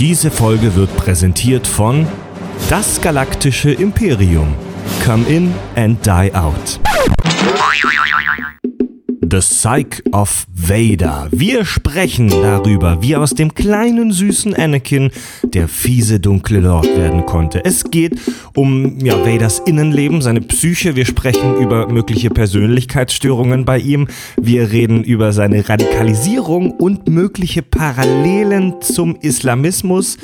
Diese Folge wird präsentiert von Das Galaktische Imperium. Come in and die out. The Psyche of Vader. Wir sprechen darüber, wie aus dem kleinen süßen Anakin der fiese dunkle Lord werden konnte. Es geht um ja, Vaders Innenleben, seine Psyche. Wir sprechen über mögliche Persönlichkeitsstörungen bei ihm. Wir reden über seine Radikalisierung und mögliche Parallelen zum Islamismus.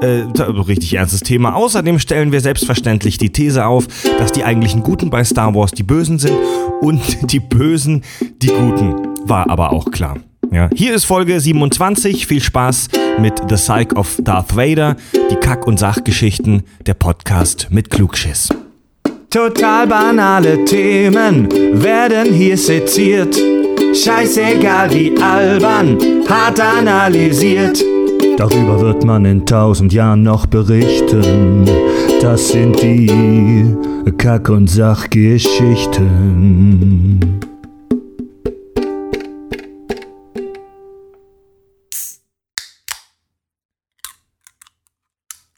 Äh, richtig ernstes Thema. Außerdem stellen wir selbstverständlich die These auf, dass die eigentlichen Guten bei Star Wars die Bösen sind und die Bösen die Guten. War aber auch klar. Ja. Hier ist Folge 27. Viel Spaß mit The Psyche of Darth Vader, die Kack- und Sachgeschichten, der Podcast mit Klugschiss. Total banale Themen werden hier seziert. Scheißegal wie albern, hart analysiert. Darüber wird man in tausend Jahren noch berichten. Das sind die Kack- und Sachgeschichten.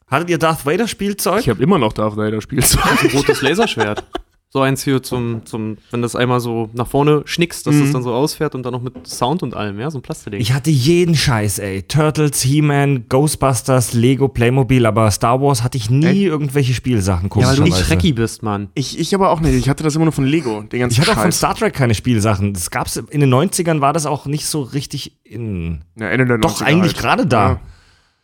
Hattet ihr Darth Vader Spielzeug? Ich habe immer noch Darth Vader Spielzeug. Ein rotes Laserschwert. So eins hier zum, zum, wenn das einmal so nach vorne schnickst, dass Mhm. das dann so ausfährt und dann noch mit Sound und allem, ja, so ein Plastiding. Ich hatte jeden Scheiß, ey. Turtles, He-Man, Ghostbusters, Lego, Playmobil, aber Star Wars hatte ich nie Ey? irgendwelche Spielsachen, ja, weil du nicht komischerweise. Trekkie bist, Mann. Ich, ich aber auch nicht. Ich hatte das immer nur von Lego, den ganzen Ich hatte auch von Scheiß. Star Trek keine Spielsachen. Das gab's in den 90ern war das auch nicht so richtig in. ja, Ende der Doch, 90er eigentlich halt. gerade da. Ja.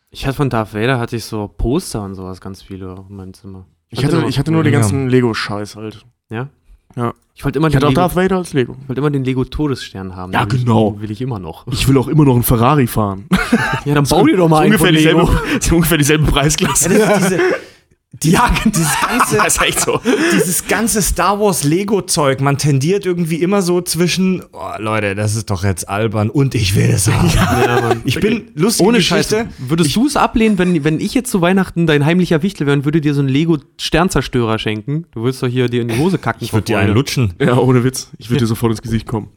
Ich hatte von Darth Vader hatte ich so Poster und sowas ganz viele in meinem Zimmer. Ich hatte, ich hatte nur den Ja. ganzen Lego-Scheiß halt. Ja? Ja. Ich wollte immer, Ich den hatte auch Lego- Darth Vader als Lego. ich wollte immer den Lego Todesstern haben. Ja, Den genau. den Will ich immer noch. Ich will auch immer noch einen Ferrari fahren. Ja, dann bau dir doch mal einen ungefähr, von Lego. ungefähr dieselbe Preisklasse. Das ist diese, die, ja, dieses ganze, Das ist echt so. dieses ganze Star Wars Lego-Zeug, man tendiert irgendwie immer so zwischen, oh, Leute, das ist doch jetzt albern und ich will es haben. Ja. Ich bin lustige Ohne Geschichte. Scheiße. Würdest du es ablehnen, wenn, wenn ich jetzt zu Weihnachten dein heimlicher Wichtel wäre und würde dir so einen Lego-Sternzerstörer schenken? Du würdest doch hier dir in die Hose kacken. Ich würde dir einen lutschen. Ja, ohne Witz. Ich würde dir sofort ins Gesicht kommen.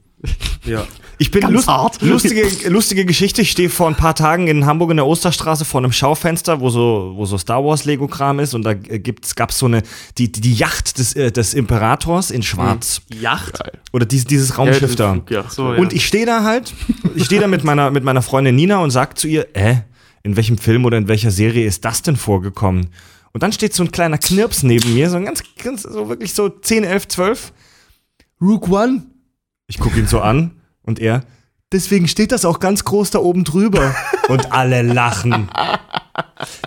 Ja. Ich bin lust, hart. lustige, lustige Geschichte. Ich stehe vor ein paar Tagen in Hamburg in der Osterstraße vor einem Schaufenster, wo so, wo so Star Wars Lego-Kram ist und da äh, gibt's, gab's so eine, die, die, die Yacht des, äh, des Imperators in Schwarz. Yacht? Oder dieses, dieses Raumschiff da. Ja, So, ja. Und ich stehe da halt, ich stehe da mit meiner, mit meiner Freundin Nina und sag zu ihr, äh, in welchem Film oder in welcher Serie ist das denn vorgekommen? Und dann steht so ein kleiner Knirps neben mir, so ein ganz, ganz so wirklich so 10, 11, 12. Rook One? Ich gucke ihn so an und er, deswegen steht das auch ganz groß da oben drüber. und alle lachen.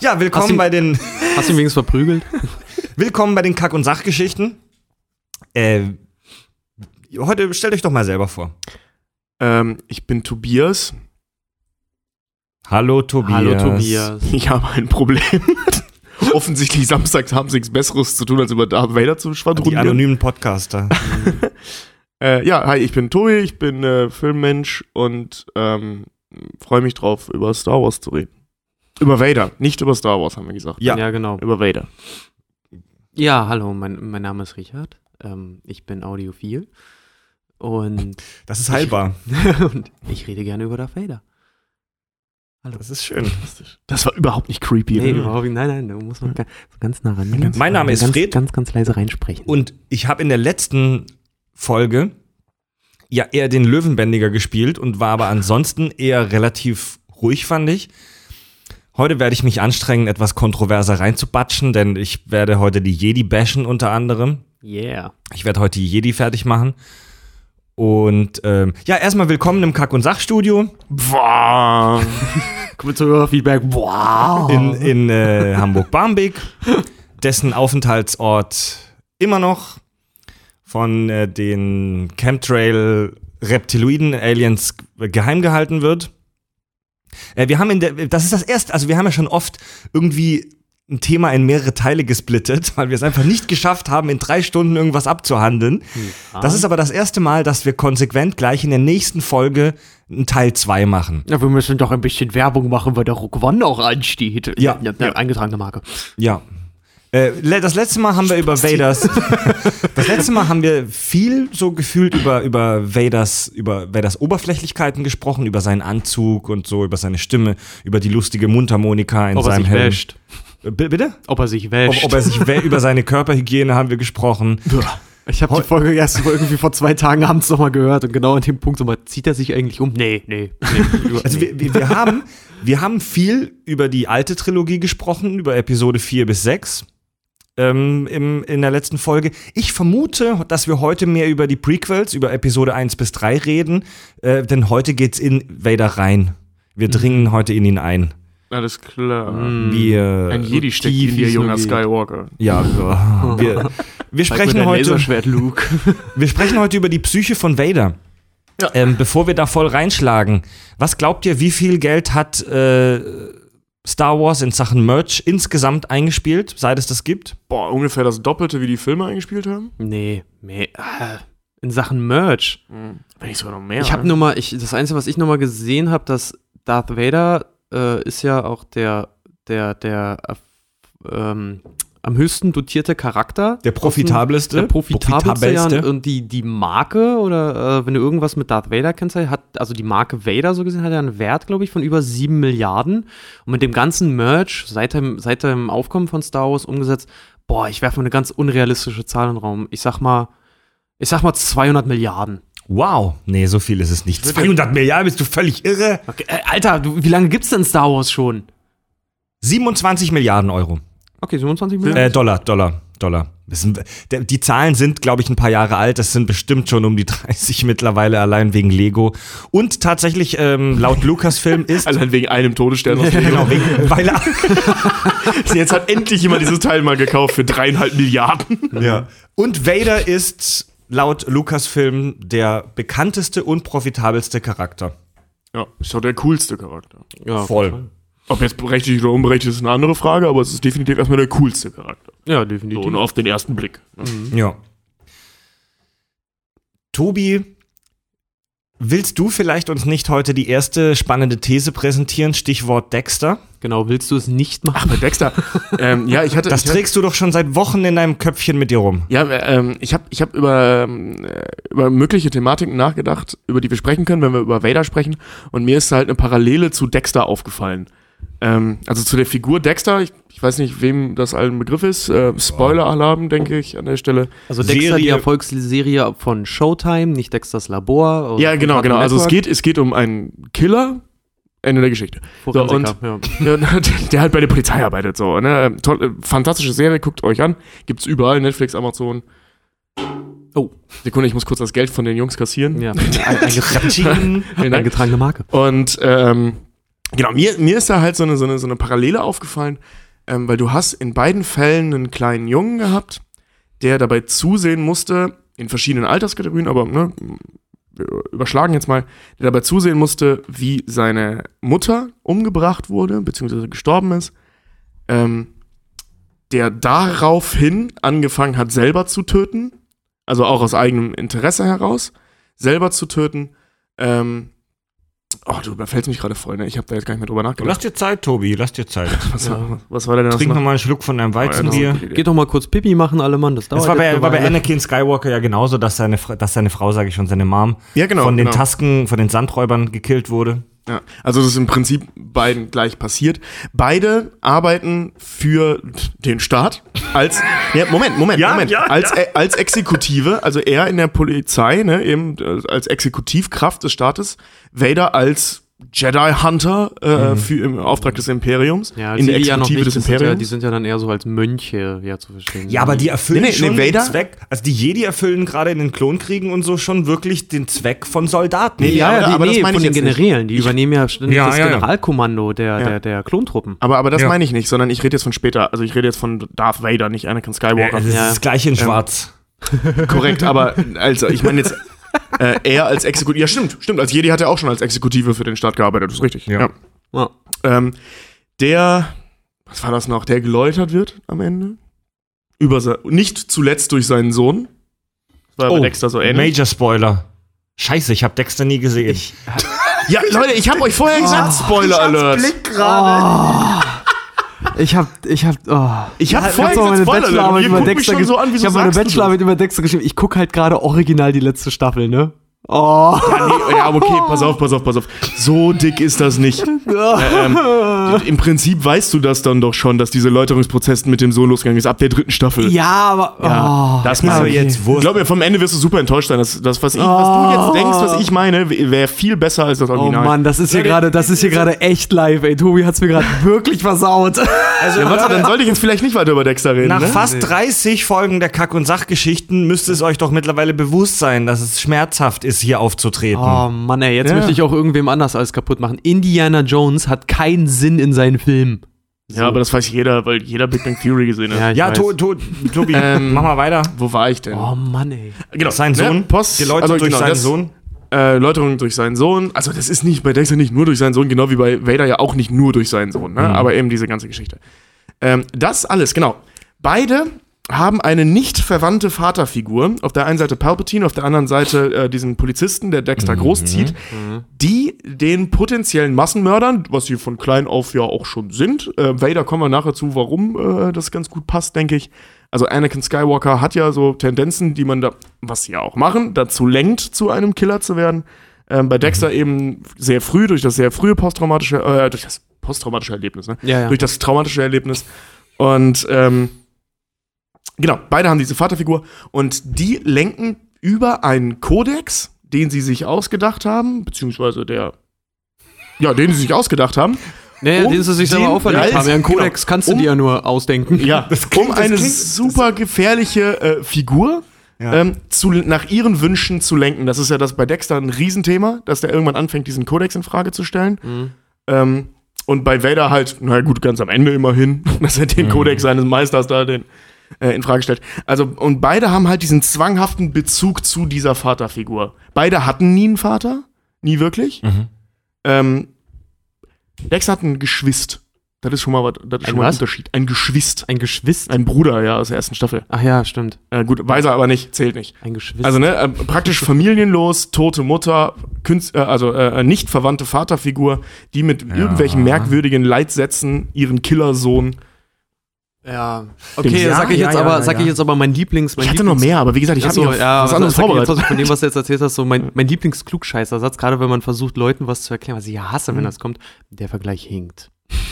Ja, Hast willkommen du- bei den, Hast du ihn wenigstens verprügelt? willkommen bei den Kack- und Sachgeschichten. Äh, heute stellt euch doch mal selber vor. Ähm, ich bin Tobias. Hallo Tobias. Hallo Tobias. Ich habe ein Problem. Offensichtlich samstags haben sie nichts Besseres zu tun, als über Darth Vader zu Die schwadronieren. anonymen Podcaster. Äh, ja, hi, ich bin Tobi, ich bin äh, Filmmensch und ähm, freue mich drauf, über Star Wars zu reden. Über Vader, nicht über Star Wars, haben wir gesagt. Ja. Ja, genau. Über Vader. Ja, hallo, mein, mein Name ist Richard. Ähm, ich bin audiophil. Und, Das ist heilbar. und ich rede gerne über Darth Vader. Das ist schön. Das war überhaupt nicht creepy. Nee, ne? überhaupt nicht. Nein, nein, du musst mal ganz, ganz nah ran. Ganz- Mein Name ist ganz, Fred. Ganz, ganz leise reinsprechen. Und ich habe in der letzten Folge ja eher den Löwenbändiger gespielt und war aber ansonsten eher relativ ruhig, fand ich. Heute werde ich mich anstrengen, etwas kontroverser reinzubatschen, denn ich werde heute die Jedi bashen unter anderem. yeah. Ich werde heute die Jedi fertig machen. Und ähm, ja, erstmal willkommen im Kack- und Sachstudio zu Hörerfeedback. Wow. in, in äh, Hamburg-Barmbek, dessen Aufenthaltsort immer noch von äh, den Chemtrail-Reptiloiden-Aliens geheim gehalten wird. Äh, wir haben in der, das ist das erste, also wir haben ja schon oft irgendwie ein Thema in mehrere Teile gesplittet, weil wir es einfach nicht geschafft haben, in drei Stunden irgendwas abzuhandeln. Das ist aber das erste Mal, dass wir konsequent gleich in der nächsten Folge einen Teil 2 machen. Ja, wir müssen doch ein bisschen Werbung machen, weil der Rook One auch ansteht. Ja. ja, ja. Eingetragene Marke. Ja. Äh, das letzte Mal haben wir über Vaders. das letzte Mal haben wir viel so gefühlt über, über Vaders, über Vaders Oberflächlichkeiten gesprochen, über seinen Anzug und so, über seine Stimme, über die lustige Mundharmonika in Ob er seinem Helm. wäscht. Äh, b- Bitte? Ob er sich Ob, wäscht. ob er sich wä- über seine Körperhygiene haben wir gesprochen. ich habe die Folge erst irgendwie vor zwei Tagen abends nochmal gehört und genau an dem Punkt so mal, zieht er sich eigentlich um? Nee, nee. nee. Also wir, wir, wir, haben, wir haben viel über die alte Trilogie gesprochen, über Episode 4 bis 6 ähm, im, in der letzten Folge. Ich vermute, dass wir heute mehr über die Prequels, über Episode 1 bis 3 reden, äh, denn heute geht's in Vader rein. Wir dringen heute in ihn ein. Alles klar. Wir, Ein Jedi steckt in dir, ist junger geht. Skywalker. ja, wir, wir, sprechen heute. Luke. Wir sprechen heute über die Psyche von Vader. Ja. Ähm, bevor wir da voll reinschlagen, was glaubt ihr, wie viel Geld hat äh, Star Wars in Sachen Merch insgesamt eingespielt, seit es das gibt? Boah, ungefähr das Doppelte, wie die Filme eingespielt haben. Nee, nee. äh, In Sachen Merch. Wenn nicht sogar noch mehr. Ich habe nur mal, ich, das Einzige, was ich noch mal gesehen habe, dass Darth Vader äh, ist ja auch der, der, der äh, ähm, am höchsten dotierte Charakter. Der profitabelste? Der profitabelste, ja, und die, die Marke oder äh, wenn du irgendwas mit Darth Vader kennst, hat, also die Marke Vader so gesehen, hat ja einen Wert, glaube ich, von über 7 Milliarden. Und mit dem ganzen Merch seit dem, seit dem Aufkommen von Star Wars umgesetzt, boah, ich werfe mal eine ganz unrealistische Zahl in den Raum. Ich sag mal, ich sag mal 200 Milliarden. Wow. Nee, so viel ist es nicht. 200 Milliarden, bist du völlig irre? Okay, äh, Alter, du, wie lange gibt's denn Star Wars schon? 27 Milliarden Euro. Okay, 27 Milliarden. Äh, Dollar, Dollar, Dollar. Sind, die Zahlen sind, glaube ich, ein paar Jahre alt. Das sind bestimmt schon um die 30 mittlerweile, allein wegen Lego. Und tatsächlich, ähm, laut Lucasfilm ist. Allein wegen einem Todesstern aus Lego. genau, wegen, weil er, Jetzt hat endlich jemand dieses Teil mal gekauft für dreieinhalb Milliarden. Ja. Und Vader ist laut Lucasfilm der bekannteste und profitabelste Charakter. Ja, ist doch der coolste Charakter. ja, Voll. Ob jetzt berechtigt oder unberechtigt ist eine andere Frage, aber es ist definitiv erstmal der coolste Charakter. Ja, So, definitiv. und auf den ersten Blick. ne? Ja. Tobi, willst du vielleicht uns nicht heute die erste spannende These präsentieren? Stichwort Dexter. Genau, willst du es nicht machen? Bei Dexter. ähm, ja, ich hatte. Das ich hatte, trägst du doch schon seit Wochen in deinem Köpfchen mit dir rum. Ja, ähm, ich habe ich hab über, äh, über mögliche Thematiken nachgedacht, über die wir sprechen können, wenn wir über Vader sprechen. Und mir ist halt eine Parallele zu Dexter aufgefallen. Ähm, also zu der Figur Dexter, ich, ich weiß nicht, wem das allen Begriff ist. Äh, Spoiler-Alarm, denke ich, an der Stelle. Also Dexter, die Serie- Erfolgsserie von Showtime, nicht Dexters Labor. Ja, und genau, genau. Also es geht, es geht um einen Killer. Ende der Geschichte. So, ja. Ja, der halt bei der Polizei arbeitet, so, ne? Toll, äh, fantastische Serie, guckt euch an. Gibt's überall, Netflix, Amazon. Oh. Sekunde, ich muss kurz das Geld von den Jungs kassieren. Ja, eingetragene Marke. Und ähm, genau, mir, mir ist da halt so eine, so eine, so eine Parallele aufgefallen, ähm, weil du hast in beiden Fällen einen kleinen Jungen gehabt, der dabei zusehen musste, in verschiedenen Alterskategorien, aber ne, überschlagen jetzt mal, der dabei zusehen musste, wie seine Mutter umgebracht wurde, beziehungsweise gestorben ist, ähm, der daraufhin angefangen hat, selber zu töten, also auch aus eigenem Interesse heraus, selber zu töten, ähm, Oh, du überfällst mich gerade voll, ne? Ich habe da jetzt gar nicht mehr drüber Lass nachgedacht. dir Zeit, Tobi, lass dir Zeit. Was, war, was war denn das? Trink noch? nochmal einen Schluck von deinem Oh, ja, Weizenbier. gute Idee. Geht doch mal kurz Pipi machen, alle Mann, das dauert Das war bei, war bei. Anakin Skywalker ja genauso, dass seine, dass seine Frau, sage ich schon, seine Mom Ja, genau. von den genau. Tasken, von den Sandräubern gekillt wurde. Ja, also das ist im Prinzip beiden gleich passiert. Beide arbeiten für den Staat als ja, Moment, Moment, Ja, Moment, ja, als ja. äh, als Exekutive, also er in der Polizei, ne, eben äh, als Exekutivkraft des Staates, Vader als Jedi Hunter äh, für im Auftrag des Imperiums Ja, in der ja Exekutive nicht, des sind ja, Imperiums. die sind ja dann eher so als Mönche, ja, zu verstehen. Ja, aber die erfüllen Nee, nee, schon nee, den Zweck. Also die Jedi erfüllen gerade in den Klonkriegen und so schon wirklich den Zweck von Soldaten. Nee, Ja, aber- ja, die, aber das meine von ich den jetzt nicht. Generälen, die übernehmen ja Ja, das ja, ja. Generalkommando der, Ja. der, der Klontruppen. aber aber das Ja. meine ich nicht, sondern ich rede jetzt von später. Also ich rede jetzt von Darth Vader, nicht Anakin Ja, Skywalker. das ist Ja. das gleiche in Schwarz. Korrekt, aber also ich meine jetzt äh, er als Exekutive. Ja, stimmt, stimmt. Als Jedi hat er auch schon als Exekutive für den Staat gearbeitet. Das ist richtig. Ja. Ja. Ähm, der, was war das noch? Der geläutert wird am Ende. Über nicht zuletzt durch seinen Sohn. Das war Oh, bei Dexter so ähnlich. Major Spoiler. Scheiße, ich habe Dexter nie gesehen. Ja, Leute, ich habe euch vorher gesagt, Spoiler Alert. Oh. Ich hab, ich hab, oh. Ich hab auch gesagt, meine Bachelorarbeit über Dexter schon so Ich habe meine Bachelorarbeit über Dexter geschrieben. Ich guck halt gerade original die letzte Staffel, ne? Oh. Ja, nee, ja, aber okay, pass auf, pass auf, pass auf. So dick ist das nicht. Äh, ähm, Im Prinzip weißt du das dann doch schon, dass dieser Läuterungsprozess mit dem Sohn losgegangen ist, ab der dritten Staffel. Ja, aber. Ja, oh. das meine ich. jetzt Ich glaube, vom Ende wirst du super enttäuscht sein. Das, das was, ich, was du jetzt denkst, was ich meine, wäre viel besser als das Oh Original. Mann, das ist hier gerade, das ist hier gerade echt live, ey. Tobi hat's mir gerade wirklich versaut. Also, Ja, warte, dann sollte ich jetzt vielleicht nicht weiter über Dexter reden. Nach ne? fast 30 Folgen der Kack- und Sachgeschichten müsste es euch doch mittlerweile bewusst sein, dass es schmerzhaft ist, hier aufzutreten. Oh Mann, ey, jetzt Ja. möchte ich auch irgendwem anders alles kaputt machen. Indiana Jones hat keinen Sinn in seinen Filmen. Ja, aber das weiß jeder, weil jeder Big Bang Theory gesehen hat. ja, weiß. to, to, Tobi, Ähm, mach mal weiter. Wo war ich denn? Oh Mann, ey. genau. Sein ne? Sohn, Post, geläutet also, durch genau, seinen das, Sohn. Äh, Läuterung durch seinen Sohn. Also das ist nicht bei Dexter nicht nur durch seinen Sohn, genau wie bei Vader ja auch nicht nur durch seinen Sohn, ne? aber eben diese ganze Geschichte. Ähm, das alles, genau. Beide haben eine nicht verwandte Vaterfigur. Auf der einen Seite Palpatine, auf der anderen Seite äh, diesen Polizisten, der Dexter großzieht, die den potenziellen Massenmördern, was sie von klein auf ja auch schon sind, äh, Vader kommen wir nachher zu, warum äh, das ganz gut passt, denke ich. Also Anakin Skywalker hat ja so Tendenzen, die man da, was sie ja auch machen, dazu lenkt, zu einem Killer zu werden. Ähm, bei Dexter eben sehr früh, durch das sehr frühe posttraumatische, äh, durch das posttraumatische Erlebnis, ne? Ja, ja. Durch das traumatische Erlebnis. Und ähm, genau, beide haben diese Vaterfigur und die lenken über einen Kodex, den sie sich ausgedacht haben, beziehungsweise der, ja, den sie sich ausgedacht haben, Naja, Um den sie sich selber auferlegt haben. Ja, einen Kodex genau, kannst du um- dir ja nur ausdenken. ja, klingt- um das eine klingt- super gefährliche äh, Figur Ja. ähm, zu, nach ihren Wünschen zu lenken. Das ist ja das bei Dexter ein Riesenthema, dass der irgendwann anfängt, diesen Kodex in Frage zu stellen. Mhm. Ähm, und bei Vader halt, na gut, ganz am Ende immerhin, dass er den Kodex seines Meisters da den, äh, in Frage stellt. Also, und beide haben halt diesen zwanghaften Bezug zu dieser Vaterfigur. Beide hatten nie einen Vater, nie wirklich. Mhm. Ähm, Dexter hat ein Geschwist. Das ist schon mal, was, das ist Ein schon mal ein? Unterschied. Ein Geschwist. Ein Geschwister. Ein Bruder, ja, aus der ersten Staffel. Ach ja, stimmt. Äh, gut, weiß er aber nicht, zählt nicht. Ein Geschwister. Also, ne, äh, praktisch familienlos, tote Mutter, Künst, äh, also äh, nicht verwandte Vaterfigur, die mit irgendwelchen merkwürdigen Leitsätzen ihren Killersohn. Ja. Okay, Ja, sag ich jetzt ja, aber, ja, sag ja. ich jetzt aber mein Lieblings, mein Ich hatte noch Lieblings- mehr, aber wie gesagt, ich habe auf ja, was anderes jetzt vorbereitet. was von dem, was du jetzt erzählt hast, so mein, mein Lieblingsklugscheißersatz, gerade wenn man versucht, Leuten was zu erklären, was ich ja hasse, wenn das kommt, der Vergleich hinkt.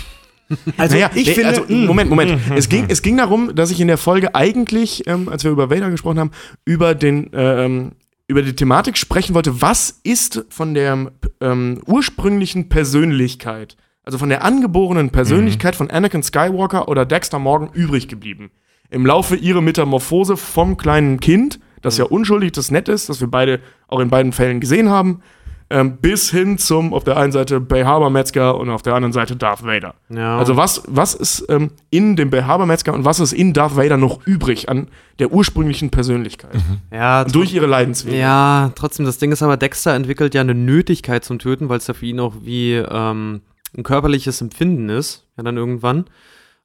Also, naja, ich finde. also, mm, Moment, Moment. mm, es, ging, es ging darum, dass ich in der Folge eigentlich, ähm, als wir über Vader gesprochen haben, über den ähm, über die Thematik sprechen wollte, was ist von der ähm, ursprünglichen Persönlichkeit, also von der angeborenen Persönlichkeit von Anakin Skywalker oder Dexter Morgan übrig geblieben. Im Laufe ihrer Metamorphose vom kleinen Kind, das ja unschuldig, das nett ist, das wir beide auch in beiden Fällen gesehen haben, ähm, bis hin zum auf der einen Seite Bay Harbor Metzger und auf der anderen Seite Darth Vader. Ja. Also was, was ist ähm, in dem Bay Harbor Metzger und was ist in Darth Vader noch übrig an der ursprünglichen Persönlichkeit? ja, Durch ihre Leidenswege. Ja, trotzdem, das Ding ist aber, Dexter entwickelt ja eine Nötigkeit zum Töten, weil es ja für ihn auch wie ähm, ein körperliches Empfinden ist, ja dann irgendwann.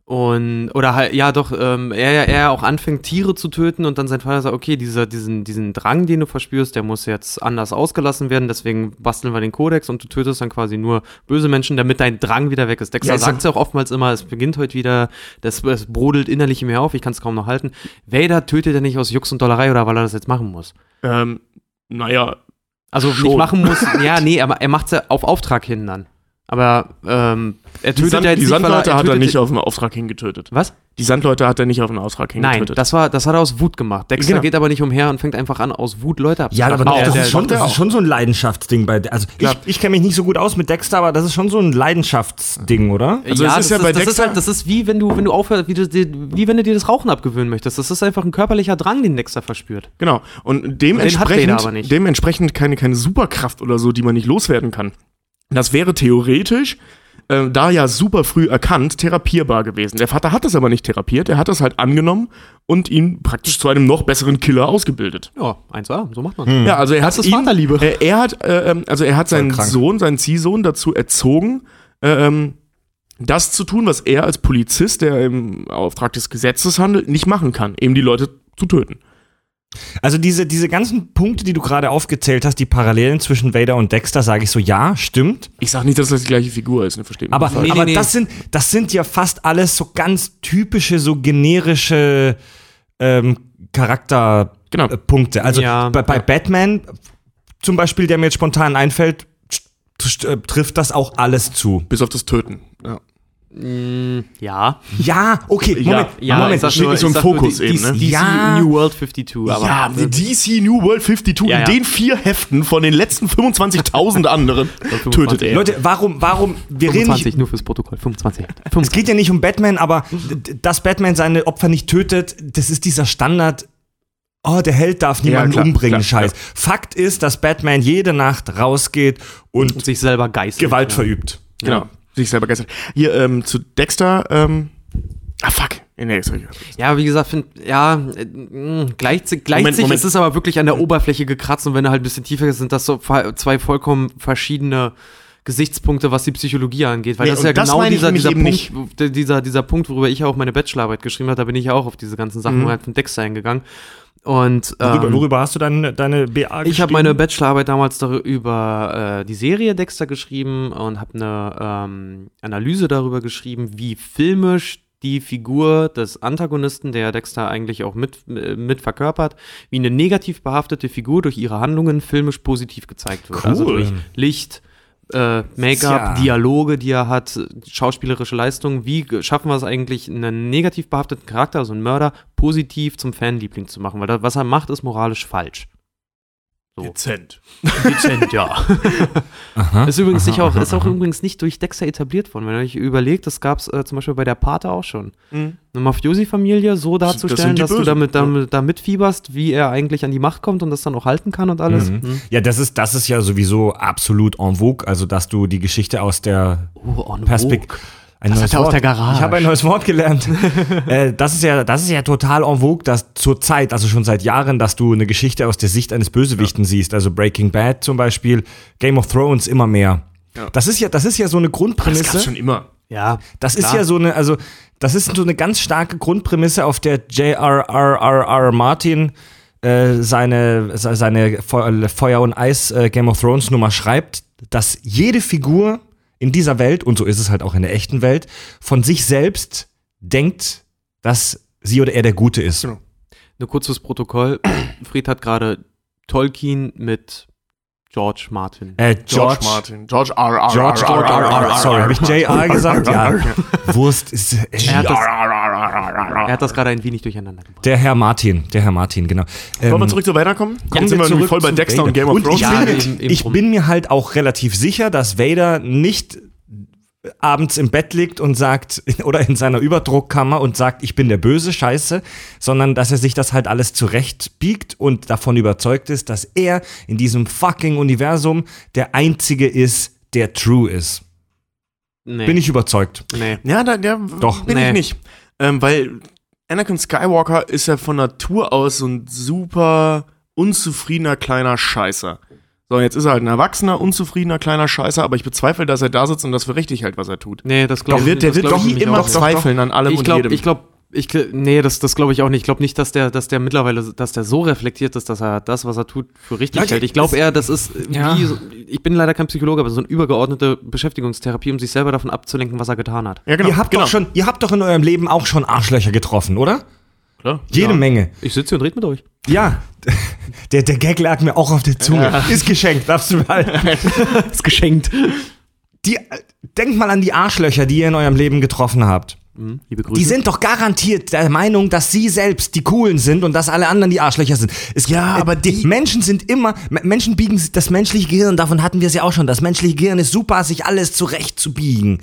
Und, oder halt, ja doch, ähm, er, er auch anfängt, Tiere zu töten und dann sein Vater sagt, okay, dieser, diesen, diesen Drang, den du verspürst, der muss jetzt anders ausgelassen werden, deswegen basteln wir den Kodex und du tötest dann quasi nur böse Menschen, damit dein Drang wieder weg ist. Dexter Ja, sagt ja auch oftmals immer, es beginnt heute wieder, das, es brodelt innerlich in mir auf, ich kann es kaum noch halten. Vader tötet er nicht aus Jux und Dollerei oder weil er das jetzt machen muss. Ähm, naja, Also Schon. nicht machen muss, ja, nee, aber er macht es ja auf Auftrag hin dann. Aber ähm, er die, tötet Sand, ja jetzt die Sandleute hat er nicht ja- auf einen Auftrag hingetötet. Was? Die Sandleute hat er nicht auf einen Auftrag Nein, hingetötet. das, war, das hat er aus Wut gemacht. Dexter Genau. geht aber nicht umher und fängt einfach an, aus Wut Leute Ja, abzuschlachten. aber Auch, das, ist schon, das ist schon so ein Leidenschaftsding bei. Also ich, ich kenne mich nicht so gut aus mit Dexter, aber das ist schon so ein Leidenschaftsding, oder? Also ja, es das ist ja bei das ist Dexter- halt, das ist wie wenn du, wenn du aufhörst, wie, wie wenn du dir das Rauchen abgewöhnen möchtest. Das ist einfach ein körperlicher Drang, den Dexter verspürt. Genau. Und dementsprechend, aber nicht. dementsprechend keine, keine Superkraft oder so, die man nicht loswerden kann. Das wäre theoretisch, äh, da ja super früh erkannt, therapierbar gewesen. Der Vater hat das aber nicht therapiert, er hat das halt angenommen und ihn praktisch zu einem noch besseren Killer ausgebildet. Ja, 1A, so macht man. Ja, also er Das hat ist ihn, Vaterliebe. Äh, er hat, äh, ähm, also er hat seinen. Sohn, seinen Ziehsohn dazu erzogen, äh, ähm, das zu tun, was er als Polizist, der im Auftrag des Gesetzes handelt, nicht machen kann, eben die Leute zu töten. Also diese, diese ganzen Punkte, die du gerade aufgezählt hast, die Parallelen zwischen Vader und Dexter, sage ich so, ja, stimmt. Ich sag nicht, dass das die gleiche Figur ist, ne, versteht Aber. Nee, aber nee, nee. Das, sind, das sind ja fast alles so ganz typische, so generische ähm, Genau. Charakterpunkte. Also Ja, bei, bei ja. Batman zum Beispiel, der mir jetzt spontan einfällt, äh, trifft das auch alles zu. Bis auf das Töten. Ja. Mm, ja. Ja, okay, Ja, Moment, Ja, Moment. ich sag steht nur, so nur Fokus die, eben, die, ne? DC Ja. New World 52. Aber ja, die DC New World 52 Ja, in ja. den vier Heften von den letzten 25.000 anderen 25. tötet er. Leute, warum, warum, wir reden 25, nicht, nur fürs Protokoll. 25. es 25. geht ja nicht um Batman, aber dass Batman seine Opfer nicht tötet, das ist dieser Standard. Oh, der Held darf niemanden klar, umbringen, klar, Scheiß. Fakt ist, dass Batman jede Nacht rausgeht und Und sich selber geißelt. Gewalt ja. verübt. Genau. Sich selber gestern. Hier, ähm, zu Dexter, ähm, ah, fuck. Nee, sorry. Ja, wie gesagt, find, ja, äh, mh, gleicht, gleicht Moment, sich, Moment. es ist aber wirklich an der Oberfläche gekratzt und wenn du halt ein bisschen tiefer gehst, sind das so zwei vollkommen verschiedene Gesichtspunkte, was die Psychologie angeht. Weil Nee, das ist ja das genau dieser, dieser, Punkt, wo- dieser, dieser Punkt, worüber ich auch meine Bachelorarbeit geschrieben habe, da bin ich ja auch auf diese ganzen Sachen Mhm. halt von Dexter eingegangen. Und Worüber, ähm, worüber hast du deine, deine BA ich habe geschrieben? meine Bachelorarbeit damals darüber äh, die Serie Dexter geschrieben und habe eine ähm, Analyse darüber geschrieben, wie filmisch die Figur des Antagonisten, der Dexter eigentlich auch mit, mit verkörpert, wie eine negativ behaftete Figur durch ihre Handlungen filmisch positiv gezeigt wird. Also Cool. durch Licht, äh, Make-up. Dialoge, die er hat, schauspielerische Leistungen. Wie schaffen wir es eigentlich, einen negativ behafteten Charakter, also einen Mörder, positiv zum Fanliebling zu machen? Weil das, was er macht, ist moralisch falsch. So. Dezent. Dezent, ja. Aha, Ist übrigens aha, nicht auch, aha, ist auch aha. übrigens nicht durch Dexter etabliert worden. Wenn ihr euch überlegt, das gab es äh, zum Beispiel bei der Pate auch schon. Mhm. Eine Mafiosi-Familie so Das darzustellen, die dass du Bösen, damit, ja. damit da mitfieberst, wie er eigentlich an die Macht kommt und das dann auch halten kann und alles. Mhm. Mhm. Ja, das ist, das ist ja sowieso absolut en vogue, also dass du die Geschichte aus der Oh, en Perspekt vogue. Ein Das neues hat er aus Wort. der Garage. Ich habe ein neues Wort gelernt. äh, das ist ja, das ist ja total en vogue, dass zur Zeit, also schon seit Jahren, dass du eine Geschichte aus der Sicht eines Bösewichten siehst. Also Breaking Bad zum Beispiel, Game of Thrones immer mehr. Ja. Das ist ja, das ist ja so eine Das Grundprämisse. gab's schon immer. Ja, Das ist klar. ja so eine, also das ist so eine ganz starke Grundprämisse, auf der J.R.R.R.R. Martin äh, seine, se- seine Feu- Feuer und Eis äh, Game of Thrones Nummer schreibt, dass jede Figur in dieser Welt, und so ist es halt auch in der echten Welt, von sich selbst denkt, dass sie oder er der Gute ist. Genau. Nur kurz fürs Protokoll. Fried hat gerade Tolkien mit George Martin. Äh, George, George, Martin. George R. R. George R. R. R. Sorry, habe ich J.R. gesagt? Ja. Wurst ist. Äh, Er hat das, er hat das gerade ein wenig durcheinander gebracht. der Herr Martin, der Herr Martin, genau. Wollen wir Ähm, zurück zu weiterkommen? Kommen Ja, sind wir zurück nämlich voll bei Dexter Vader. und Game of Und Thrones. ich, Ja, bin, eben- eben ich bin mir halt auch relativ sicher, dass Vader nicht abends im Bett liegt und sagt, oder in seiner Überdruckkammer und sagt, ich bin der böse Scheiße, sondern dass er sich das halt alles zurechtbiegt und davon überzeugt ist, dass er in diesem fucking Universum der Einzige ist, der true ist. Nee. Bin ich überzeugt. Nee. Ja, da, der Doch. bin Nee. ich nicht. Ähm, weil Anakin Skywalker ist ja von Natur aus so ein super unzufriedener kleiner Scheißer. So, jetzt ist er halt ein erwachsener, unzufriedener kleiner Scheißer, aber ich bezweifle, dass er da sitzt und das für richtig hält, was er tut. Nee, das glaube ich wird, der wird glaub nie nämlich immer auch. zweifeln an allem Ich und glaube, jedem. ich glaube, ich, nee, das, das glaube ich auch nicht. Ich glaube nicht, dass der, dass der mittlerweile, dass der so reflektiert ist, dass er das, was er tut, für richtig Leute, hält. Ich glaube eher, das ist Ja. wie, so, ich bin leider kein Psychologe, aber so eine übergeordnete Beschäftigungstherapie, um sich selber davon abzulenken, was er getan hat. ja, genau. ihr, habt genau. doch schon, ihr habt doch in eurem Leben auch schon Arschlöcher getroffen, oder? Klar. Jede ja. Menge. Ich sitze hier und rede mit euch. Ja, der, der Gag lag mir auch auf der Zunge. Ist geschenkt, darfst du mal. Ist geschenkt. Die, denkt mal an die Arschlöcher, die ihr in eurem Leben getroffen habt. Mhm, liebe Grüße. Die sind doch garantiert der Meinung, dass sie selbst die Coolen sind und dass alle anderen die Arschlöcher sind. Es, Ja, äh, aber die, die- Menschen sind immer, Menschen biegen das menschliche Gehirn, davon hatten wir es ja auch schon. Das menschliche Gehirn ist super, sich alles zurechtzubiegen.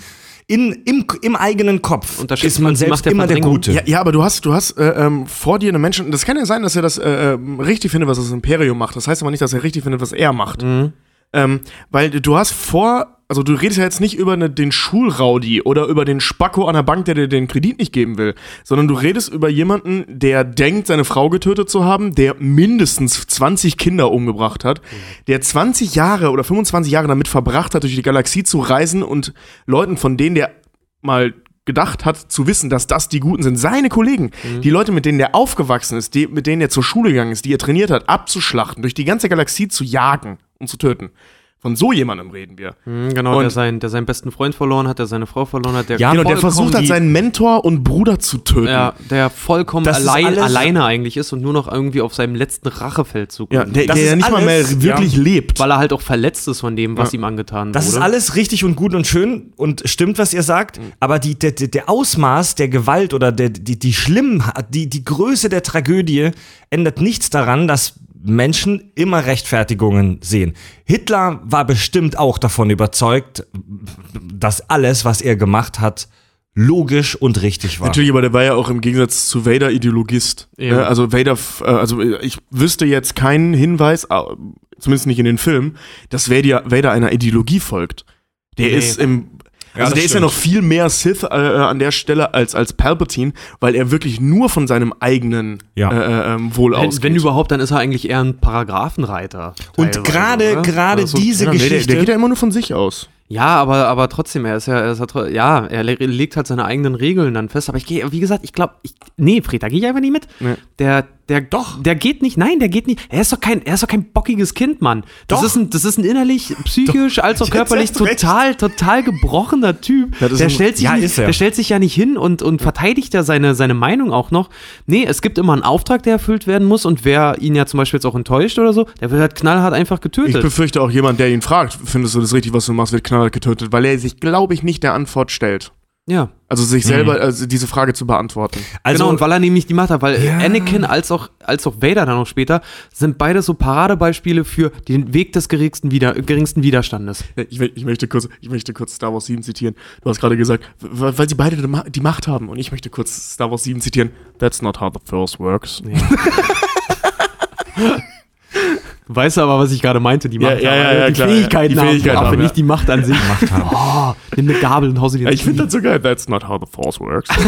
In, im, Im eigenen Kopf Unterschätzt ist man selbst Macht der immer der. Gute. Ja, ja, aber du hast, du hast äh, ähm, vor dir einen Menschen. Das kann ja sein, dass er das äh, ähm, richtig findet, was das Imperium macht. Das heißt aber nicht, dass er richtig findet, was er macht. Mhm. Ähm, weil du hast vor, also du redest ja jetzt nicht über ne, den Schulraudi oder über den Spacko an der Bank, der dir den Kredit nicht geben will, sondern du redest über jemanden, der denkt, seine Frau getötet zu haben, der mindestens 20 Kinder umgebracht hat, der 20 Jahre oder 25 Jahre damit verbracht hat, durch die Galaxie zu reisen und Leuten, von denen der mal gedacht hat, zu wissen, dass das die Guten sind. Seine Kollegen, Mhm. die Leute, mit denen er aufgewachsen ist, die, mit denen er zur Schule gegangen ist, die er trainiert hat, abzuschlachten, durch die ganze Galaxie zu jagen und zu töten. Von so jemandem reden wir. Mhm, genau, Und- der, sein, der seinen besten Freund verloren hat, der seine Frau verloren hat, der Ja, Genau, der versucht hat, seinen Mentor und Bruder zu töten. Ja, der vollkommen Das allein, alles- alleine eigentlich ist und nur noch irgendwie auf seinem letzten Rachefeldzug Ja, der, Das der ist ja nicht mal mehr alles- wirklich ja. lebt. weil er halt auch verletzt ist von dem, was Ja. ihm angetan Das wurde. ist alles richtig und gut und schön und stimmt, was ihr sagt, aber die, der, der der Ausmaß der Gewalt oder der, die, die schlimmen, die, die Größe der Tragödie ändert nichts daran, dass Menschen immer Rechtfertigungen sehen. Hitler war bestimmt auch davon überzeugt, dass alles, was er gemacht hat, logisch und richtig war. Natürlich, aber der war ja auch im Gegensatz zu Vader Ideologist. Ja. Ne? Also Vader, äh, also ich wüsste jetzt keinen Hinweis, zumindest nicht in den Filmen, dass Vader, Vader einer Ideologie folgt. Der Nee. ist im Ja, also der ist ja stimmt. noch viel mehr Sith äh, äh, an der Stelle als, als Palpatine, weil er wirklich nur von seinem eigenen Ja. äh, äh, ähm, Wohl wenn, ausgeht. wenn überhaupt, dann ist er eigentlich eher ein Paragraphenreiter. Und gerade gerade Also, diese ja, nee, der, Geschichte. der geht ja immer nur von sich aus. Ja, aber, aber trotzdem, er ist ja, er ist ja, ja, er le- legt halt seine eigenen Regeln dann fest. Aber ich gehe, wie gesagt, ich glaube, ich, nee, Fred, da gehe ich einfach nicht mit. Nee. Der, der, doch, der geht nicht, nein, der geht nicht. Er ist doch kein, er ist doch kein bockiges Kind, Mann. Das Doch. ist ein, das ist ein innerlich, psychisch, als auch körperlich total, total gebrochener Typ. Ja, der ein- stellt sich ja, nicht, er. der stellt sich ja nicht hin und, und verteidigt ja seine, seine Meinung auch noch. Nee, es gibt immer einen Auftrag, der erfüllt werden muss und wer ihn ja zum Beispiel jetzt auch enttäuscht oder so, der wird halt knallhart einfach Ich getötet. befürchte auch jemand, der ihn fragt, findest du das richtig, was du machst, wird knallhart getötet, weil er sich, glaube ich, nicht der Antwort stellt. Ja. Also sich selber, also diese Frage zu beantworten. also, genau, und weil er nämlich die Macht hat, weil Ja. Anakin als auch, als auch Vader dann noch später sind beide so Paradebeispiele für den Weg des geringsten, Wider geringsten Widerstandes. Ich, ich, möchte kurz, ich möchte kurz Star Wars 7 zitieren. Du hast gerade gesagt, weil, weil sie beide die Ma- die Macht haben. Und ich möchte kurz Star Wars 7 zitieren. That's not how the Force works. Weißt du aber, was ich gerade meinte, die Ja, Macht ja, haben, ja, ja, die klar, Fähigkeiten. Die Fähigkeiten haben, haben, aber ja. nicht die Macht an sich. Macht haben. Oh, nimm eine Gabel und hau sie dir Ja, ich finde das so geil. That's not how the Force works.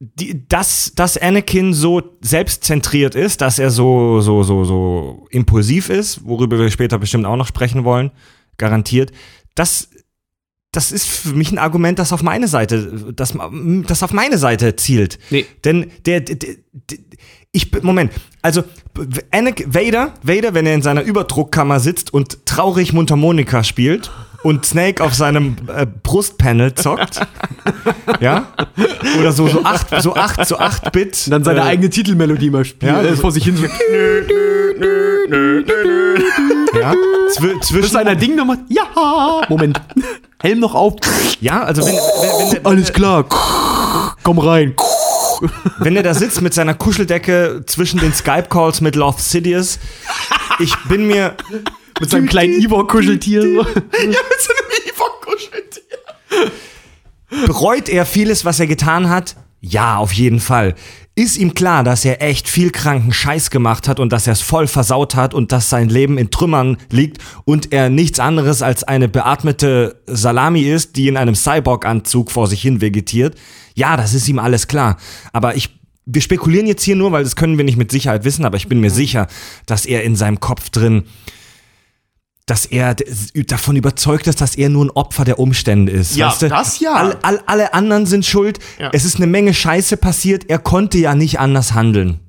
die, dass, dass Anakin so selbstzentriert ist, dass er so, so, so, so impulsiv ist, worüber wir später bestimmt auch noch sprechen wollen, garantiert, das, das ist für mich ein Argument, das auf meine Seite, das, das auf meine Seite zielt. Nee. Denn der, der, der, der ich, Moment, also Anakin, Vader, Vader, wenn er in seiner Überdruckkammer sitzt und traurig Mundharmonika spielt und Snake auf seinem äh, Brustpanel zockt, ja, oder so, so acht, so acht, so acht Bit. Dann seine äh, eigene Titelmelodie mal spielen, ja, äh, vor sich hin. So, ja, zw bis zwischen, einer Ding noch macht. Ja, Moment. Helm noch auf. ja, also wenn, wenn, wenn, Alles klar. Komm rein. wenn er da sitzt mit seiner Kuscheldecke zwischen den Skype-Calls mit Loth Sidious, ich bin mir, Mit seinem kleinen Ivor-Kuscheltier. So. Bereut er vieles, was er getan hat? Ja, auf jeden Fall. Ist ihm klar, dass er echt viel kranken Scheiß gemacht hat und dass er es voll versaut hat und dass sein Leben in Trümmern liegt und er nichts anderes als eine beatmete Salami ist, die in einem Cyborg-Anzug vor sich hin vegetiert? Ja, das ist ihm alles klar. Aber ich, wir spekulieren jetzt hier nur, weil das können wir nicht mit Sicherheit wissen, aber ich bin mir sicher, dass er in seinem Kopf drin dass er davon überzeugt ist, dass er nur ein Opfer der Umstände ist. Ja, weißt du? das ja. All, all, alle anderen sind schuld. Ja. Es ist eine Menge Scheiße passiert. Er konnte ja nicht anders handeln.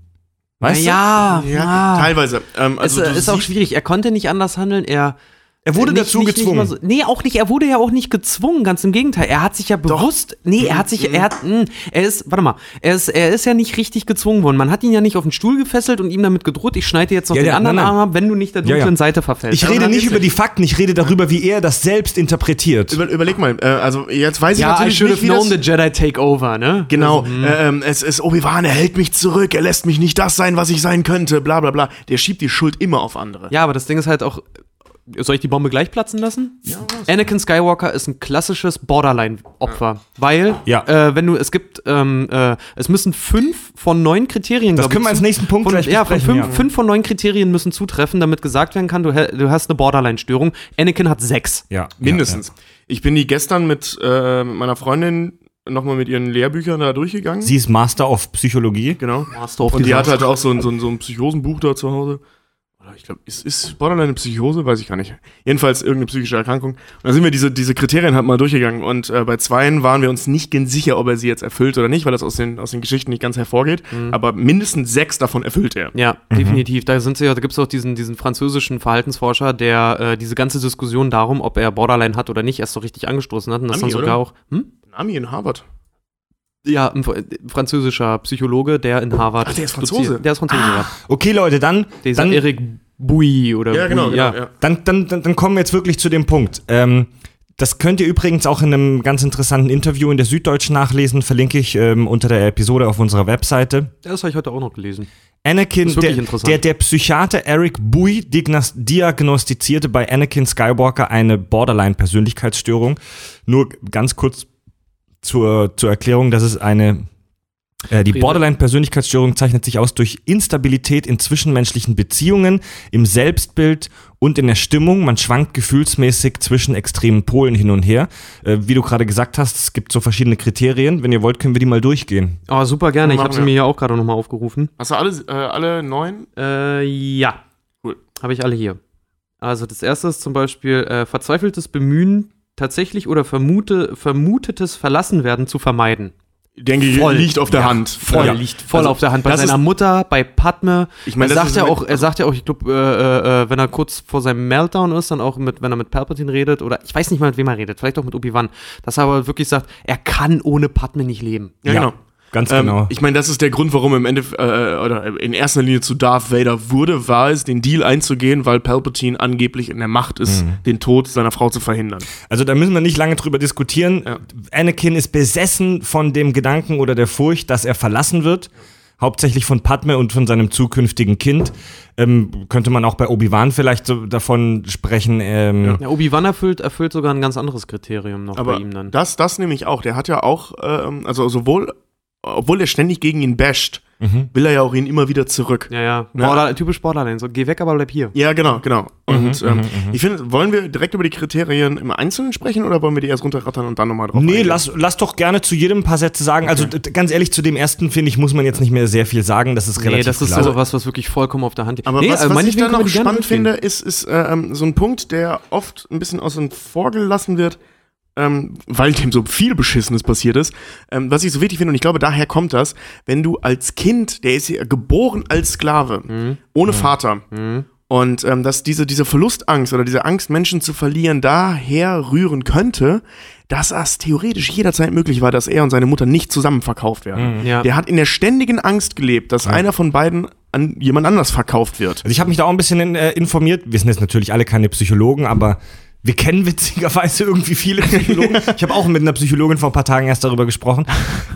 Weißt ja, Ja, teilweise. Ähm, also es du äh, ist auch schwierig. Er konnte nicht anders handeln. Er Er wurde Nicht- dazu nicht- nicht gezwungen. mal so, nee, auch nicht. Er wurde ja auch nicht gezwungen, ganz im Gegenteil. Er hat sich ja bewusst, nee, er hat sich, er hat, mh, er ist, warte mal, er ist, er ist ja nicht richtig gezwungen worden. Man hat ihn ja nicht auf den Stuhl gefesselt und ihm damit gedroht, ich schneide dir jetzt noch Ja, den ja, anderen nein, nein. Arm ab, wenn du nicht der dunklen ja. Seite verfällst. Ich Also rede nicht über die Fakten, ich rede darüber, wie er das selbst interpretiert. Über, überleg mal, äh, also jetzt weiß ich Ja, I natürlich should nicht, wie known das, the Jedi take over, ne? Genau, äh, ähm, es ist Obi-Wan, er hält mich zurück, er lässt mich nicht das sein, was ich sein könnte, bla bla bla. Der schiebt die Schuld immer auf andere. Ja, aber das Ding ist halt auch. Soll ich die Bombe gleich platzen lassen? Ja. Anakin Skywalker ist ein klassisches Borderline-Opfer, weil Ja. äh, wenn du es gibt, ähm, äh, es müssen fünf von neun Kriterien. Das können wir als nächsten Punkt von, gleich Ja, von fünf, ja. fünf von neun Kriterien müssen zutreffen, damit gesagt werden kann, du, du hast eine Borderline-Störung. Anakin hat sechs. Ja, Mindestens. Ich bin die gestern mit, äh, mit meiner Freundin nochmal mit ihren Lehrbüchern da durchgegangen. Sie ist Master of Psychologie. genau. Master of Und die hat halt auch so ein, so ein, so ein Psychosenbuch da zu Hause. Ich glaube, ist, ist Borderline eine Psychose? Weiß ich gar nicht. Jedenfalls irgendeine psychische Erkrankung. Und da sind wir diese, diese Kriterien halt mal durchgegangen. Und äh, bei zweien waren wir uns nicht ganz sicher, ob er sie jetzt erfüllt oder nicht, weil das aus den, aus den Geschichten nicht ganz hervorgeht. Aber mindestens sechs davon erfüllt er. Ja, definitiv. Da sind sie ja, da gibt es auch diesen, diesen französischen Verhaltensforscher, der äh, diese ganze Diskussion darum, ob er Borderline hat oder nicht, erst so richtig angestoßen hat. Und das Ami, dann sogar oder? auch. Hm? Ami in Harvard. Ja, ein fr- französischer Psychologe, der in Harvard. Ach, der ist Franzose? doziert. Der ist Franzose, ja. Okay, Leute, dann, Dieser dann, Eric Bouy oder Ja, genau, Bouy, genau. Ja. dann, dann, dann, dann kommen wir jetzt wirklich zu dem Punkt. Ähm, das könnt ihr übrigens auch in einem ganz interessanten Interview in der Süddeutschen nachlesen, verlinke ich ähm, unter der Episode auf unserer Webseite. Das habe ich heute auch noch gelesen. Anakin, der, der, der Psychiater Eric Bui diagnostizierte bei Anakin Skywalker eine Borderline-Persönlichkeitsstörung. Nur ganz kurz zur, zur Erklärung, das ist eine äh, die. Borderline-Persönlichkeitsstörung zeichnet sich aus durch Instabilität in zwischenmenschlichen Beziehungen, im Selbstbild und in der Stimmung. Man schwankt gefühlsmäßig zwischen extremen Polen hin und her. Äh, wie du gerade gesagt hast, es gibt so verschiedene Kriterien. Wenn ihr wollt, können wir die mal durchgehen. Oh, super gerne. Ich habe sie mir hier auch gerade nochmal aufgerufen. Hast du alle, äh, alle neun? Äh, ja. Cool. Habe ich alle hier. Also das erste ist zum Beispiel äh, verzweifeltes Bemühen, tatsächlich oder vermute, vermutetes Verlassenwerden zu vermeiden. Denke ich, Voll. liegt auf der Ja, Hand. Voll, Ja. liegt voll Also, auf der Hand. Bei seiner Mutter, bei Padme. Ich meine, er sagt ja auch, er sagt ja auch, ich glaube, äh, äh, wenn er kurz vor seinem Meltdown ist, dann auch mit, wenn er mit Palpatine redet, oder ich weiß nicht mal, mit wem er redet, vielleicht auch mit Obi-Wan, dass er aber wirklich sagt, er kann ohne Padme nicht leben. Ja, genau. Ganz Ähm, genau. ich meine, das ist der Grund, warum im Ende äh, oder in erster Linie zu Darth Vader wurde, war es, den Deal einzugehen, weil Palpatine angeblich in der Macht ist, Mhm. den Tod seiner Frau zu verhindern. Also da müssen wir nicht lange drüber diskutieren. Ja. Anakin ist besessen von dem Gedanken oder der Furcht, dass er verlassen wird. Hauptsächlich von Padme und von seinem zukünftigen Kind. Ähm, könnte man auch bei Obi-Wan vielleicht so davon sprechen. Ähm, Ja, Obi-Wan erfüllt, erfüllt sogar ein ganz anderes Kriterium noch Aber bei ihm dann. das, das nämlich auch. Der hat ja auch, ähm, also sowohl, obwohl er ständig gegen ihn basht, Mhm. will er ja auch ihn immer wieder zurück. ja, ja. Ja. Border, typisch Borderline. So, geh weg, aber bleib hier. Ja, genau, genau. Und Mhm, ähm, mhm, ich finde, wollen wir direkt über die Kriterien im Einzelnen sprechen oder wollen wir die erst runterrattern und dann nochmal drauf Nee, eingehen? lass, lass doch gerne zu jedem ein paar Sätze sagen. Also d- ganz ehrlich, zu dem ersten, finde ich, muss man jetzt nicht mehr sehr viel sagen. Das ist relativ Nee, das ist klar. so was, was wirklich vollkommen auf der Hand liegt. Aber nee, was, äh, was ich da noch spannend finde, ist, ist äh, ähm, so ein Punkt, der oft ein bisschen außen vor gelassen wird, ähm, weil dem so viel Beschissenes passiert ist. Ähm, was ich so wichtig finde, und ich glaube, daher kommt das, wenn du als Kind, der ist ja geboren als Sklave, Mhm. ohne Vater, und ähm, dass diese, diese Verlustangst oder diese Angst, Menschen zu verlieren, daher rühren könnte, dass es theoretisch jederzeit möglich war, dass er und seine Mutter nicht zusammen verkauft werden. Ja. Der hat in der ständigen Angst gelebt, dass einer von beiden an jemand anders verkauft wird. Also ich habe mich da auch ein bisschen in, äh, informiert. Wir sind jetzt natürlich alle keine Psychologen, aber wir kennen witzigerweise irgendwie viele Psychologen. ich habe auch mit einer Psychologin vor ein paar Tagen erst darüber gesprochen.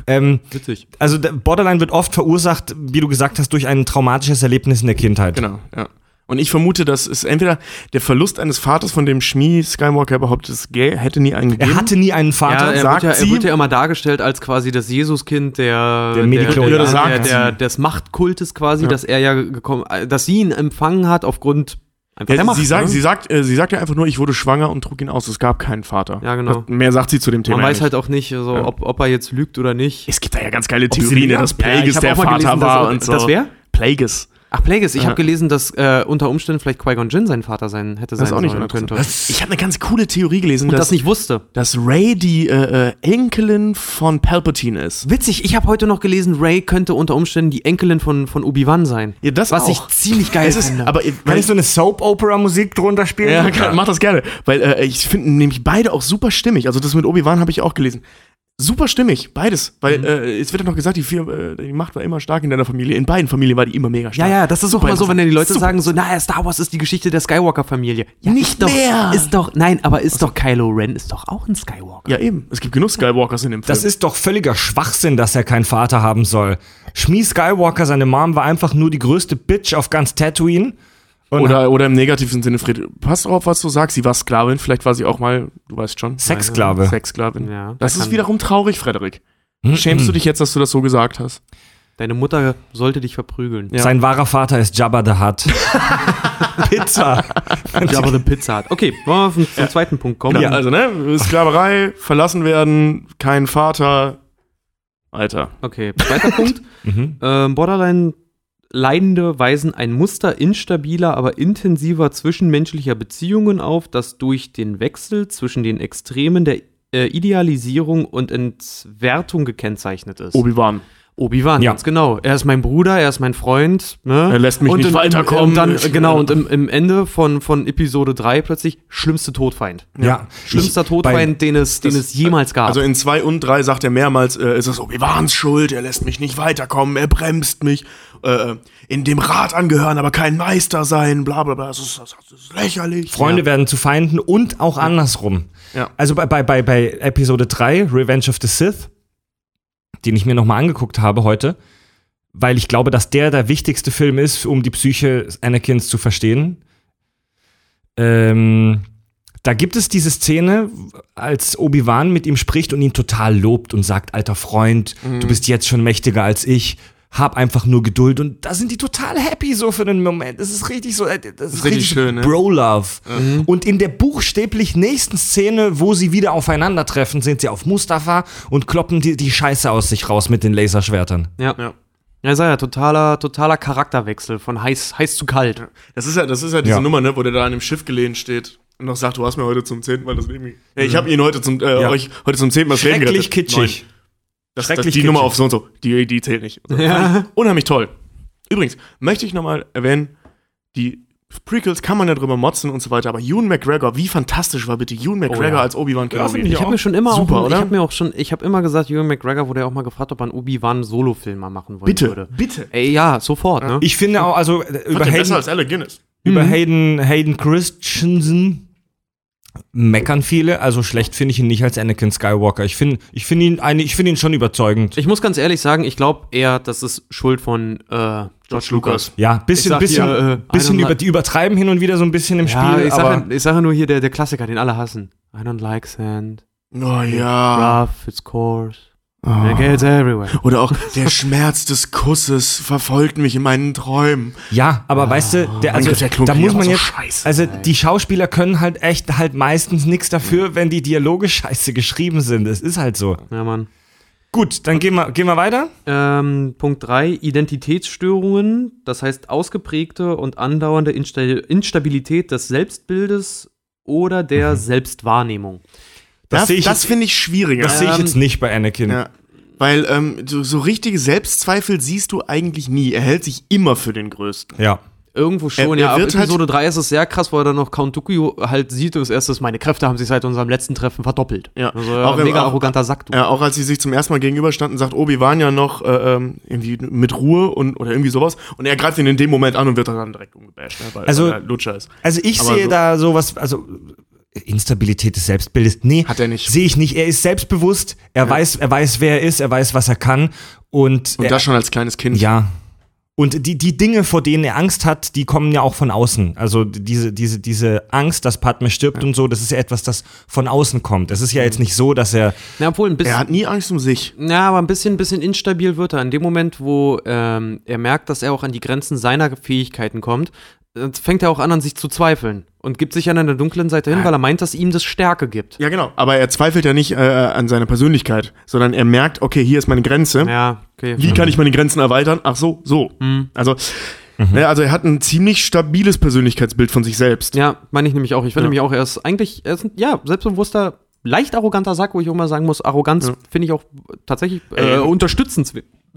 Ähm, Witzig. also der Borderline wird oft verursacht, wie du gesagt hast, durch ein traumatisches Erlebnis in der Kindheit. Genau, ja. Und ich vermute, dass es entweder der Verlust eines Vaters, von dem Schmie Skywalker behauptet, es hätte nie einen gegeben. Er hatte nie einen Vater. Ja, er sagt wird ja, er sie- wird ja immer dargestellt als quasi das Jesuskind der, Der der, Oder sagt der, der, sie. des Machtkultes quasi, Ja. dass er ja gekommen, äh, dass sie ihn empfangen hat aufgrund einfach Ja, Macht. sie, sagt, ne? sie, sagt, äh, sie sagt ja einfach nur, ich wurde schwanger und trug ihn aus. Es gab keinen Vater. Ja, genau. Das, mehr sagt sie zu dem Thema. Man weiß nicht. halt auch nicht, so, ob, ob er jetzt lügt oder nicht. es gibt da ja ganz geile Theorien, dass Plagueis der Vater gelesen, war dass- und so. das wer? Plagueis. Ach, Plagueis, ich Ja. habe gelesen, dass äh, unter Umständen vielleicht Qui-Gon Jinn sein Vater sein hätte sein Das ist auch nicht sollen könnte. Ich habe eine ganz coole Theorie gelesen, Und dass, das nicht wusste. dass Ray die äh, äh, Enkelin von Palpatine ist. Witzig, ich habe heute noch gelesen, Ray könnte unter Umständen die Enkelin von, von Obi-Wan sein. Ja, das was auch. ich ziemlich geil ist, finde. aber Kann ich so eine Soap-Opera-Musik drunter spielen? Ja, kann, mach das gerne. Weil äh, ich finde nämlich beide auch super stimmig. Also das mit Obi-Wan habe ich auch gelesen. Super stimmig, beides. Mhm. Weil äh, es wird ja noch gesagt, die, vier, äh, die Macht war immer stark in deiner Familie. In beiden Familien war die immer mega ja, stark. ja, das ist auch Super immer so, wenn dann die Leute interessant. sagen so, naja, Star Wars ist die Geschichte der Skywalker-Familie. Ja, Nicht doch, mehr. Ist doch, nein, aber ist doch Kylo Ren, ist doch auch ein Skywalker. Ja, eben. Es gibt genug Skywalkers in dem Film. Das ist doch völliger Schwachsinn, dass er keinen Vater haben soll. Schmie Skywalker, seine Mom, war einfach nur die größte Bitch auf ganz Tatooine. Und oder, oder im negativen Sinne, Fred, pass drauf, was du sagst. Sie war Sklavin, vielleicht war sie auch mal, du weißt schon, Sexsklave. Sexsklavin. Ja, das da ist wiederum traurig, Frederik. Hm, Schämst du dich jetzt, dass du das so gesagt hast? Deine Mutter sollte dich verprügeln. Ja. Sein wahrer Vater ist Jabba the Hutt. Pizza. Jabba the Pizza hat. Okay, wollen wir zum zweiten Punkt kommen? Ja, also, ne? Sklaverei, verlassen werden, kein Vater. Alter. Okay, zweiter Punkt. Mhm. Ähm, Borderline Leidende weisen ein Muster instabiler, aber intensiver zwischenmenschlicher Beziehungen auf, das durch den Wechsel zwischen den Extremen der äh, Idealisierung und Entwertung gekennzeichnet ist. Obi-Wan. Obi-Wan, Ja. ganz genau. Er ist mein Bruder, er ist mein Freund. Ne? Er lässt mich und nicht im- weiterkommen. Und dann, genau, und im, im Ende von, von Episode 3 plötzlich schlimmste Todfeind. Ja. Schlimmster Ich- Todfeind, den es, den das- es jemals gab. Also in 2 und 3 sagt er mehrmals, äh, ist es Obi-Wans Schuld, er lässt mich nicht weiterkommen, er bremst mich, äh, in dem Rat angehören, aber kein Meister sein, bla bla bla, das ist, das ist lächerlich. Freunde werden zu Feinden und auch andersrum. Ja. Also bei, bei, bei, bei Episode 3, Revenge of the Sith, den ich mir nochmal angeguckt habe heute, weil ich glaube, dass der der wichtigste Film ist, um die Psyche Anakins zu verstehen. Ähm, da gibt es diese Szene, als Obi-Wan mit ihm spricht und ihn total lobt und sagt, alter Freund, du bist jetzt schon mächtiger als ich. Hab einfach nur Geduld und da sind die total happy so für den Moment. Das ist richtig so, äh, das ist, richtig richtig, schön, ne? Bro-Love. Und in der buchstäblich nächsten Szene, wo sie wieder aufeinandertreffen, sind sie auf Mustafa und kloppen die, die Scheiße aus sich raus mit den Laserschwertern. ja. Ja. Ja, ist ja totaler, totaler Charakterwechsel von heiß, heiß zu kalt. Das ist ja, das ist ja diese Ja. Nummer, ne, wo der da an dem Schiff gelehnt steht und noch sagt, du hast mir heute zum zehnten Mal das Leben. Ja, ich habe ihn heute zum, äh, Ja. euch heute zum zehnten Mal das Leben Schrecklich gerettet. kitschig. Neun. Das, Schrecklich das, die. Nummer auf so und so, die, die zählt nicht. Also, Ja. Unheimlich toll. Übrigens, möchte ich nochmal erwähnen, die Prequels kann man ja drüber motzen und so weiter, aber Ewan McGregor, wie fantastisch war bitte Ewan McGregor ja. als Obi-Wan Ja, Kenobi? Ich habe mir schon immer Super, auch, oder? ich habe mir auch schon, ich habe immer gesagt, Ewan McGregor wurde ja auch mal gefragt, ob er einen Obi-Wan Solo-Film mal machen wollen bitte, würde. bitte. Ey, ja, sofort, ne? Ich finde auch, also über Fand den besser Hayden, als Alec Guinness. über Mhm. Hayden, Hayden Christensen meckern viele. Also schlecht finde ich ihn nicht als Anakin Skywalker. Ich finde ich finde ihn, eine- ich finde ihn schon überzeugend. Ich muss ganz ehrlich sagen, ich glaube eher, das ist Schuld von äh, George Lucas. Ja, bisschen, sag bisschen, hier, äh, bisschen über, die übertreiben hin und wieder so ein bisschen im Ja, Spiel. ich aber sage ich sage nur hier der, der Klassiker, den alle hassen. I don't like sand. Oh ja. Rough, it's coarse. Oh. Oder auch der Schmerz des Kusses verfolgt mich in meinen Träumen. ja, aber weißt du, der, also, Gott, der da muss man so jetzt, scheiße. also die Schauspieler können halt echt halt meistens nichts dafür, wenn die Dialoge scheiße geschrieben sind. Es ist halt so. Ja, Mann. Gut, dann gehen wir, gehen wir weiter. Ähm, Punkt 3, Identitätsstörungen, das heißt ausgeprägte und andauernde Insta Instabilität des Selbstbildes oder der Selbstwahrnehmung. Das Das, sehe ich das finde ich schwieriger. Das sehe ich Ähm, jetzt nicht bei Anakin. Ja. Weil ähm, so, so richtige Selbstzweifel siehst du eigentlich nie. Er hält sich immer für den Größten. Ja. Irgendwo schon, Er- er ja. Ab wird halt- Episode 3 ist es sehr krass, wo er dann noch Count Dooku halt sieht und das erste ist, meine Kräfte haben sich seit unserem letzten Treffen verdoppelt. Ja. Also, Auch ja, im- mega auch- arroganter Sack, du. Ja, auch als sie sich zum ersten Mal gegenüberstanden, sagt Obi-Wan ja noch äh, ähm, irgendwie mit Ruhe und oder irgendwie sowas. Und er greift ihn in dem Moment an und wird dann direkt umgebasht, ne, weil, Also- weil er Lutscher ist. Also ich Aber sehe so- da sowas, also Instabilität des Selbstbildes. Nee, Hat er nicht. Sehe ich nicht. Er ist selbstbewusst, er weiß, er weiß, wer er ist, er weiß, was er kann und, Und er, das schon als kleines Kind. ja. Und die, die Dinge, vor denen er Angst hat, die kommen ja auch von außen. Also diese, diese, diese Angst, dass Padme stirbt und so, das ist ja etwas, das von außen kommt. Es ist ja jetzt nicht so, dass er. Ja, obwohl ein bisschen. Er hat nie Angst um sich. Ja, aber ein bisschen, bisschen instabil wird er. In dem Moment, wo ähm, er merkt, dass er auch an die Grenzen seiner Fähigkeiten kommt, äh, fängt er auch an, an sich zu zweifeln und gibt sich an der dunklen Seite hin, weil er meint, dass ihm das Stärke gibt. Ja, genau. Aber er zweifelt ja nicht äh, an seiner Persönlichkeit, sondern er merkt, okay, hier ist meine Grenze. Ja, okay. Wie kann ich meine Grenzen erweitern? Ach so, so. Hm. Also, ne, also er hat ein ziemlich stabiles Persönlichkeitsbild von sich selbst. Ja, meine ich nämlich auch. Ich finde Ja. nämlich auch, er ist eigentlich, er ist ein, ja, selbstbewusster, leicht arroganter Sack, wo ich auch mal sagen muss, Arroganz Ja. finde ich auch tatsächlich äh, Ey.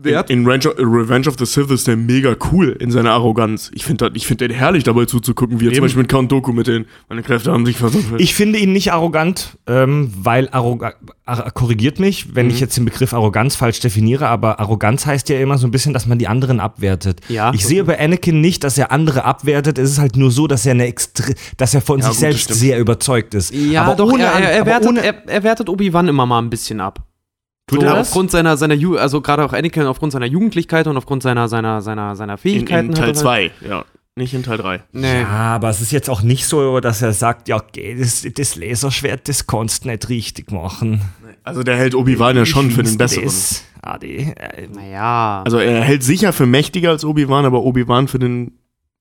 Unterstützenswert. In Revenge of, Revenge of the Sith ist der mega cool in seiner Arroganz. Ich finde find den herrlich dabei zuzugucken, wie er zum. Beispiel mit Count Doku mit den, meine Kräfte haben sich versucht. Ich finde ihn nicht arrogant, ähm, weil arrogant, korrigiert mich, wenn Mhm. ich jetzt den Begriff Arroganz falsch definiere, aber Arroganz heißt ja immer so ein bisschen, dass man die anderen abwertet. Ja. Ich sehe bei Anakin nicht, dass er andere abwertet. Es ist halt nur so, dass er eine extre dass er von Ja, sich gut, selbst sehr überzeugt ist. Ja, aber doch, ohne, er, er, er, aber wertet, ohne er, er wertet Obi-Wan immer mal ein bisschen ab. Tut so, er aufgrund seiner, seiner Ju also gerade auch Anakin aufgrund seiner Jugendlichkeit und aufgrund seiner, seiner, seiner, seiner in, Fähigkeiten. in hat Teil er 2, ja. Nicht in Teil 3. Halt, nee. Ja, aber es ist jetzt auch nicht so, dass er sagt, ja, okay, das, das Laserschwert, das kannst du nicht richtig machen. Also der hält Obi-Wan ja schon für den besseren. das, Adi, äh, Naja. Also er hält sicher für mächtiger als Obi-Wan, aber Obi-Wan für den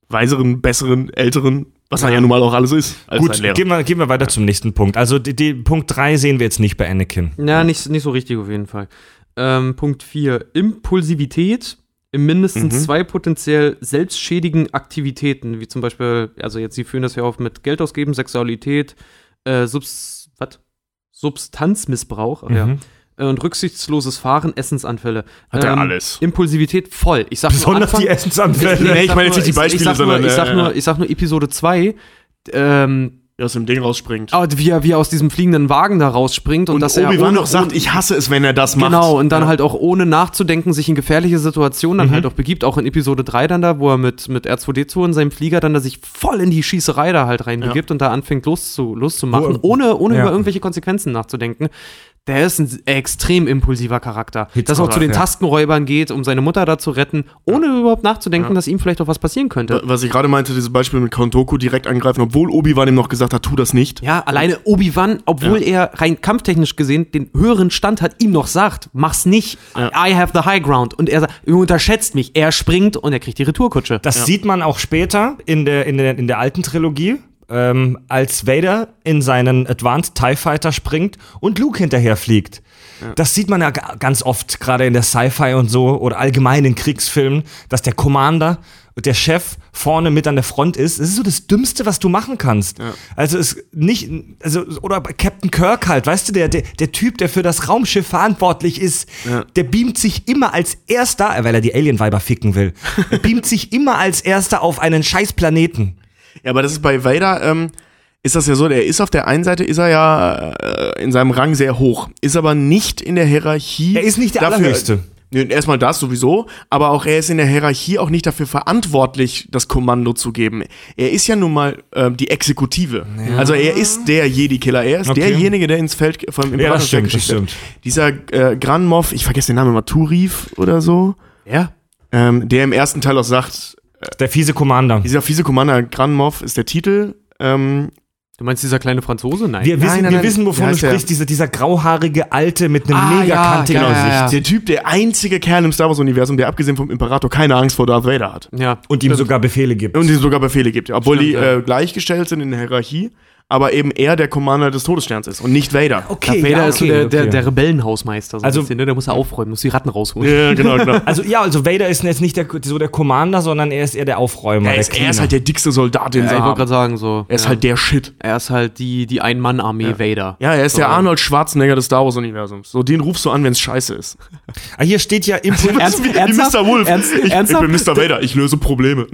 weiseren, besseren, älteren, was er ja nun mal auch alles ist, Gut, gehen wir, gehen wir weiter zum nächsten Punkt. Also die, die Punkt 3 sehen wir jetzt nicht bei Anakin. Ja, nicht, nicht so richtig auf jeden Fall. Ähm, Punkt 4. Impulsivität, in mindestens Mhm. zwei potenziell selbstschädigen Aktivitäten, wie zum Beispiel, also jetzt, sie führen das ja auf mit Geld ausgeben, Sexualität, äh, Subs, was? Substanzmissbrauch ach ja, Mhm. äh, und rücksichtsloses Fahren, Essensanfälle. Hat er Ähm, alles. Impulsivität voll. Ich sag nur Besonders Anfang- die Essensanfälle. Nee, ich meine jetzt nur- nicht die Beispiele, ich, sag nur, sondern, ich, sag äh, nur, ich sag nur Episode 2, ähm, Der aus dem Ding rausspringt. ah, wie, er, wie er aus diesem fliegenden Wagen da rausspringt und, und dass er Obi-Wan noch sagt, ich hasse es, wenn er das macht. Genau, und dann Ja. halt auch ohne nachzudenken sich in gefährliche Situationen dann Mhm. halt auch begibt, auch in Episode 3 dann da, wo er mit, mit R2D2 in seinem Flieger dann da sich voll in die Schießerei da halt reinbegibt und da anfängt loszu, loszumachen, Wo- ohne, ohne ja. über irgendwelche Konsequenzen nachzudenken. Der ist ein extrem impulsiver Charakter. Dass er auch zu den ja. Tastenräubern geht, um seine Mutter da zu retten, ohne überhaupt nachzudenken, dass ihm vielleicht auch was passieren könnte. Was ich gerade meinte, dieses Beispiel mit Count Dooku direkt angreifen, obwohl Obi-Wan ihm noch gesagt hat, tu das nicht. Ja, alleine Obi-Wan, obwohl er rein kampftechnisch gesehen den höheren Stand hat, ihm noch sagt, mach's nicht, I have the high ground. Und er sagt, ihr unterschätzt mich. Er springt und er kriegt die Retourkutsche. Das sieht man auch später in der, in der, in der alten Trilogie, ähm, als Vader in seinen Advanced TIE Fighter springt und Luke hinterher fliegt. Das sieht man ja ga- ganz oft, gerade in der Sci-Fi und so oder allgemein in Kriegsfilmen, dass der Commander, der Chef vorne mit an der Front ist. Das ist so das Dümmste, was du machen kannst. Also es nicht, also, oder bei Captain Kirk halt, weißt du, der, der, der Typ, der für das Raumschiff verantwortlich ist, Ja. der beamt sich immer als erster, weil er die Alien-Weiber ficken will, beamt sich immer als erster auf einen scheiß Planeten. Ja, aber das ist bei Vader, ähm, ist das ja so, der ist auf der einen Seite, ist er ja äh, in seinem Rang sehr hoch, ist aber nicht in der Hierarchie. Er ist nicht der Allerhöchste. Nee, erstmal das sowieso, aber auch er ist in der Hierarchie auch nicht dafür verantwortlich, das Kommando zu geben. Er ist ja nun mal ähm, die Exekutive. Also er ist der Jedi-Killer. Er ist Okay. derjenige, der ins Feld vom Imperator das stimmt, das stimmt. Dieser äh, Gran Moff, ich vergesse den Namen immer, Turif oder so, Ja. ähm, der im ersten Teil auch sagt, Der fiese Commander. dieser fiese Commander Gran Moff ist der Titel. Ähm, Du meinst dieser kleine Franzose? Nein. Wir wissen, nein, wir nein. wissen, wovon du sprichst. Dieser, dieser grauhaarige Alte mit einem Ah, mega ja, kantigen ja, ja, ja. Gesicht. Der Typ, der einzige Kerl im Star Wars-Universum, der abgesehen vom Imperator keine Angst vor Darth Vader hat. ja. Und ihm sogar Befehle gibt. Und ihm sogar Befehle gibt. Obwohl Stimmt, die ja. äh, gleichgestellt sind in der Hierarchie, aber eben er der Commander des Todessterns ist und nicht Vader. okay, Darth Vader ja, ist so okay, der, der, okay. der Rebellenhausmeister. So Also- ein bisschen, ne? Der muss er aufräumen, muss die Ratten rausholen. Ja, genau, genau. Also ja, also Vader ist jetzt nicht der, so der Commander, sondern er ist eher der Aufräumer. er, der ist, er ist halt der dickste Soldat, den Ja, sie ich wollte gerade sagen, so. Er ist ja. halt der Shit. Er ist halt die, die Ein-Mann-Armee Vader. Ja, er ist der So. Arnold Schwarzenegger des Star Wars-Universums. So, den rufst du an, wenn es scheiße ist. ah, hier steht ja Impuls. Ernst- Wie, wie ernsthaft? Mr. Wolf. Ernst- ich, ich ernsthaft? bin Mr. Vader, ich löse Probleme.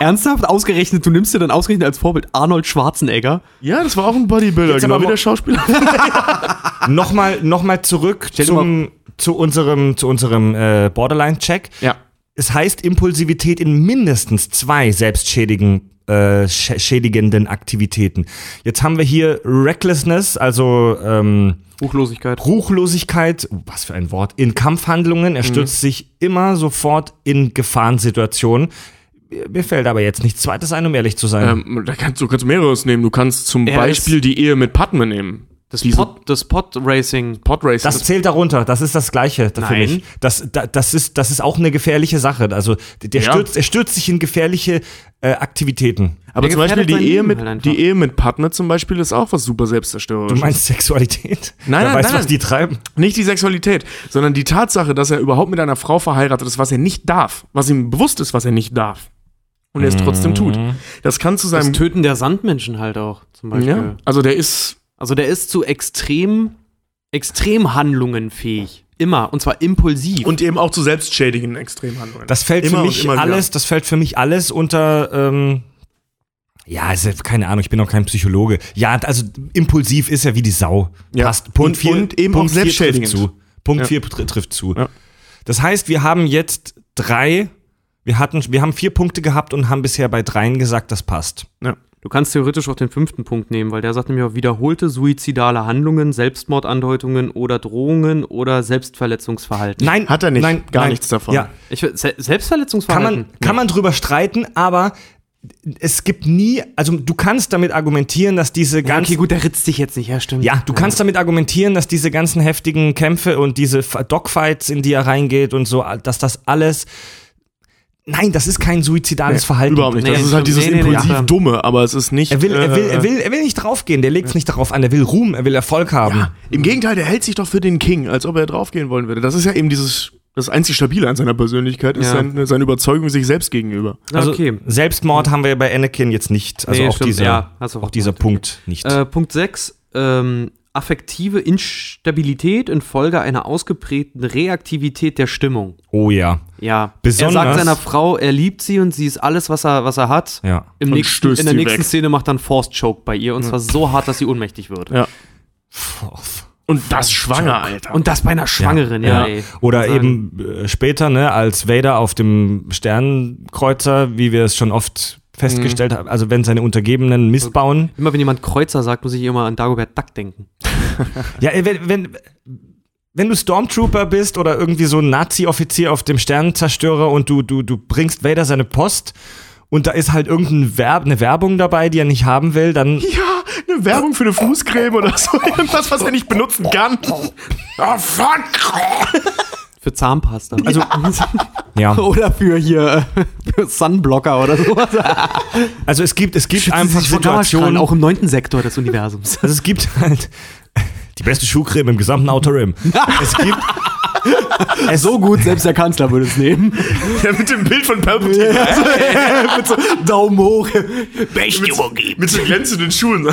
Ernsthaft ausgerechnet, du nimmst dir dann ausgerechnet als Vorbild Arnold Schwarzenegger. Ja, das war auch ein Bodybuilder, Jetzt genau wie der Schauspieler. Nochmal noch mal zurück zum, zu unserem, zu unserem äh, Borderline-Check. ja. Es heißt Impulsivität in mindestens zwei selbstschädigen äh, sch- schädigenden Aktivitäten. Jetzt haben wir hier Recklessness, also ähm, Ruchlosigkeit. Ruchlosigkeit, was für ein Wort, in Kampfhandlungen. Er stürzt sich immer sofort in Gefahrensituationen. Mir- fällt aber jetzt nichts Zweites ein, um ehrlich zu sein. Ähm, da kannst, du kannst mehreres nehmen. Du kannst zum Er Beispiel die Ehe mit Padme nehmen. Das Diese Pod, das Pod Racing. Podrace. Das zählt darunter, das ist das Gleiche für Nein. mich. Das, da, das, ist, das ist auch eine gefährliche Sache. Also der Ja. stürzt, er stürzt sich in gefährliche äh, Aktivitäten. aber Der zum Beispiel die Ehe, mit, halt die Ehe mit Padme zum Beispiel ist auch was super selbstzerstörerisches. Du meinst Sexualität? Nein, Wer nein, weiß, nein, was die treiben. Nicht die Sexualität, sondern die Tatsache, dass er überhaupt mit einer Frau verheiratet ist, was er nicht darf. Was ihm bewusst ist, was er nicht darf. Und er es trotzdem tut. Das kann zu Das seinem. Töten der Sandmenschen halt auch, zum Beispiel. ja, also der ist. Also der ist zu extrem, Extremhandlungen fähig. Immer. Und zwar impulsiv. Und eben auch zu selbstschädigenden Extremhandlungen. Das fällt Immer für mich wieder. alles, das fällt für mich alles unter, ähm, ja, also, keine Ahnung, ich bin auch kein Psychologe. Ja, also impulsiv ist ja wie die Sau. Ja. Passt. Punkt Und- vier, und eben Punkt auch vier trifft selbstschädigend. zu. Punkt Ja. 4 trifft zu. Ja. Das heißt, wir haben jetzt drei, wir hatten, wir haben vier Punkte gehabt und haben bisher bei dreien gesagt, das passt. ja. Du kannst theoretisch auch den fünften Punkt nehmen, weil der sagt nämlich auch wiederholte suizidale Handlungen, Selbstmordandeutungen oder Drohungen oder Selbstverletzungsverhalten. Nein, Hat er nicht. Nein, Gar nein. nichts davon. Ja, Ich, will- Se kann Selbstverletzungsverhalten? man, kann man drüber streiten, aber es gibt nie, also du kannst damit argumentieren, dass diese ja, ganzen okay, gut, der ritzt dich jetzt nicht, ja, stimmt. Ja, du kannst damit argumentieren, dass diese ganzen heftigen Kämpfe und diese Dogfights, in die er reingeht und so, dass das alles. Nein, das ist kein suizidales Verhalten. Überhaupt nicht. Nee, das ist halt dieses nee, nee, nee, impulsiv. Dumme, aber es ist nicht. Er will, er will, äh, er will, er will nicht draufgehen. Der legt es nicht darauf an. Er will Ruhm, er will Erfolg haben. Ja, im Gegenteil, der hält sich doch für den King, als ob er draufgehen wollen würde. Das ist ja eben dieses Das einzig Stabile an seiner Persönlichkeit ist Ja. seine, seine Überzeugung sich selbst gegenüber. Also okay. Selbstmord haben wir bei Anakin jetzt nicht. Also Nee, auch, stimmt. dieser, Ja, auch auch dieser. Punkt nicht. Äh, Punkt 6. Ähm, affektive Instabilität infolge einer ausgeprägten Reaktivität der Stimmung. oh ja. Ja. Besonders- er sagt seiner Frau, er liebt sie und sie ist alles, was er, was er hat. Ja. Im Und nächsten, stößt in der sie nächsten weg. Szene macht er einen Forced Choke bei ihr und zwar so hart, dass sie ohnmächtig wird. Ja. Und das schwanger, Alter. Und das bei einer Schwangeren, ja. ey. Oder Sagen. eben äh, später, ne, als Vader auf dem Sternenkreuzer, wie wir es schon oft festgestellt Mhm. haben, also wenn seine Untergebenen Mist bauen. Immer wenn jemand Kreuzer sagt, muss ich immer an Dagobert Duck denken. Ja, wenn, wenn, wenn du Stormtrooper bist oder irgendwie so ein Nazi-Offizier auf dem Sternenzerstörer und du, du, du bringst Vader seine Post und da ist halt irgendeine Werb eine Werbung dabei, die er nicht haben will, dann ja, eine Werbung für eine Fußcreme oder so. Irgendwas, was er nicht benutzen kann. Oh, fuck. Für Zahnpasta. Also, ja. oder für hier äh, für Sunblocker oder sowas. Also es gibt, es gibt Schützen einfach Situationen, auch im neunten Sektor des Universums. also es gibt halt die beste Schuhcreme im gesamten Outer Rim. es gibt es so gut, selbst der Kanzler würde es nehmen. Ja, mit dem Bild von Palpatine. Mit so Daumen hoch. mit, mit so glänzenden Schuhen.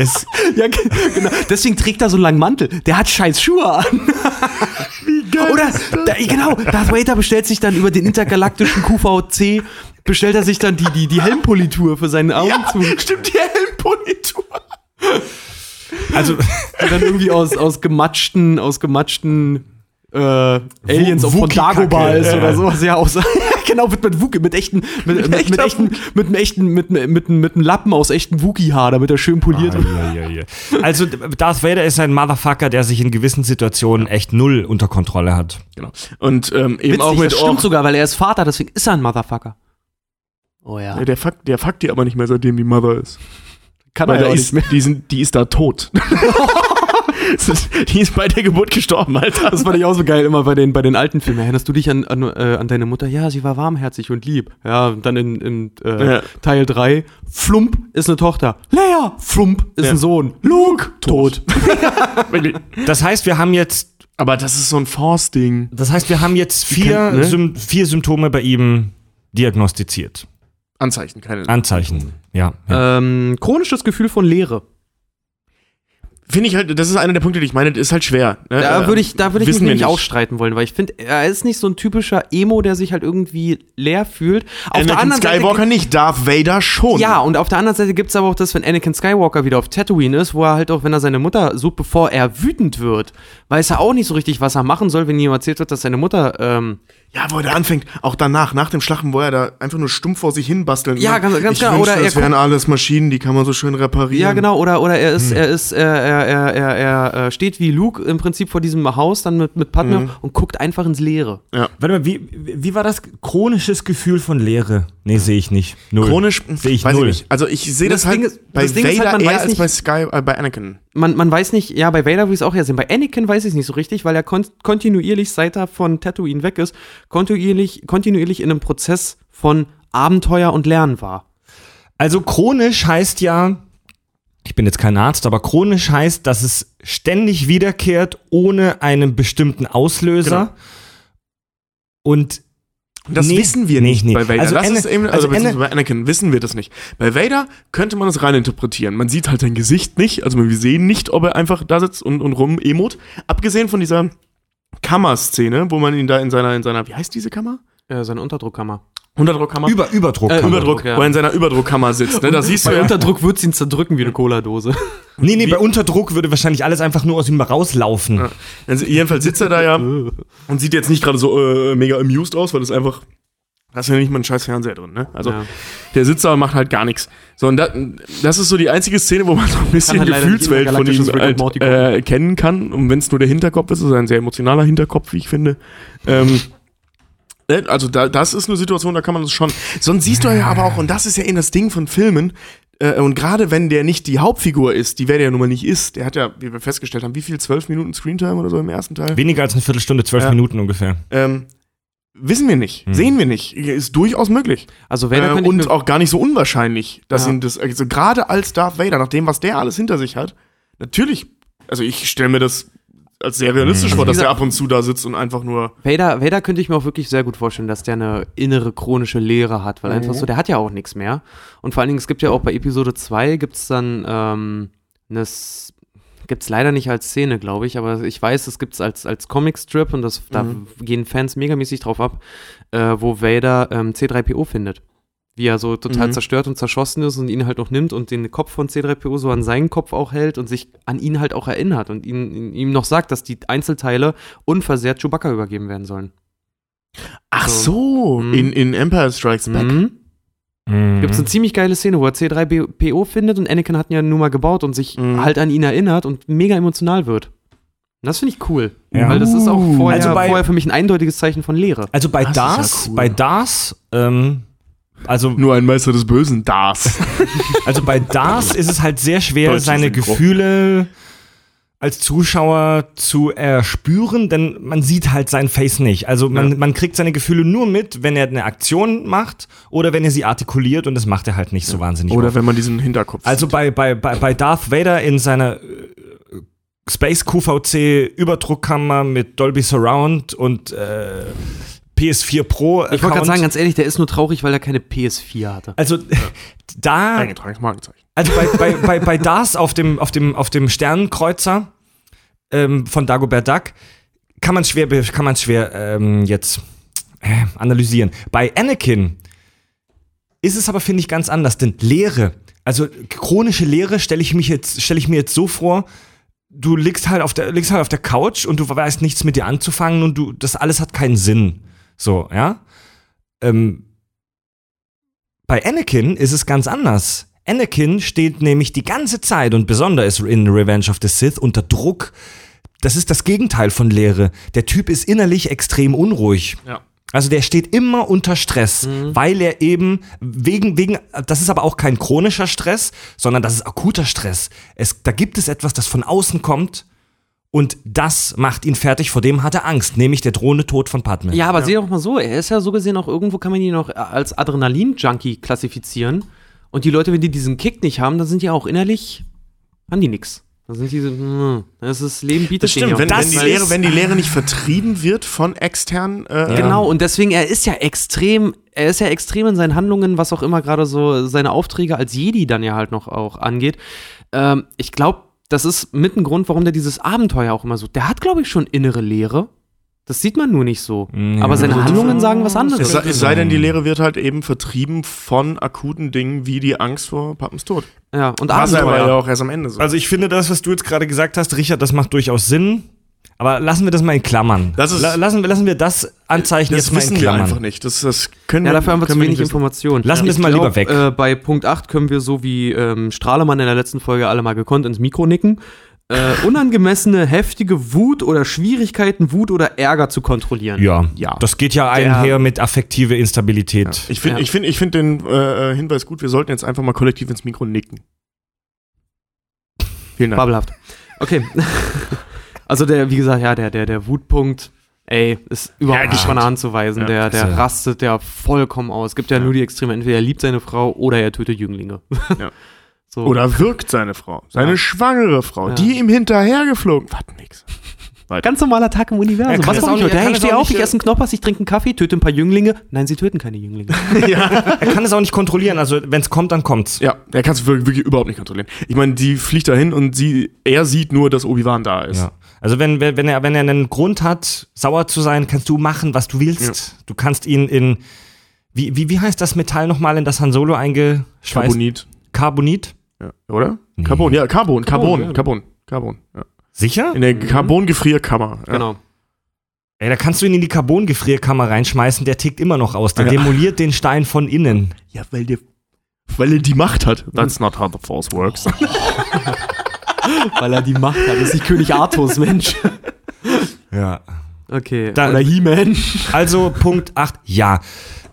Es, Ja, ge- genau. Deswegen trägt er so einen langen Mantel. Der hat scheiß Schuhe an. Wie geil. Oder, da, genau, Darth Vader bestellt sich dann über den intergalaktischen QVC, bestellt er sich dann die, die, die Helmpolitur für seinen ja, Augenzug. stimmt, die Helmpolitur. also dann irgendwie aus, aus gematschten, aus gematschten äh, Aliens auch von Dagobah ist oder sowas. Ja, aus, genau, mit, mit Wookie, mit echten, mit, mit, mit echter echten, mit einem echten, mit, mit, mit, mit einem Lappen aus echtem Wookie-Haar, damit er schön poliert wird. Ah, ja, ja, ja. Also Darth Vader ist ein Motherfucker, der sich in gewissen Situationen echt null unter Kontrolle hat. Genau. Und ähm, eben Witzig, auch mit das stimmt Ork. sogar, weil er ist Vater, deswegen ist er ein Motherfucker. Oh ja. Ja, der fuckt, der fuckt die aber nicht mehr, seitdem die Mother ist. Kann Weil er auch ist, nicht mehr. die, sind, die ist da tot. Die ist bei der Geburt gestorben, Alter. Das fand ich auch so geil, immer bei den, bei den alten Filmen. Erinnerst du dich an, an, äh, an deine Mutter? Ja, sie war warmherzig und lieb. Ja, und dann in, in äh, Ja. Teil 3, Flump ist eine Tochter. Leia, Flump ist Ja. ein Sohn. Luke, tot. Wirklich. Das heißt, wir haben jetzt, Aber das ist so ein Force-Ding. das heißt, wir haben jetzt vier, kennt, ne? Sym vier Symptome bei ihm diagnostiziert. Anzeichen, keine. Anzeichen. Ja. ja. ähm, chronisches Gefühl von Leere. Finde ich halt, das ist einer der Punkte, die ich meine, das ist halt schwer. Ne? Da Äh, würde ich, da würde ich mich wissen nämlich nicht. auch streiten wollen, weil ich finde, er ist nicht so ein typischer Emo, der sich halt irgendwie leer fühlt. Auf der Anakin anderen Seite Skywalker nicht, Darth Vader schon. Ja, und auf der anderen Seite gibt es aber auch das, wenn Anakin Skywalker wieder auf Tatooine ist, wo er halt auch, wenn er seine Mutter sucht, bevor er wütend wird, weiß er auch nicht so richtig, was er machen soll, wenn ihm erzählt wird, dass seine Mutter, ähm, Ja, wo er da anfängt, auch danach, nach dem Schlachten, wo er da einfach nur stumpf vor sich hin basteln. Ja, ganz- ganz ich genau, Wünschte, oder er das wären alles Maschinen, die kann man so schön reparieren. ja genau, oder, oder er Hm. ist, er ist, er, er, er, er, er äh, steht wie Luke im Prinzip vor diesem Haus, dann mit, mit Padme Mhm. und guckt einfach ins Leere. Warte mal, wie, wie war das chronisches Gefühl von Leere? Nee, sehe ich nicht. Null. Chronisch, Sehe ich weiß null. ich nicht. Also ich sehe Das das, halt ist- bei das Ding ist Vader halt, man eher weiß als nicht- bei Sky, äh, bei Anakin. Man, man weiß nicht, ja, bei Vader würde ich es auch ja sehen. Bei Anakin weiß ich es nicht so richtig, weil er kon kontinuierlich, seit er von Tatooine weg ist, kontinuierlich, kontinuierlich in einem Prozess von Abenteuer und Lernen war. Also chronisch heißt ja, ich bin jetzt kein Arzt, aber chronisch heißt, dass es ständig wiederkehrt ohne einen bestimmten Auslöser. Genau. Und Das Nee, wissen wir nee, nicht nee. bei Vader. Also das Ana- ist eben, also, also bei Anakin wissen wir das nicht. Bei Vader könnte man es rein interpretieren. Man sieht halt sein Gesicht nicht, also wir sehen nicht, ob er einfach da sitzt und, und rum emot. Abgesehen von dieser Kammerszene, wo man ihn da in seiner, in seiner, wie heißt diese Kammer? Äh, seine Unterdruckkammer. Unterdruckkammer? über, Überdruck. Äh, Überdruck, ja. wo er in seiner Überdruckkammer sitzt. Ne? Da siehst du Bei ja, Unterdruck wird es ihn zerdrücken wie eine Cola-Dose. Nee, nee, bei Unterdruck würde wahrscheinlich alles einfach nur aus ihm rauslaufen. Ja. Also jedenfalls sitzt er da ja und sieht jetzt nicht gerade so äh, mega amused aus, weil das einfach, da ist ja nicht mal ein scheiß Fernseher drin, ne? Also Ja. der sitzt da und macht halt gar nichts. So, und da, das ist so die einzige Szene, wo man so ein bisschen halt Gefühlswelt von ihm halt, äh, erkennen kann. Und wenn es nur der Hinterkopf ist, ist es ein sehr emotionaler Hinterkopf, wie ich finde. Ähm, ne, also da, das ist eine Situation, da kann man das schon. Sonst siehst du ja aber auch, und das ist ja eben das Ding von Filmen, äh, und gerade wenn der nicht die Hauptfigur ist, die wer der nun mal nicht ist, der hat ja, wie wir festgestellt haben, wie viel? Zwölf Minuten Screentime oder so im ersten Teil? Weniger als eine Viertelstunde, zwölf Ja. Minuten ungefähr. Ähm, wissen wir nicht, Hm. sehen wir nicht. Ist durchaus möglich. Also Vader Äh, und auch gar nicht so unwahrscheinlich, dass Ja. ihn das, also gerade als Darth Vader, nach dem, was der alles hinter sich hat, natürlich, also ich stelle mir das als sehr realistisch Mhm. vor, dass Also er gesagt- ab und zu da sitzt und einfach nur. Vader, Vader könnte ich mir auch wirklich sehr gut vorstellen, dass der eine innere chronische Leere hat, weil Mhm. einfach so, der hat ja auch nichts mehr. Und vor allen Dingen, es gibt ja auch bei Episode 2 gibt es dann ähm, eine, gibt es leider nicht als Szene, glaube ich, aber ich weiß, es gibt es als, als Comicstrip und das, da Mhm. gehen Fans megamäßig drauf ab, äh, wo Vader ähm, C3PO findet. Wie er so total Mhm. zerstört und zerschossen ist und ihn halt noch nimmt und den Kopf von C3PO so an seinen Kopf auch hält und sich an ihn halt auch erinnert und ihn, ihm noch sagt, dass die Einzelteile unversehrt Chewbacca übergeben werden sollen. Ach so. so, Mhm. in, in Empire Strikes Back. Mhm. Mhm. Gibt es eine ziemlich geile Szene, wo er C3PO findet und Anakin hat ihn ja nun mal gebaut und sich Mhm. halt an ihn erinnert und mega emotional wird. Und das finde ich cool. Ja. Weil das ist auch Uh. vorher, Also bei- vorher für mich ein eindeutiges Zeichen von Leere. Also bei Das ist ja Dars, cool. bei Dars, ähm, also, Nur ein Meister des Bösen, das. also bei Dars ist es halt sehr schwer, Deutsche seine Synchro. Gefühle als Zuschauer zu erspüren, denn man sieht halt sein Face nicht. Also man, Ja. man kriegt seine Gefühle nur mit, wenn er eine Aktion macht oder wenn er sie artikuliert und das macht er halt nicht so wahnsinnig Oder oft. wenn man diesen Hinterkopf. Also bei, bei, bei, bei Darth Vader in seiner äh, Space QVC Überdruckkammer mit Dolby Surround und äh, PS4 Pro. Ich wollte gerade Account. sagen, ganz ehrlich, der ist nur traurig, weil er keine PS4 hatte. also da, eingetragenes Markenzeichen. Also bei, bei, bei, bei Darth auf dem, auf dem, auf dem Sternenkreuzer ähm, von Dagobert Duck kann man schwer, kann man schwer ähm, jetzt äh, analysieren. Bei Anakin ist es aber, finde ich, ganz anders, denn Leere, also chronische Leere stelle ich, stelle ich mir jetzt so vor, du liegst halt, auf der, liegst halt auf der Couch und du weißt nichts mit dir anzufangen und du, das alles hat keinen Sinn. So, ja. Ähm, bei Anakin ist es ganz anders. Anakin steht nämlich die ganze Zeit und besonders in Revenge of the Sith unter Druck. Das ist das Gegenteil von Leere. Der Typ ist innerlich extrem unruhig. Ja. Also der steht immer unter Stress, weil er eben wegen wegen das ist aber auch kein chronischer Stress, sondern das ist akuter Stress. Es da gibt es etwas, das von außen kommt und das macht ihn fertig, vor dem hat er Angst, nämlich der drohende Tod von Padme. Ja, aber sieh doch mal so, er ist ja so gesehen auch irgendwo, kann man ihn noch als Adrenalin-Junkie klassifizieren. Und die Leute, wenn die diesen Kick nicht haben, dann sind die auch innerlich, haben die nix. Dann sind die so, hm, das ist, Leben bietet Das stimmt, wenn, auch wenn, die Lehre, wenn die Lehre nicht vertrieben wird von externen. Äh, Genau, und deswegen, er ist ja extrem, er ist ja extrem in seinen Handlungen, was auch immer gerade so seine Aufträge als Jedi dann ja halt noch auch angeht. Ähm, ich glaube, das ist mit ein Grund, warum der dieses Abenteuer auch immer so, der hat, glaube ich, schon innere Leere. Das sieht man nur nicht so. Ja. Aber seine Also, Handlungen sagen was Es anderes. sei, es sei denn, die Lehre wird halt eben vertrieben von akuten Dingen wie die Angst vor Pappens Tod. Ja, und Was aber ja Abenteuer. auch erst am Ende so. Also ich finde das, was du jetzt gerade gesagt hast, Richard, das macht durchaus Sinn. Aber lassen wir das mal in Klammern. Das ist- La lassen, wir- lassen wir das Anzeichen das jetzt mal in wissen wir Klammern. einfach nicht. Das, das können Ja, dafür haben wir zu wenig. Informationen. Lassen wir es mal glaub, lieber weg. Äh, bei Punkt 8 können wir so wie ähm, Strahlemann in der letzten Folge alle mal gekonnt ins Mikro nicken. Äh, unangemessene, heftige Wut oder Schwierigkeiten, Wut oder Ärger zu kontrollieren. Ja, Ja. das geht ja Der- einher mit affektive Instabilität. Ich finde Ja. ich find, ich find den äh, Hinweis gut, wir sollten jetzt einfach mal kollektiv ins Mikro nicken. Vielen Dank. Fabelhaft. Okay. also der, wie gesagt, ja, der, der, der Wutpunkt, ey, ist überhaupt Ja, nicht von ja. der Hand zu weisen. Ja, der, der äh, rastet ja vollkommen aus. Es gibt ja, Ja. nur die Extreme, entweder er liebt seine Frau oder er tötet Jünglinge. Ja. so. Oder wirkt seine Frau, seine Ja. schwangere Frau, Ja. die ihm hinterhergeflogen. Warte, nix. Ganz normaler Tag im Er Universum. Was ich nicht- er Hey, ich es stehe auch auf, ich nicht, esse einen Knoppers, ich trinke einen Kaffee, töte ein paar Jünglinge. Nein, sie töten keine Jünglinge. Er kann es auch nicht kontrollieren. Also wenn es kommt, dann kommt's. Ja, der kann es wirklich, wirklich überhaupt nicht kontrollieren. Ich meine, die fliegt dahin und sie, er sieht nur, dass Obi-Wan da ist. Ja. Also wenn, wenn, wenn, er, wenn er einen Grund hat, sauer zu sein, kannst du machen, was du willst. Du kannst ihn in wie, wie, wie heißt das Metall nochmal, in das Han Solo eingeschweißt? Carbonit. Carbonit? Ja. Oder? Carbon, ja, Carbon, Carbon, ja. Carbon, Carbon. Ja. Sicher? In der Carbon-Gefrierkammer. Ja. Genau. Ey, da kannst du ihn in die Carbongefrierkammer reinschmeißen, der tickt immer noch aus. Der Ja. demoliert den Stein von innen. Ja, weil der, weil er die Macht hat. That's not how the force works. Weil er die Macht hat. Das ist nicht König Artus, Mensch. Ja. Okay. Da- Oder He-Man. Also Punkt 8, ja.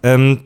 Ähm,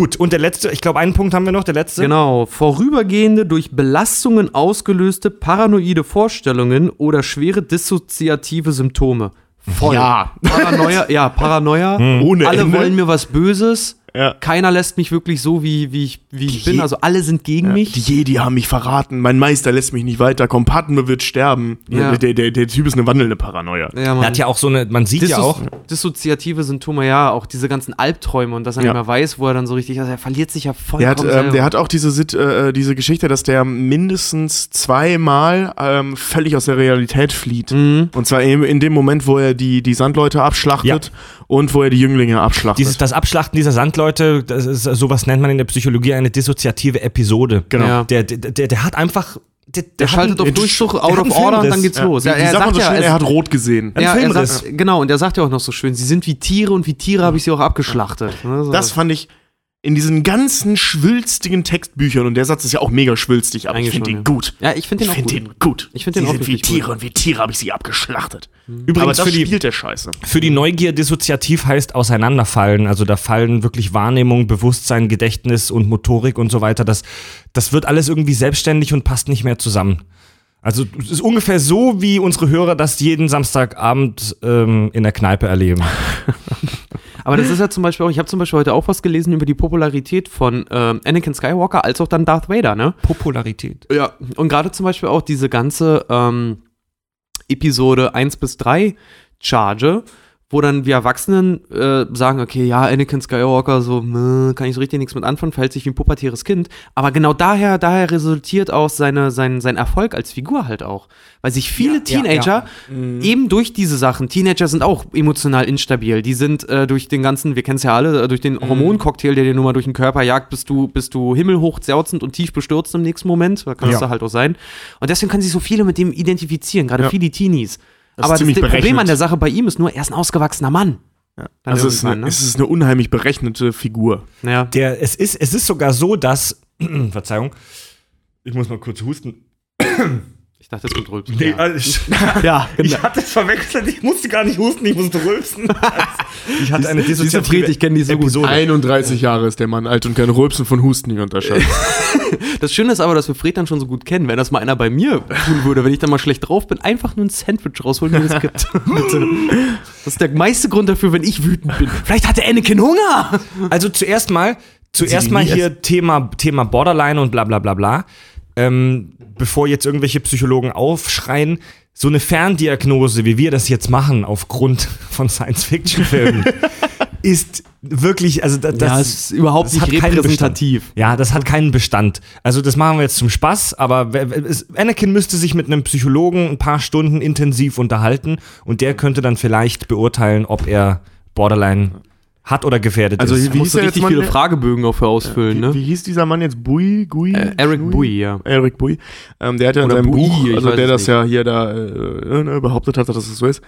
gut, und der letzte, ich glaube, einen Punkt haben wir noch, der letzte. Genau. Vorübergehende, durch Belastungen ausgelöste paranoide Vorstellungen oder schwere dissoziative Symptome. Voll. Ja. Paranoia, ja, Paranoia. Ohne Alle Ende. wollen mir was Böses. Ja. Keiner lässt mich wirklich so, wie, wie ich, wie ich bin. Je- Also alle sind gegen mich. Die Jedi haben mich verraten, mein Meister lässt mich nicht weiterkommen, Padme wird sterben. Ja. Der, der, der Typ ist eine wandelnde Paranoia. ja, Er Mann. hat ja auch so eine, man sieht ja Dissozi- auch, dissoziative Symptome, ja, auch diese ganzen Albträume und dass er Ja. nicht mehr weiß, wo er dann so richtig, also er verliert sich ja vollkommen Der hat, ähm, selber. der hat auch diese, Sit- äh, diese Geschichte, dass der mindestens zweimal ähm, völlig aus der Realität flieht. Mhm. Und zwar eben in dem Moment, wo er die, die Sandleute abschlachtet und wo er die Jünglinge abschlachtet. dieses, das Abschlachten dieser Sandleute, das ist, sowas nennt man in der Psychologie eine dissoziative Episode. Genau. Ja. Der, der, der, der hat einfach, der, Der hat schaltet einen- auf Durchsuch, der out of order und dann geht's ja, los. Ja, er sagt man sagt so ja, schön, er hat rot gesehen. Ja, er sagt, genau, und er sagt ja auch noch so schön, sie sind wie Tiere und wie Tiere habe ich sie auch abgeschlachtet. Ne, so. Das fand ich in diesen ganzen schwülstigen Textbüchern, und der Satz ist ja auch mega schwülstig, aber ich Eigentlich finde schon, den ja. gut. ja, ich finde Ich den auch finde gut. den gut. Ich finde den Sie auch sind wie richtig gut. Tiere und wie Tiere habe ich sie abgeschlachtet. Aber Übrigens das für die, spielt der Scheiße. Für die Neugier dissoziativ heißt auseinanderfallen. Also da fallen wirklich Wahrnehmung, Bewusstsein, Gedächtnis und Motorik und so weiter. Das, das wird alles irgendwie selbstständig und passt nicht mehr zusammen. Also es ist ungefähr so, wie unsere Hörer das jeden Samstagabend ähm, in der Kneipe erleben. Aber das ist ja zum Beispiel auch, ich habe zum Beispiel heute auch was gelesen über die Popularität von ähm, Anakin Skywalker als auch dann Darth Vader, ne? Popularität. Ja, und gerade zum Beispiel auch diese ganze ähm, Episode 1 bis 3 Charge, wo dann wir Erwachsenen äh, sagen, okay, ja, Anakin Skywalker, so, meh, kann ich so richtig nichts mit anfangen, verhält sich wie ein pubertäres Kind. Aber genau daher, daher resultiert auch seine, sein, sein Erfolg als Figur halt auch. Weil sich viele Ja, ja, Teenager eben durch diese Sachen, Teenager sind auch emotional instabil. Die sind äh, durch den ganzen, wir kennen es ja alle, äh, durch den Hormoncocktail, der dir nur mal durch den Körper jagt, bist du, bist du himmelhoch zerzend und tief bestürzt im nächsten Moment. Da kannst Ja. du halt auch sein. Und deswegen können sich so viele mit dem identifizieren, gerade Ja. viele Teenies. Das ist Aber das, das Problem berechnet. an der Sache bei ihm ist nur, er ist ein ausgewachsener Mann. Dann Also es ist, eine, ne? es ist eine unheimlich berechnete Figur. Ja. Der, es, ist, es ist sogar so, dass. Verzeihung. Ich muss mal kurz husten. Ich dachte, es kommt Rülpsen. Nee, ja. also ich, ja, genau. ich hatte es verwechselt. Ich musste gar nicht husten, ich musste rülpsen. Ich hatte eine dissoziative Fred, ich kenne die so gut. Episode. 31 Jahre ist der Mann alt und kann Rülpsen von Husten nicht unterscheiden. Das Schöne ist aber, dass wir Fred dann schon so gut kennen. Wenn das mal einer bei mir tun würde, wenn ich dann mal schlecht drauf bin, einfach nur ein Sandwich rausholen, mir das gibt. Bitte. Das ist der meiste Grund dafür, wenn ich wütend bin. Vielleicht hatte Anakin Hunger. Also zuerst mal, zuerst mal hier Thema, Thema Borderline und bla bla bla bla. Ähm, bevor jetzt irgendwelche Psychologen aufschreien, so eine Ferndiagnose, wie wir das jetzt machen, aufgrund von Science-Fiction-Filmen, ist wirklich, also da- das, ja, ist überhaupt nicht repräsentativ. Ja, das hat keinen Bestand. Also das machen wir jetzt zum Spaß, aber es- Anakin müsste sich mit einem Psychologen ein paar Stunden intensiv unterhalten und der könnte dann vielleicht beurteilen, ob er Borderline hat oder gefährdet Also ist. hieß musst du richtig viele Fragebögen dafür ausfüllen, Wie, ne? wie hieß dieser Mann jetzt? Bui? Gui? Äh, Eric? Bui, ja. Eric Bui. Ähm, der hat ja in Oder seinem Bui, Buch, also der das nicht. ja hier da äh, ne, behauptet hat, dass es so ist,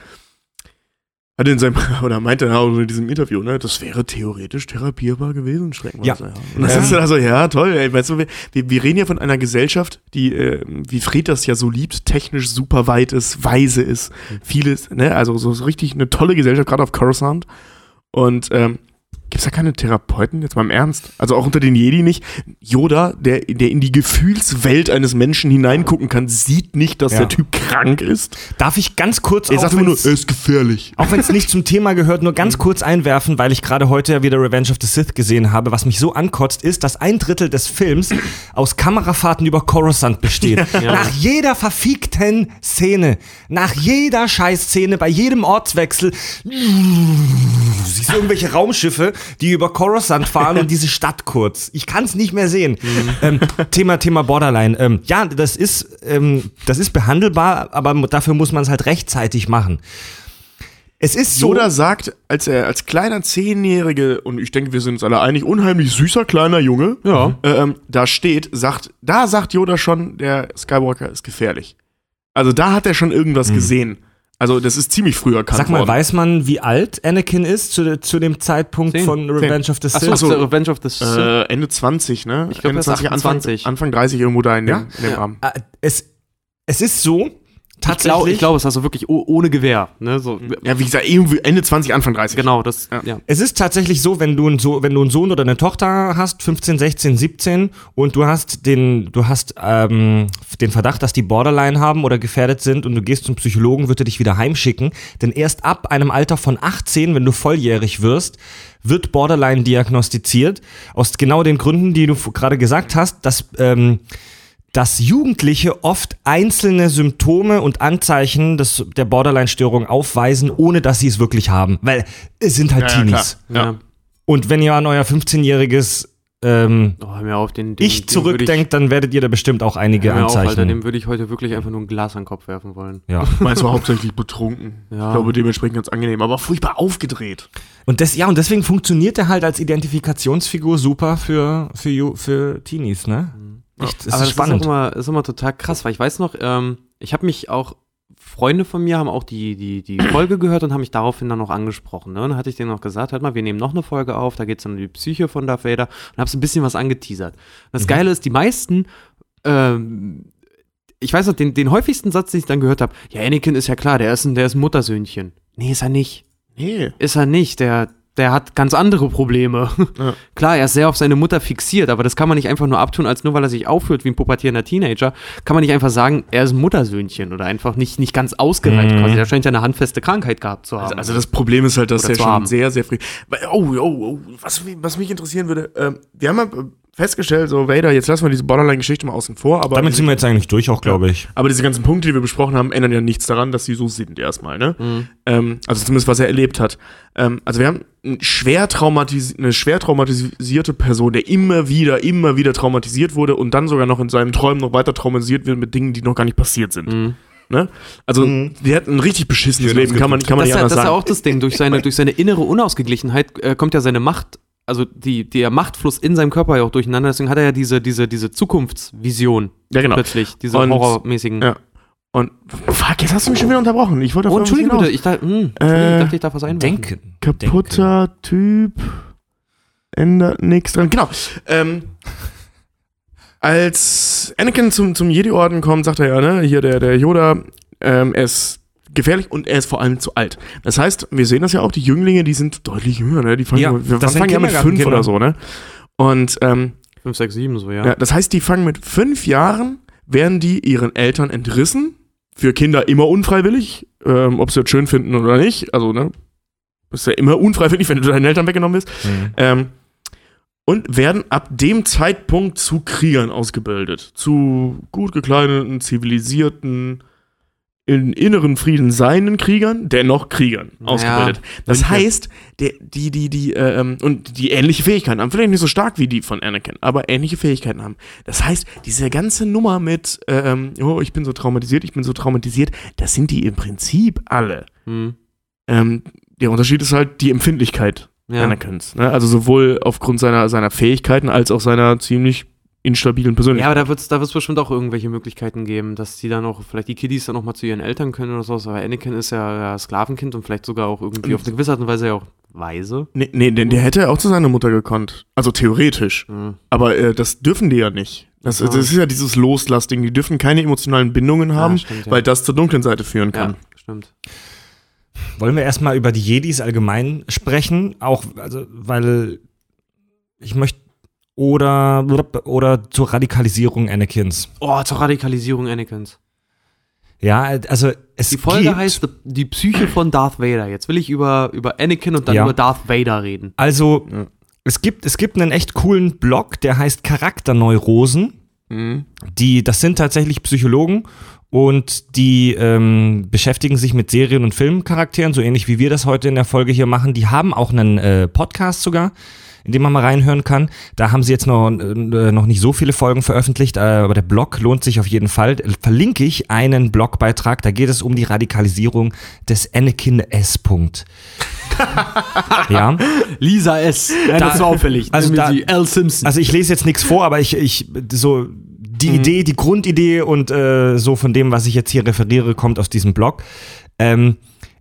hat in seinem, oder meinte er auch in diesem Interview, ne, das wäre theoretisch therapierbar gewesen, streckenweise. Ja. Und das Ähm. ist also, ja, toll, ey, weißt du, wir, wir wir reden ja von einer Gesellschaft, die, äh, wie Fred das ja so liebt, technisch super weit ist, weise ist, Mhm. vieles, ne, also so, so richtig eine tolle Gesellschaft, gerade auf Coruscant. Und, ähm, Gibt's da keine Therapeuten, jetzt mal im Ernst? Also auch unter den Jedi nicht. Yoda, der, der in die Gefühlswelt eines Menschen hineingucken kann, sieht nicht, dass Ja. der Typ krank ist. Darf ich ganz kurz, Er auch sagt nur, er ist gefährlich. auch wenn es nicht zum Thema gehört, nur ganz kurz einwerfen, weil ich gerade heute ja wieder Revenge of the Sith gesehen habe. Was mich so ankotzt, ist, dass ein Drittel des Films aus Kamerafahrten über Coruscant besteht. Nach jeder verfickten Szene, nach jeder Scheißszene, bei jedem Ortswechsel, siehst du irgendwelche Raumschiffe, die über Coruscant fahren und diese Stadt kurz. Ich kann es nicht mehr sehen. Ähm, Thema, Thema Borderline. Ähm, ja, das ist, ähm, das ist behandelbar, aber dafür muss man es halt rechtzeitig machen. Es ist so. Yoda sagt, als er als kleiner Zehnjährige, und ich denke, wir sind uns alle einig, unheimlich süßer kleiner Junge, Ja. ähm, da steht, sagt, da sagt Yoda schon, der Skywalker ist gefährlich. Also da hat er schon irgendwas gesehen. Also das ist ziemlich früh erkannt Sag mal, worden. weiß man, wie alt Anakin ist zu, zu dem Zeitpunkt Zehn. von Revenge of the Sith? Achso, Ach so. Revenge of the Sith. Äh, Ende 20, ne? Ich glaub, Ende ist 28. Anfang, Anfang 30 irgendwo da in dem, Ja? in dem Ja. Rahmen. Äh, es, es ist so, tatsächlich. Ich glaube, es ist also wirklich oh, ohne Gewehr. Ne? So, Ja, wie gesagt, irgendwie Ende 20, Anfang 30. Genau, das, Ja. ja. Es ist tatsächlich so, wenn du, ein so, wenn du einen Sohn oder eine Tochter hast, 15, 16, 17, und du hast den, du hast ähm, den Verdacht, dass die Borderline haben oder gefährdet sind und du gehst zum Psychologen, wird er dich wieder heimschicken. Denn erst ab einem Alter von 18, wenn du volljährig wirst, wird Borderline diagnostiziert. Aus genau den Gründen, die du gerade gesagt hast, dass ähm, dass Jugendliche oft einzelne Symptome und Anzeichen des, der Borderline-Störung aufweisen, ohne dass sie es wirklich haben. Weil es sind halt Ja, ja, Teenies. klar. ja. Und wenn ihr an euer 15-jähriges ähm, Oh, auf, den, den Ich zurückdenkt, dann werdet ihr da bestimmt auch einige Hör mir auf, Alter, Anzeichen. dem würde ich heute wirklich einfach nur ein Glas an den Kopf werfen wollen. ja. Meinst du hauptsächlich betrunken? Ja. Ich glaube, dementsprechend ganz angenehm, aber furchtbar aufgedreht. Und das, ja, und deswegen funktioniert er halt als Identifikationsfigur super für, für, für Teenies, ne? Echt, es Aber ist das spannend. ist immer, ist immer total krass, weil ich weiß noch, ähm, ich habe mich auch, Freunde von mir haben auch die, die, die Folge gehört und haben mich daraufhin dann noch angesprochen. Ne? Und dann hatte ich denen noch gesagt, halt mal, wir nehmen noch eine Folge auf, da geht es um die Psyche von Darth Vader und habe so ein bisschen was angeteasert. Und das Geile ist, die meisten, ähm, ich weiß noch, den, den häufigsten Satz, den ich dann gehört habe, ja, Anakin ist ja klar, der ist ein, der ist ein Muttersöhnchen. Nee, ist er nicht. Nee. Ist er nicht. Der, der hat ganz andere Probleme. Ja. Klar, er ist sehr auf seine Mutter fixiert, aber das kann man nicht einfach nur abtun, als nur weil er sich aufführt wie ein pubertierender Teenager, kann man nicht einfach sagen, er ist ein Muttersöhnchen oder einfach nicht, nicht ganz ausgereift Mhm. quasi. Der scheint ja eine handfeste Krankheit gehabt zu haben. Also, also das Problem ist halt, dass Oder zu schon haben. sehr, sehr früh. Oh, oh, oh, was, was mich interessieren würde, ähm, wir haben ja festgestellt, so Vader, jetzt lassen wir diese Borderline-Geschichte mal außen vor, aber, Damit sind wir jetzt eigentlich durch auch, glaube ich. aber diese ganzen Punkte, die wir besprochen haben, ändern ja nichts daran, dass sie so sind erstmal, ne? Mhm. Ähm, also zumindest, was er erlebt hat. Ähm, also wir haben ein schwer eine schwer traumatisierte Person, der immer wieder, immer wieder traumatisiert wurde und dann sogar noch in seinen Träumen noch weiter traumatisiert wird mit Dingen, die noch gar nicht passiert sind. Mhm. Ne? Also Mhm. der hat ein richtig beschissenes Leben, kann man, kann man Das, nicht ist ja- anders das ist ja sagen. auch das Ding. Durch seine, durch seine innere Unausgeglichenheit äh, kommt ja seine Macht, also die, der Machtfluss in seinem Körper ja auch durcheinander. Deswegen hat er ja diese, diese, diese Zukunftsvision ja, genau. plötzlich, diese Und- horrormäßigen. Ja. Und fuck, jetzt hast du mich schon wieder unterbrochen. Ich wollte auf Oh, Entschuldigung bitte, ich, da, hm, Äh, ich dachte, ich darf was einwerfen. Denken. Kaputter Typ. Ändert nichts dran. Genau. Ähm, als Anakin zum, zum Jedi-Orden kommt, sagt er ja, ne, hier der, der Yoda, ähm, er ist gefährlich und er ist vor allem zu alt. Das heißt, wir sehen das ja auch, die Jünglinge, die sind deutlich jünger, ne? Die fangen, Ja, wir fangen ja mit fünf Kindergartenkinder. oder so, ne? Und ähm, 5, 6, 7, so, ja. ja. das heißt, die fangen mit fünf Jahren, werden die ihren Eltern entrissen. Für Kinder immer unfreiwillig, ähm, ob sie das schön finden oder nicht. Also, ne? Ist ja immer unfreiwillig, wenn du deinen Eltern weggenommen bist. Mhm. Ähm, und werden ab dem Zeitpunkt zu Kriegern ausgebildet. Zu gut gekleideten, zivilisierten, in inneren Frieden seienden Kriegern, dennoch Kriegern ausgebildet. Das Mönche. heißt, der, die, die, die, äh, ähm, und die ähnliche Fähigkeiten haben. Vielleicht nicht so stark wie die von Anakin, aber ähnliche Fähigkeiten haben. Das heißt, diese ganze Nummer mit, äh, ähm, oh, ich bin so traumatisiert, ich bin so traumatisiert, das sind die im Prinzip alle. Hm. Ähm, der Unterschied ist halt die Empfindlichkeit ja. Anakins. Ne? Also sowohl aufgrund seiner, seiner Fähigkeiten als auch seiner ziemlich instabilen Ja, Persönlichkeit. aber da wird es da wird's bestimmt auch irgendwelche Möglichkeiten geben, dass die dann auch, vielleicht die Kiddies dann auch mal zu ihren Eltern können oder so. Aber Anakin ist ja, ja Sklavenkind und vielleicht sogar auch irgendwie auf eine gewisse Art und Weise ja auch weise. Nee, nee, denn der hätte auch zu seiner Mutter gekonnt. Also theoretisch. Hm. Aber äh, das dürfen die ja nicht. Das, Ja. das ist ja dieses Loslasting. Die dürfen keine emotionalen Bindungen haben, stimmt, ja. weil das zur dunklen Seite führen kann. Ja, stimmt. Wollen wir erstmal über die Jedis allgemein sprechen? Auch, also, weil ich möchte. Oder, oder zur Radikalisierung Anakins. Oh, zur Radikalisierung Anakins. Ja, also es Die Folge gibt, heißt Die Psyche von Darth Vader. Jetzt will ich über, über Anakin und dann Ja. über Darth Vader reden. Also, Ja. es, gibt, es gibt einen echt coolen Blog, der heißt Charakterneurosen. Mhm. Die, das sind tatsächlich Psychologen und die ähm, beschäftigen sich mit Serien- und Filmcharakteren, so ähnlich wie wir das heute in der Folge hier machen. Die haben auch einen äh, Podcast sogar, in dem man mal reinhören kann. Da haben sie jetzt noch, äh, noch nicht so viele Folgen veröffentlicht, äh, aber der Blog lohnt sich auf jeden Fall. Verlinke ich einen Blogbeitrag, da geht es um die Radikalisierung des Anakin S. Punkt. ja. Lisa S. Ja, das war auffällig. also da- L. Simpson. Also ich lese jetzt nichts vor, aber ich, ich so die Mhm. Idee, die Grundidee und äh, so von dem, was ich jetzt hier referiere, kommt aus diesem Blog. Ähm,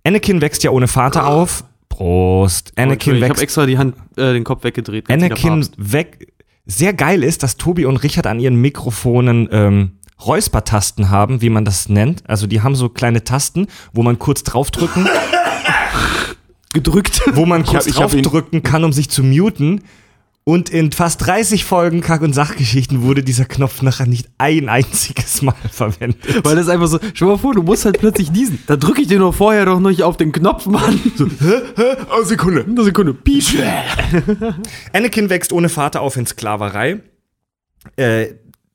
Anakin wächst ja ohne Vater auf. Prost. Anakin ich habe extra die Hand, äh, den Kopf weggedreht. Anakin weg. Sehr geil ist, dass Tobi und Richard an ihren Mikrofonen ähm, Räuspertasten haben, wie man das nennt. Also die haben so kleine Tasten, wo man kurz draufdrücken, Gedrückt. wo man kurz ich hab ihn- draufdrücken kann, um sich zu muten. Und in fast 30 Folgen Kack- und Sachgeschichten wurde dieser Knopf nachher nicht ein einziges Mal verwendet. Weil das einfach so, stell mal vor, du musst halt plötzlich diesen. Da drücke ich dir noch vorher doch nicht auf den Knopf, Mann. So, Oh, Sekunde. eine Sekunde. Piep. Anakin wächst ohne Vater auf in Sklaverei. Äh,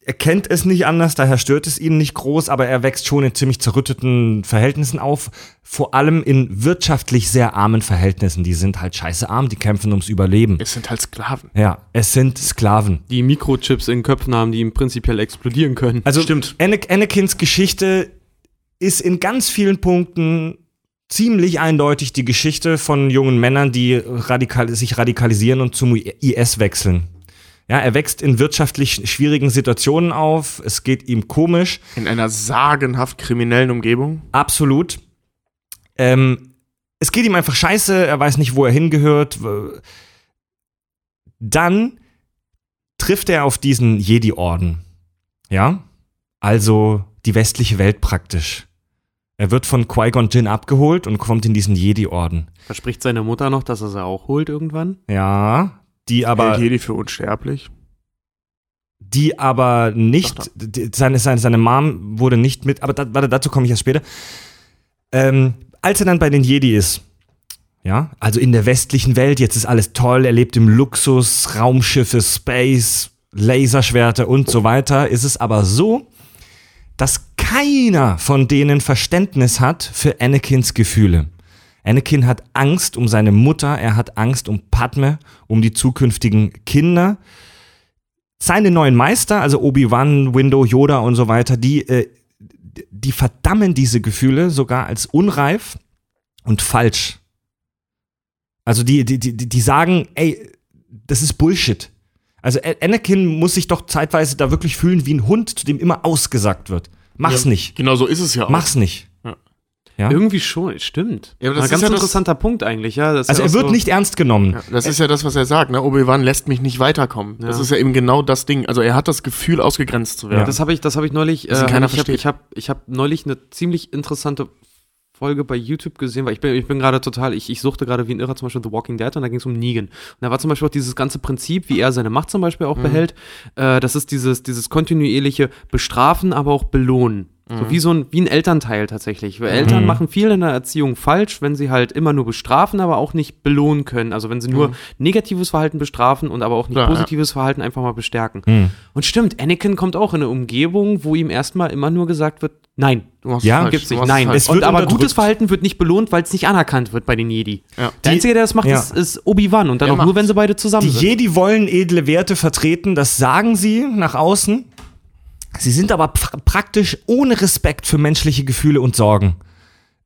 er kennt es nicht anders, daher stört es ihn nicht groß, aber er wächst schon in ziemlich zerrütteten Verhältnissen auf. Vor allem in wirtschaftlich sehr armen Verhältnissen. Die sind halt scheiße arm, die kämpfen ums Überleben. Es sind halt Sklaven. Ja, es sind Sklaven. Die Mikrochips in Köpfen haben, die ihm prinzipiell explodieren können. Also Stimmt. Anakin- Anakins Geschichte ist in ganz vielen Punkten ziemlich eindeutig die Geschichte von jungen Männern, die radikal sich radikalisieren und zum IS wechseln. Ja, er wächst in wirtschaftlich schwierigen Situationen auf, es geht ihm komisch, In einer sagenhaft kriminellen Umgebung. absolut. Ähm, es geht ihm einfach scheiße, er weiß nicht, wo er hingehört. Dann trifft er auf diesen Jedi-Orden. Ja, also die westliche Welt praktisch. Er wird von Qui-Gon Jinn abgeholt und kommt in diesen Jedi-Orden. Verspricht seine Mutter noch, dass er sie auch holt irgendwann? Ja, die aber Hält Jedi für unsterblich. die aber nicht, die, seine, seine, seine Mom wurde nicht mit, aber da, warte, dazu komme ich erst später. Ähm, als er dann bei den Jedi ist, ja, also in der westlichen Welt, jetzt ist alles toll, er lebt im Luxus, Raumschiffe, Space, Laserschwerter und so weiter, ist es aber so, dass keiner von denen Verständnis hat für Anakins Gefühle. Anakin hat Angst um seine Mutter, er hat Angst um Padme, um die zukünftigen Kinder seine neuen Meister, also Obi-Wan, Window, Yoda und so weiter, die, äh, die verdammen diese Gefühle sogar als unreif und falsch. Also die, die, die, die sagen, ey, das ist Bullshit. Also Anakin muss sich doch zeitweise da wirklich fühlen wie ein Hund, zu dem immer ausgesagt wird. Mach's Ja, nicht. Genau so ist es ja auch. Mach's nicht. Ja. Ja? Irgendwie schon, stimmt. Ja, aber das Ein ist ganz ja das- interessanter Punkt eigentlich, ja. Das ist Also ja er wird so, nicht ernst genommen. Ja, das ist ja das, was er sagt. Ne? Obi-Wan lässt mich nicht weiterkommen. Das Ja. ist ja eben genau das Ding. Also er hat das Gefühl, ausgegrenzt zu werden. Das habe ich, das habe ich neulich. Äh, keiner ich habe ich hab, ich hab neulich eine ziemlich interessante Folge bei YouTube gesehen, weil ich bin, ich bin gerade total, ich, ich suchte gerade wie ein Irrer zum Beispiel The Walking Dead und da ging es um Negan. Und da war zum Beispiel auch dieses ganze Prinzip, wie er seine Macht zum Beispiel Mhm. auch behält. Äh, das ist dieses, dieses kontinuierliche Bestrafen, aber auch belohnen. Mhm. So wie so ein, wie ein Elternteil tatsächlich. Weil Eltern machen viel in der Erziehung falsch, wenn sie halt immer nur bestrafen, aber auch nicht belohnen können. Also wenn sie nur negatives Verhalten bestrafen und aber auch nicht Mhm. Ja. positives Verhalten einfach mal bestärken. Hm. Und stimmt, Anakin kommt auch in eine Umgebung, wo ihm erstmal immer nur gesagt wird, nein, Du machst Ja, falsch. gibt's nicht, nein. Es Und wird aber gutes Verhalten wird nicht belohnt, weil es nicht anerkannt wird bei den Jedi. Ja. Der Einzige, der das macht, Ja. ist, ist Obi-Wan und dann Der auch nur, macht's. wenn sie beide zusammen Die sind. Jedi wollen edle Werte vertreten, das sagen sie nach außen. Sie sind aber pra praktisch ohne Respekt für menschliche Gefühle und Sorgen.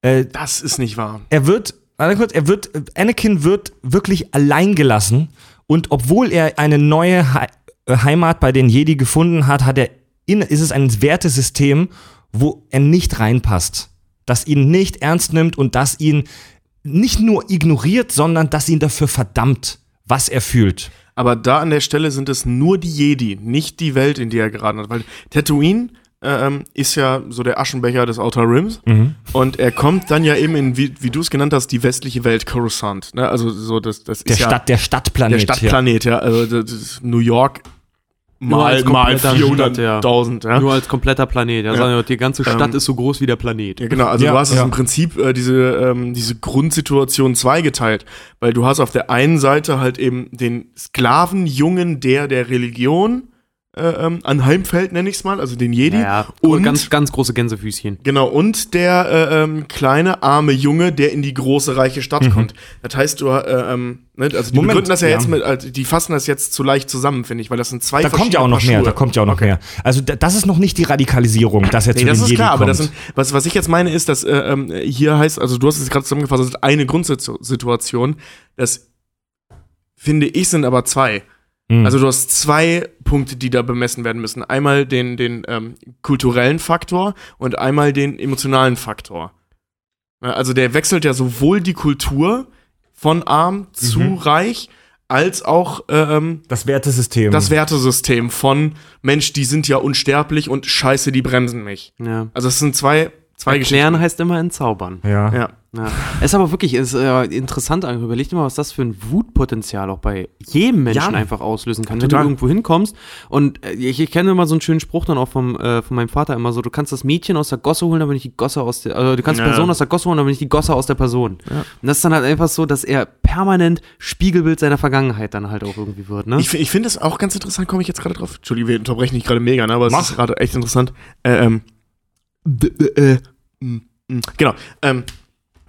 Äh, Das ist nicht wahr. er wird, kurz, er wird, Anakin wird wirklich allein gelassen und obwohl er eine neue He äh, Heimat bei den Jedi gefunden hat, hat er in, ist es ein Wertesystem, wo er nicht reinpasst, das ihn nicht ernst nimmt und das ihn nicht nur ignoriert, sondern das ihn dafür verdammt, was er fühlt. Aber da an der Stelle sind es nur die Jedi, nicht die Welt, in die er geraten hat. Weil Tatooine äh, ähm, ist ja so der Aschenbecher des Outer Rims. Und er kommt dann ja eben in, wie, wie du es genannt hast, die westliche Welt, Coruscant. Ne? Also so, das, das Der ist ja Stadt, der Stadtplanet. der Stadtplanet, ja. Also das ist New York mal, als mal kompletter Stadt, ja. 400.000. Ja. Nur als kompletter Planet. Ja, Ja. sagen wir, die ganze Stadt Ähm, ist so groß wie der Planet. Ja, genau. Also Ja, du hast es ja. im Prinzip äh, diese, ähm, diese Grundsituation zweigeteilt. Weil du hast auf der einen Seite halt eben den Sklavenjungen, der der Religion äh, ähm, anheimfällt, nenne ich es mal, also den Jedi. Ja, und ganz, ganz große Gänsefüßchen. Genau, und der äh, ähm, kleine, arme Junge, der in die große, reiche Stadt kommt. Das heißt, du, äh, ähm, ne, also die Moment, begründen das ja, ja. jetzt mit, also die fassen das jetzt zu leicht zusammen, finde ich, weil das sind zwei Da kommt ja auch noch verschiedene mehr, da kommt ja auch noch Okay. mehr. Also da- das ist noch nicht die Radikalisierung, dass er zu Nee, das den ist Jedi klar, kommt. aber das sind, was, was ich jetzt meine, ist, dass äh, ähm, hier heißt, also du hast es gerade zusammengefasst, das ist eine Grundsituation. Das finde ich sind aber zwei. Hm. Also du hast zwei Punkte, die da bemessen werden müssen. Einmal den, den ähm, kulturellen Faktor und einmal den emotionalen Faktor. Also der wechselt ja sowohl die Kultur von arm zu Mhm. reich, als auch ähm, Das Wertesystem. das Wertesystem von Mensch, die sind ja unsterblich und Scheiße, die bremsen mich. Ja. Also es sind zwei, zwei Erklären heißt immer entzaubern. ja. Ja. Ja. Es ist aber wirklich ist, äh, interessant, eigentlich. überleg dir mal, was das für ein Wutpotenzial auch bei jedem Menschen Ja. einfach auslösen kann. Total. Wenn du irgendwo hinkommst und äh, ich, ich kenne immer so einen schönen Spruch dann auch vom, äh, von meinem Vater immer so, du kannst das Mädchen aus der Gosse holen, aber nicht die Gosse aus der, also du kannst die. Person aus der Gosse holen, aber nicht die Gosse aus der Person. Und das ist dann halt einfach so, dass er permanent Spiegelbild seiner Vergangenheit dann halt auch irgendwie wird, ne? Ich, ich finde es auch ganz interessant, komme ich jetzt gerade drauf. Entschuldigung, wir unterbrechen dich gerade mega, ne, aber es ist gerade echt interessant. Äh, ähm, äh, mm, genau. Ähm,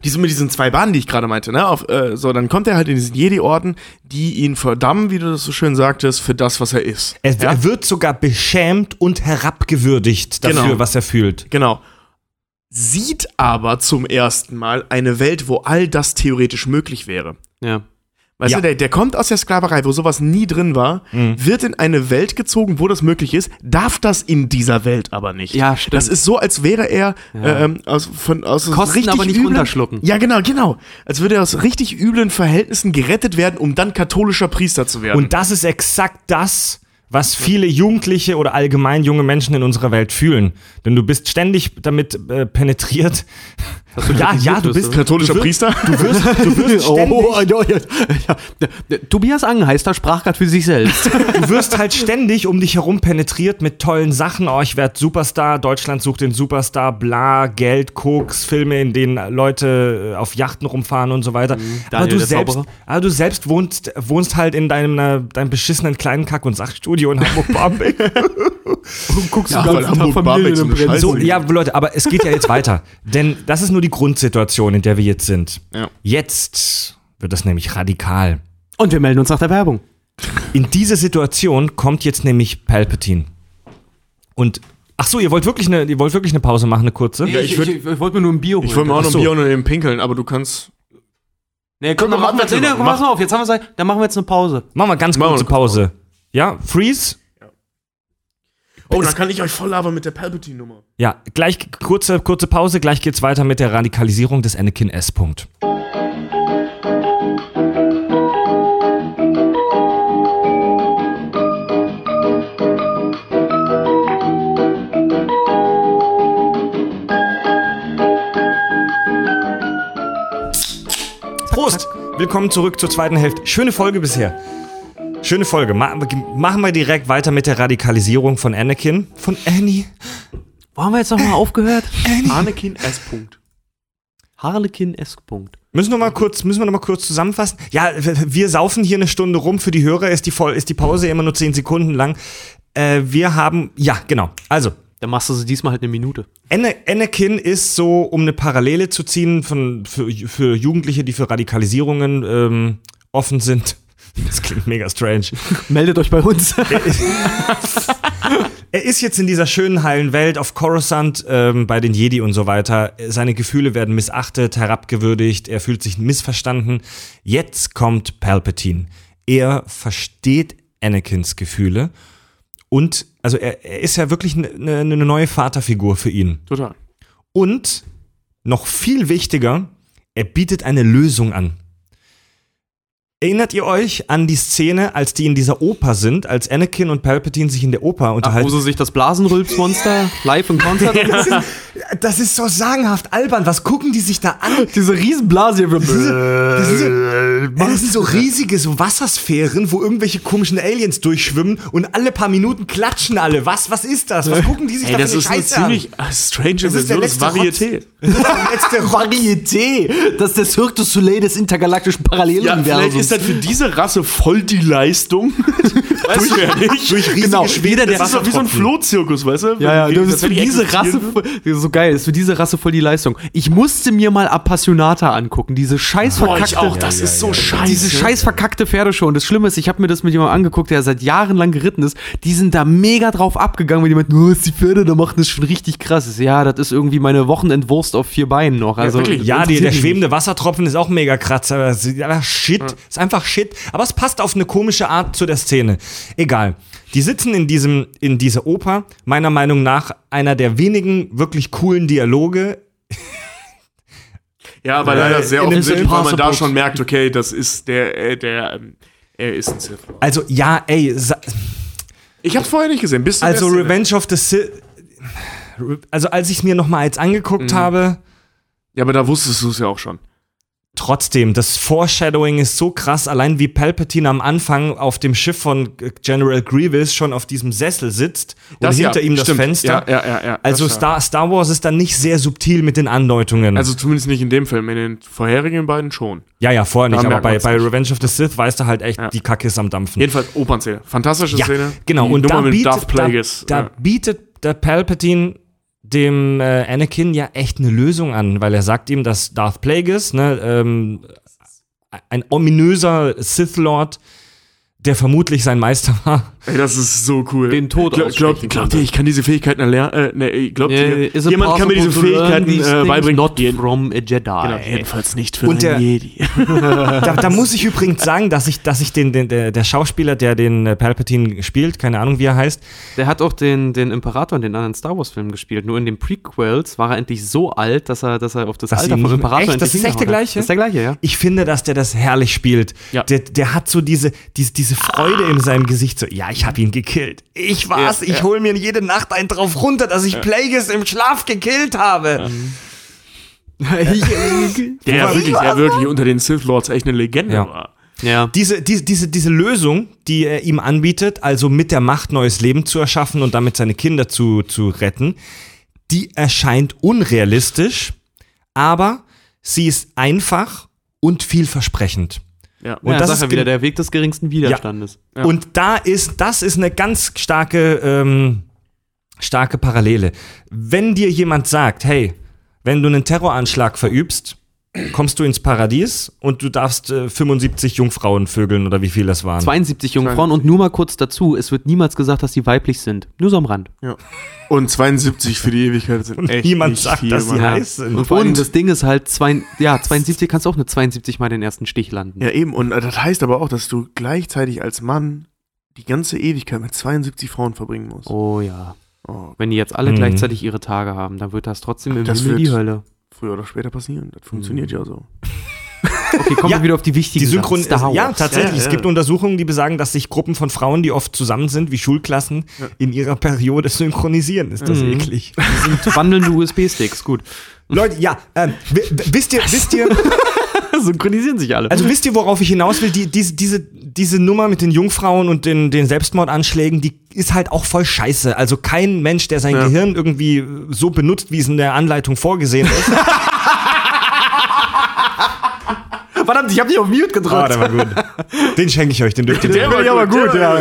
diese, mit diesen zwei Bahnen, die ich gerade meinte, ne, auf, äh, so, dann kommt er halt in diesen Jedi-Orden, die ihn verdammen, wie du das so schön sagtest, für das, was er ist. Er, ja? er wird sogar beschämt und herabgewürdigt dafür, Genau. was er fühlt. Genau. Sieht aber zum ersten Mal eine Welt, wo all das theoretisch möglich wäre. ja. Weißt Ja. du, der, der kommt aus der Sklaverei, wo sowas nie drin war, Mhm. wird in eine Welt gezogen, wo das möglich ist, darf das in dieser Welt aber nicht. Ja, stimmt. Das ist so, als wäre er ähm, aus, von, aus Kosten richtig aber nicht üblen, runterschlucken. Ja, genau, genau. Als würde er aus richtig üblen Verhältnissen gerettet werden, um dann katholischer Priester zu werden. Und das ist exakt das, was viele Jugendliche oder allgemein junge Menschen in unserer Welt fühlen. Denn du bist ständig damit äh, penetriert. Ja, ja, du bist katholischer du Priester? Du wirst, du wirst ständig, Oh, ja, ja, ja. Der Tobias Angenheister sprach gerade für sich selbst. du wirst halt ständig um dich herum penetriert mit tollen Sachen. Oh, ich werde Superstar, Deutschland sucht den Superstar, bla, Geld, Koks, Filme, in denen Leute äh, auf Yachten rumfahren und so weiter. aber, Mhm. Daniel du selbst, Zauberer. aber du selbst wohnst, wohnst halt in deinem, äh, deinem beschissenen kleinen Kack- und Sachstudio in Hamburg-Barmbek. Und guckst Ja, weil Hamburg-Barmbek So, ja, Leute, aber es geht ja jetzt weiter. Denn das ist nur die Grundsituation, in der wir jetzt sind. Ja. Jetzt wird das nämlich radikal. Und wir melden uns nach der Werbung. In diese Situation kommt jetzt nämlich Palpatine. Und ach so, ihr wollt wirklich eine, ihr wollt wirklich eine Pause machen, eine kurze? Ja, ich ich, ich, ich wollte mir nur ein Bier holen. ich wollte mir auch noch ein Bier und eben pinkeln, aber du kannst. Nee, komm, Komm, dann mach machen wir, nee, Mach. mal auf, jetzt haben wir gesagt, dann machen wir jetzt eine Pause. Machen wir ganz kurze Pause. Ja, Freeze. Oh, dann kann ich euch voll labern mit der Palpatine-Nummer. Ja, gleich kurze, kurze Pause, gleich geht's weiter mit der Radikalisierung des Anakin S. Punkt. Prost! Willkommen zurück zur zweiten Hälfte. Schöne Folge bisher. Schöne Folge. Ma machen wir direkt weiter mit der Radikalisierung von Anakin. Von Annie. Wo haben wir jetzt nochmal aufgehört? Anakin S. Punkt. Harlequin S. Punkt. Müssen wir mal kurz, müssen wir noch mal kurz zusammenfassen? Ja, wir saufen hier eine Stunde rum. Für die Hörer ist die, Voll- ist die Pause immer nur 10 Sekunden lang. Äh, wir haben, ja, genau. Also, Dann machst du sie diesmal halt eine Minute. Ana- Anakin ist so, um eine Parallele zu ziehen von, für, für Jugendliche, die für Radikalisierungen ähm, offen sind. Das klingt mega strange. Meldet euch bei uns. Er ist jetzt in dieser schönen, heilen Welt auf Coruscant ähm, bei den Jedi und so weiter. Seine Gefühle werden missachtet, herabgewürdigt, er fühlt sich missverstanden. Jetzt kommt Palpatine. Er versteht Anakins Gefühle und, also er, er ist ja wirklich eine eine neue Vaterfigur für ihn. Total. Und noch viel wichtiger, er bietet eine Lösung an. Erinnert ihr euch an die Szene, als die in dieser Oper sind, als Anakin und Palpatine sich in der Oper Ach, wo unterhalten? sie sich das Blasenrülpsmonster live im Konzert das, ist, das ist so sagenhaft albern. Was gucken die sich da an? Diese Riesenblase hier. Das sind, so, das sind so riesige so Wassersphären, wo irgendwelche komischen Aliens durchschwimmen und alle paar Minuten klatschen alle. Was, was ist das? Was gucken die sich Ey, da das für ist eine eine Scheiße an? ziemlich äh, strange Das ist der Version des letzte Varieté. Letzte Varieté. Das ist der Cirque du Soleil des intergalaktischen Ja, Paralleluniversums. vielleicht ist das für diese Rasse voll die Leistung. weißt du ja nicht. durch riesige Genau, Schwede der- Das ist doch wie so ein Flohzirkus, weißt du? Ja, ja, Wenn- das ist wenn für die diese Rasse ist so geil, das ist für diese Rasse voll die Leistung. Ich musste mir mal Appassionata angucken, diese scheiß Boah, verkackte, ich auch, das ist so scheiße. diese scheiß verkackte Pferdeshow. Und das Schlimme ist, ich habe mir das mit jemandem angeguckt, der seit Jahren lang geritten ist. Die sind da mega drauf abgegangen, weil die meinten, oh, die Pferde da machen, das ist schon richtig krass. Ja, das ist irgendwie meine Wochenendwurst auf vier Beinen noch. Also. Ja, die, der schwebende Wassertropfen ist auch mega krass. Aber Shit. Ist einfach Shit. Aber es passt auf eine komische Art zu der Szene. Egal. Die sitzen in diesem, in dieser Oper. Meiner Meinung nach einer der wenigen wirklich coolen Dialoge. Ja, aber Äh, leider sehr offensichtlich, weil man da schon merkt, okay, das ist der, äh, der, ähm, Er ist ein Sith. Also, ja, ey, Ich hab's vorher nicht gesehen. Bis also. Revenge of the Sith. Also, als ich es mir nochmal jetzt angeguckt Mhm. habe, Ja, aber da wusstest du es ja auch schon. Trotzdem, das Foreshadowing ist so krass, allein wie Palpatine am Anfang auf dem Schiff von General Grievous schon auf diesem Sessel sitzt und Das hinter ja, ihm das stimmt. Fenster. Ja, ja, Also das. Star, Star Wars ist dann nicht sehr subtil mit den Andeutungen. Also zumindest nicht in dem Film, in den vorherigen beiden schon. ja, ja, vorher nicht, aber bei, bei. Revenge of the Sith weißt du halt echt, die Kacke ist am Dampfen. Jedenfalls Opernszene. Fantastische Szene. genau. Und da bietet, da, da bietet der Palpatine dem äh, Anakin ja echt eine Lösung an, weil er sagt ihm, dass Darth Plagueis, ne, ähm, ein ominöser Sith Lord, der vermutlich sein Meister war. Ey, das ist so cool. Den Tod Glaub, glaub, aussprechen glaubt konnte. ihr, ich kann diese Fähigkeiten erlernen? Äh, nee, glaubt ihr, Is it jemand kann mir diese Fähigkeiten äh, beibringen? Not from a Jedi. Genau, jedenfalls nicht für Und einen Jedi. Da, da muss ich übrigens sagen, dass ich, dass ich den, den der, der Schauspieler, der den äh, Palpatine spielt, keine Ahnung wie er heißt, Der hat auch den, den Imperator in den anderen Star Wars-Filmen gespielt. Nur in den Prequels war er endlich so alt, dass er, dass er auf das Dass Alter vom Imperator Echt? Das ist echt der gleiche? Das ist der gleiche, ja. ich finde, dass der das herrlich spielt. Ja. Der, der hat so diese, diese, diese Freude in seinem Gesicht, so, ja, ich habe ihn gekillt. Ich war's, Ja, ich ja. hol mir jede Nacht einen drauf runter, dass ich Plagueis im Schlaf gekillt habe. Der war- wirklich, der wirklich unter den Sith Lords echt eine Legende Ja. war. ja. Diese, diese, diese, diese Lösung, die er ihm anbietet, also mit der Macht neues Leben zu erschaffen und damit seine Kinder zu, zu retten, die erscheint unrealistisch, aber sie ist einfach und vielversprechend. Ja. Und ja, das ist ja wieder der Weg des geringsten Widerstandes. Ja. Und da ist, das ist eine ganz starke, ähm, starke Parallele. Wenn dir jemand sagt, hey, wenn du einen Terroranschlag verübst, kommst du ins Paradies und du darfst äh, 75 Jungfrauen vögeln oder wie viel das waren. 72 Jungfrauen und nur mal kurz dazu, es wird niemals gesagt, dass sie weiblich sind. Nur so am Rand. ja. Und 72 für die Ewigkeit sind Und echt niemand nicht sagt, viel, dass sie Mann. heiß sind. Und vor allem Und- das Ding ist halt, zwei, ja, 72 kannst du auch eine 72 mal den ersten Stich landen. Ja, eben. Und das heißt aber auch, dass du gleichzeitig als Mann die ganze Ewigkeit mit 72 Frauen verbringen musst. Oh ja. Oh, Wenn die jetzt alle Mhm. gleichzeitig ihre Tage haben, dann wird das trotzdem im Das Himmel die Hölle. Früher oder später passieren. Das funktioniert ja so. Okay, kommen Ja, wir wieder auf die wichtigen Die Synchron Sachen. Star Wars. ja, tatsächlich. Ja, ja, Es gibt. Untersuchungen, die besagen, dass sich Gruppen von Frauen, die oft zusammen sind, wie Schulklassen, in ihrer Periode synchronisieren. Ist das Mhm. eklig? Die sind wandelnde USB-Sticks, gut. Leute, ja, ähm, wi- wi- wisst ihr, wisst ihr, Synchronisieren sich alle. Also wisst ihr, worauf ich hinaus will? Die, diese, diese, diese Nummer mit den Jungfrauen und den, den Selbstmordanschlägen, die ist halt auch voll scheiße. Also kein Mensch, der sein Ja. Gehirn irgendwie so benutzt, wie es in der Anleitung vorgesehen ist. Verdammt, ich habe dich auf Mute gedrückt. Ah, der war gut. Den schenke ich euch, den dürft ihr Der war gut, ja. der war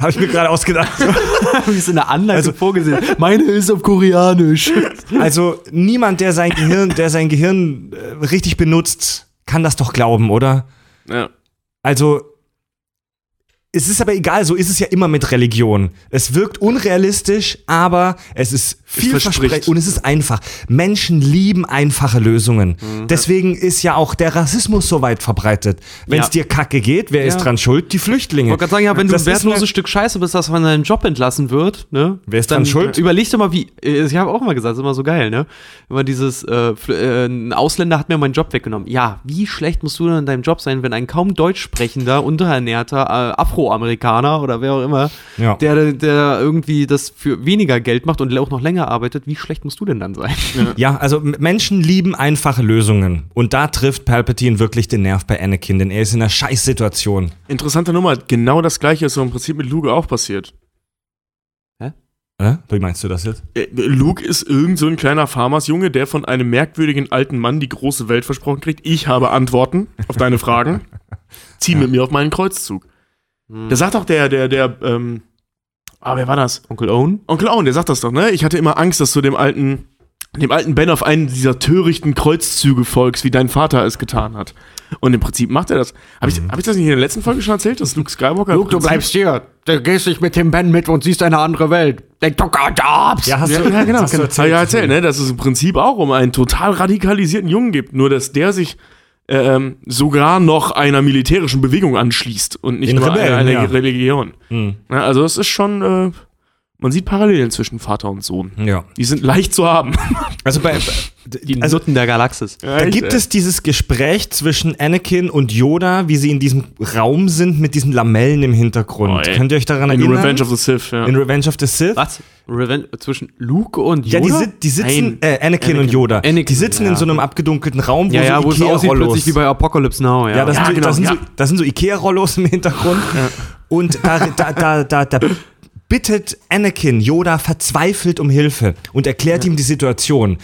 Habe ich mir gerade ausgedacht. Wie ist in der Anleitung Also- vorgesehen? Meine ist auf Koreanisch. Also niemand, der sein Gehirn, der sein Gehirn äh, richtig benutzt, kann das doch glauben, oder? Ja. Also, es ist aber egal, so ist es ja immer mit Religion. Es wirkt unrealistisch, aber es ist vielversprechend und es ist einfach. Menschen lieben einfache Lösungen. Mhm. Deswegen ist ja auch der Rassismus so weit verbreitet. Wenn es Ja. dir kacke geht, wer Ja. ist dran schuld? Die Flüchtlinge. Ich wollte gerade sagen, ja, wenn du Das ein ist wertloses Stück Scheiße bist, das von deinem Job entlassen wird, ne? Wer ist dann dran schuld? Überleg doch mal, wie, äh, ich habe auch immer gesagt, das ist immer so geil, ne? Immer dieses, äh, äh, ein Ausländer hat mir meinen Job weggenommen. Ja, wie schlecht musst du denn in deinem Job sein, wenn ein kaum deutsch sprechender, unterernährter äh, Afroamerikaner oder wer auch immer, Ja. der, der irgendwie das für weniger Geld macht und auch noch länger arbeitet, wie schlecht musst du denn dann sein? Ja, also Menschen lieben einfache Lösungen. Und da trifft Palpatine wirklich den Nerv bei Anakin, denn er ist in einer Scheißsituation. Interessante Nummer. Genau das gleiche ist so im Prinzip mit Luke auch passiert. Äh? Wie meinst du das jetzt? Äh, Luke ist irgend so ein kleiner Farmersjunge, der von einem merkwürdigen alten Mann die große Welt versprochen kriegt. Ich habe Antworten auf deine Fragen. Zieh mit mir auf meinen Kreuzzug. Da sagt doch der, der, der, ähm, ah, wer war das? Onkel Owen? Onkel Owen, der sagt das doch, ne? Ich hatte immer Angst, dass du dem alten, dem alten Ben auf einen dieser törichten Kreuzzüge folgst, wie dein Vater es getan hat. Und im Prinzip macht er das. Habe ich, hab ich das nicht in der letzten Folge schon erzählt, dass Luke Skywalker. im Prinzip- hier. Du gehst nicht mit dem Ben mit und siehst eine andere Welt. Denk doch gar Jobs. Ja, hast Ja, du, ja, genau. hast du erzählt. ja, erzähl, ne? Dass es im Prinzip auch um einen total radikalisierten Jungen gibt, nur dass der sich ähm, sogar noch einer militärischen Bewegung anschließt und nicht Den nur Rebellen, einer, einer ja. Religion. Hm. Ja, also es ist schon äh, man sieht Parallelen zwischen Vater und Sohn. Ja. Die sind leicht zu haben. Also bei, Die also Nutten der Galaxis. da gibt es dieses Gespräch zwischen Anakin und Yoda, wie sie in diesem Raum sind mit diesen Lamellen im Hintergrund. Oh. Könnt ihr euch daran in erinnern? Revenge of the Sith, ja. in Revenge of the Sith? Was? Reven zwischen Luke und Ja, Yoda? die, sit- die sitzen, Nein. äh, Anakin, und Anakin. Yoda. Anakin, die sitzen ja. in so einem abgedunkelten Raum, wo ja, ja, so wo es aussieht Ikea-Rollos plötzlich wie bei Apocalypse Now. Ja, Ja, das, Ja, sind, so, genau, das, sind, ja. so, so Ikea-Rollos im Hintergrund. Und da, da, da, da, da bittet Anakin Yoda verzweifelt um Hilfe und erklärt ihm die Situation.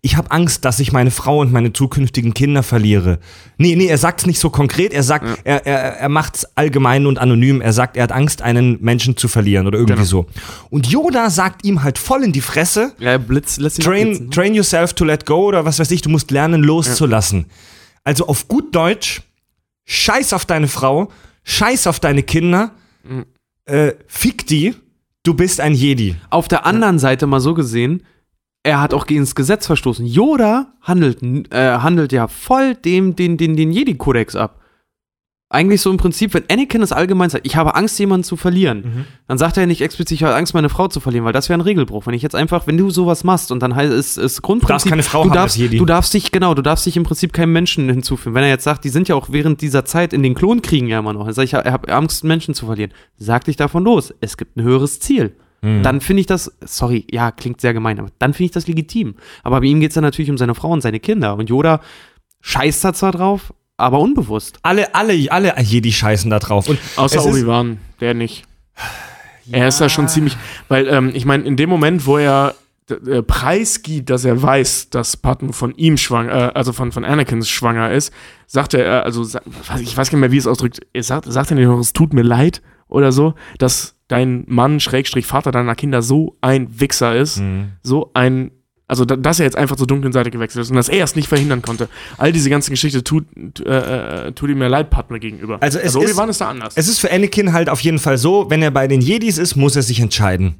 Ich habe Angst, dass ich meine Frau und meine zukünftigen Kinder verliere. Nee, nee, er sagt's nicht so konkret. Er sagt, er, er, er macht's allgemein und anonym. Er sagt, er hat Angst, einen Menschen zu verlieren oder irgendwie Genau. so. Und Yoda sagt ihm halt voll in die Fresse, ja Blitz lässt ihn train, abblitzen. train yourself to let go oder was weiß ich, du musst lernen loszulassen. Also auf gut Deutsch, scheiß auf deine Frau, scheiß auf deine Kinder, Mhm. äh, fick die, du bist ein Jedi. Auf der anderen Seite mal so gesehen, er hat auch gegen das Gesetz verstoßen. Yoda handelt, äh, handelt ja voll dem, den, den, den Jedi-Kodex ab. Eigentlich so im Prinzip, wenn Anakin es allgemein sagt, ich habe Angst, jemanden zu verlieren, Mhm. dann sagt er nicht explizit, ich habe Angst, meine Frau zu verlieren, weil das wäre ein Regelbruch. Wenn ich jetzt einfach, wenn du sowas machst und dann heißt es ist Grundprinzip, keine Frau du haben darfst, du darfst dich genau, du darfst dich im Prinzip keinem Menschen hinzufügen. Wenn er jetzt sagt, die sind ja auch während dieser Zeit in den Klonkriegen ja immer noch, er sagt, ich habe Angst, Menschen zu verlieren, sag dich davon los. Es gibt ein höheres Ziel. Mhm. Dann finde ich das, sorry, ja, klingt sehr gemein, aber dann finde ich das legitim. Aber bei ihm geht es dann natürlich um seine Frau und seine Kinder. Und Yoda scheißt da zwar drauf, aber unbewusst. Alle, alle, alle Jedi scheißen da drauf. Und Außer Obi-Wan, der nicht. Er ist da schon ziemlich, weil ähm, ich meine, in dem Moment, wo er äh, preisgibt, dass er weiß, dass Patton von ihm schwanger, äh, also von, von Anakin schwanger ist, sagt er, äh, also ich weiß gar nicht mehr, wie es ausdrückt, er sagt, sagt er nicht noch, es tut mir leid oder so, dass dein Mann, Schrägstrich Vater deiner Kinder so ein Wichser ist, Mhm. so ein, also da, dass er jetzt einfach zur dunklen Seite gewechselt ist und dass er es nicht verhindern konnte. All diese ganze Geschichte tut, äh, äh, tut ihm ja leid Padme gegenüber. Also es ist- Obi-Wan ist da anders. Es ist für Anakin halt auf jeden Fall so, wenn er bei den Jedis ist, muss er sich entscheiden.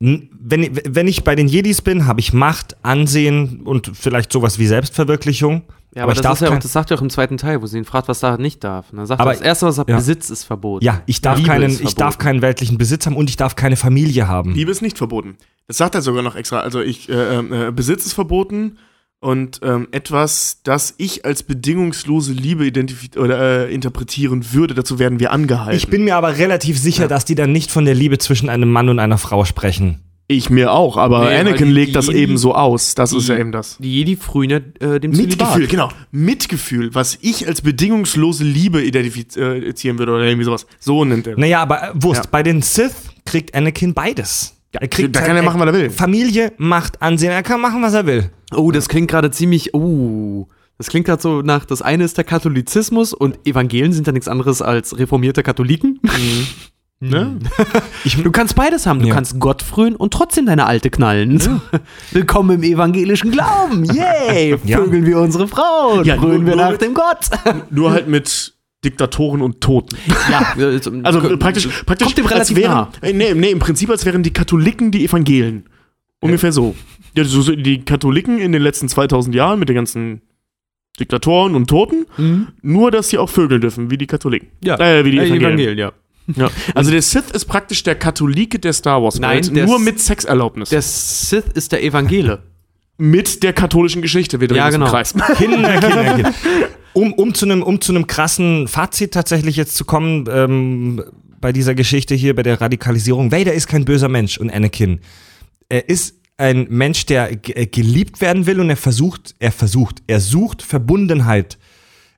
Wenn, wenn ich bei den Jedis bin, habe ich Macht, Ansehen und vielleicht sowas wie Selbstverwirklichung. Ja, aber, ich das, darf ist ja auch, das sagt er auch im zweiten Teil, wo sie ihn fragt, was da nicht darf. Und dann sagt Aber- er, das Erste, was er ja. besitzt, ist verboten. Ja, ich darf, Liebe keinen, ist ich darf keinen weltlichen Besitz haben und ich darf keine Familie haben. Liebe ist nicht verboten. Das sagt er sogar noch extra. Also ich äh, äh, Besitz ist verboten und ähm, etwas, das ich als bedingungslose Liebe oder äh, interpretieren würde, dazu werden wir angehalten. Ich bin mir aber relativ sicher, dass die dann nicht von der Liebe zwischen einem Mann und einer Frau sprechen. ich mir auch, aber Nee, Anakin die- legt das die- eben so aus. Das ist ja eben das. Die Jedi frühen ja äh, dem Mitgefühl, genau. Mitgefühl, was ich als bedingungslose Liebe identifizieren würde oder irgendwie sowas. So nennt er. Naja, aber äh, Wurst, Ja. bei den Sith kriegt Anakin beides. Er kriegt da kann er machen, was er will. Familie, Macht, Ansehen, er kann machen, was er will. Oh, das klingt gerade ziemlich. Oh. Das klingt gerade so nach, das eine ist der Katholizismus und Evangelien sind ja nichts anderes als reformierte Katholiken. Ne? du kannst beides haben. Du Ja. kannst Gott frönen und trotzdem deine Alte knallen. Willkommen im evangelischen Glauben. Yay! Ja. Vögeln wir unsere Frauen. Ja, frönen wir nach dem Gott. Nur halt mit Diktatoren und Toten. ja, Also praktisch, praktisch Kommt dem als relativ wären, nah. äh, nee, nee, im Prinzip als wären die Katholiken die Evangelien. Ungefähr so. Ja, so die Katholiken in den letzten 2000 Jahren mit den ganzen Diktatoren und Toten, Mhm. nur dass sie auch vögeln dürfen, wie die Katholiken. Ja. Äh, wie die Äh, Evangelien. Evangelien, ja. Ja. Also der Sith ist praktisch der Katholike der Star Wars Nein, Welt, nur mit Sexerlaubnis. Der Sith ist der Evangele. Mit der katholischen Geschichte. Wir drehen Ja, genau. Kreis. Kinder, Kinder, Kinder. Um, um zu einem um zu einem krassen Fazit tatsächlich jetzt zu kommen, ähm, bei dieser Geschichte hier, bei der Radikalisierung. Vader ist kein böser Mensch und Anakin. Er ist ein Mensch, der äh, geliebt werden will und er versucht, er versucht, er sucht Verbundenheit.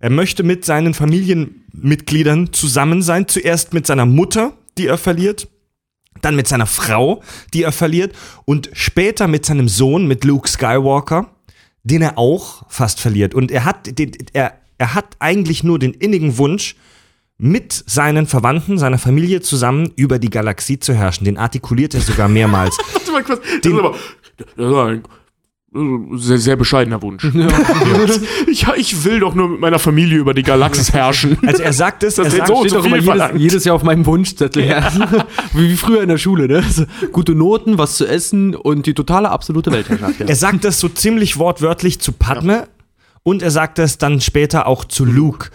Er möchte mit seinen Familienmitgliedern zusammen sein. Zuerst mit seiner Mutter, die er verliert, dann mit seiner Frau, die er verliert und später mit seinem Sohn, mit Luke Skywalker, den er auch fast verliert. Und er hat, den, er, er hat eigentlich nur den innigen Wunsch, mit seinen Verwandten, seiner Familie zusammen über die Galaxie zu herrschen. Den artikuliert er sogar mehrmals. Warte mal kurz. Das ist aber das ist ein sehr, sehr bescheidener Wunsch. ich, ich will doch nur mit meiner Familie über die Galaxis herrschen. Also er sagt es, er Das sagt, so- Steht doch immer jedes, jedes Jahr auf meinem Wunschzettel. Ja. wie, früher in der Schule, ne? Gute Noten, was zu essen und die totale absolute Weltherrschaft. Ja. er sagt das so ziemlich wortwörtlich zu Padme und er sagt es dann später auch zu Luke.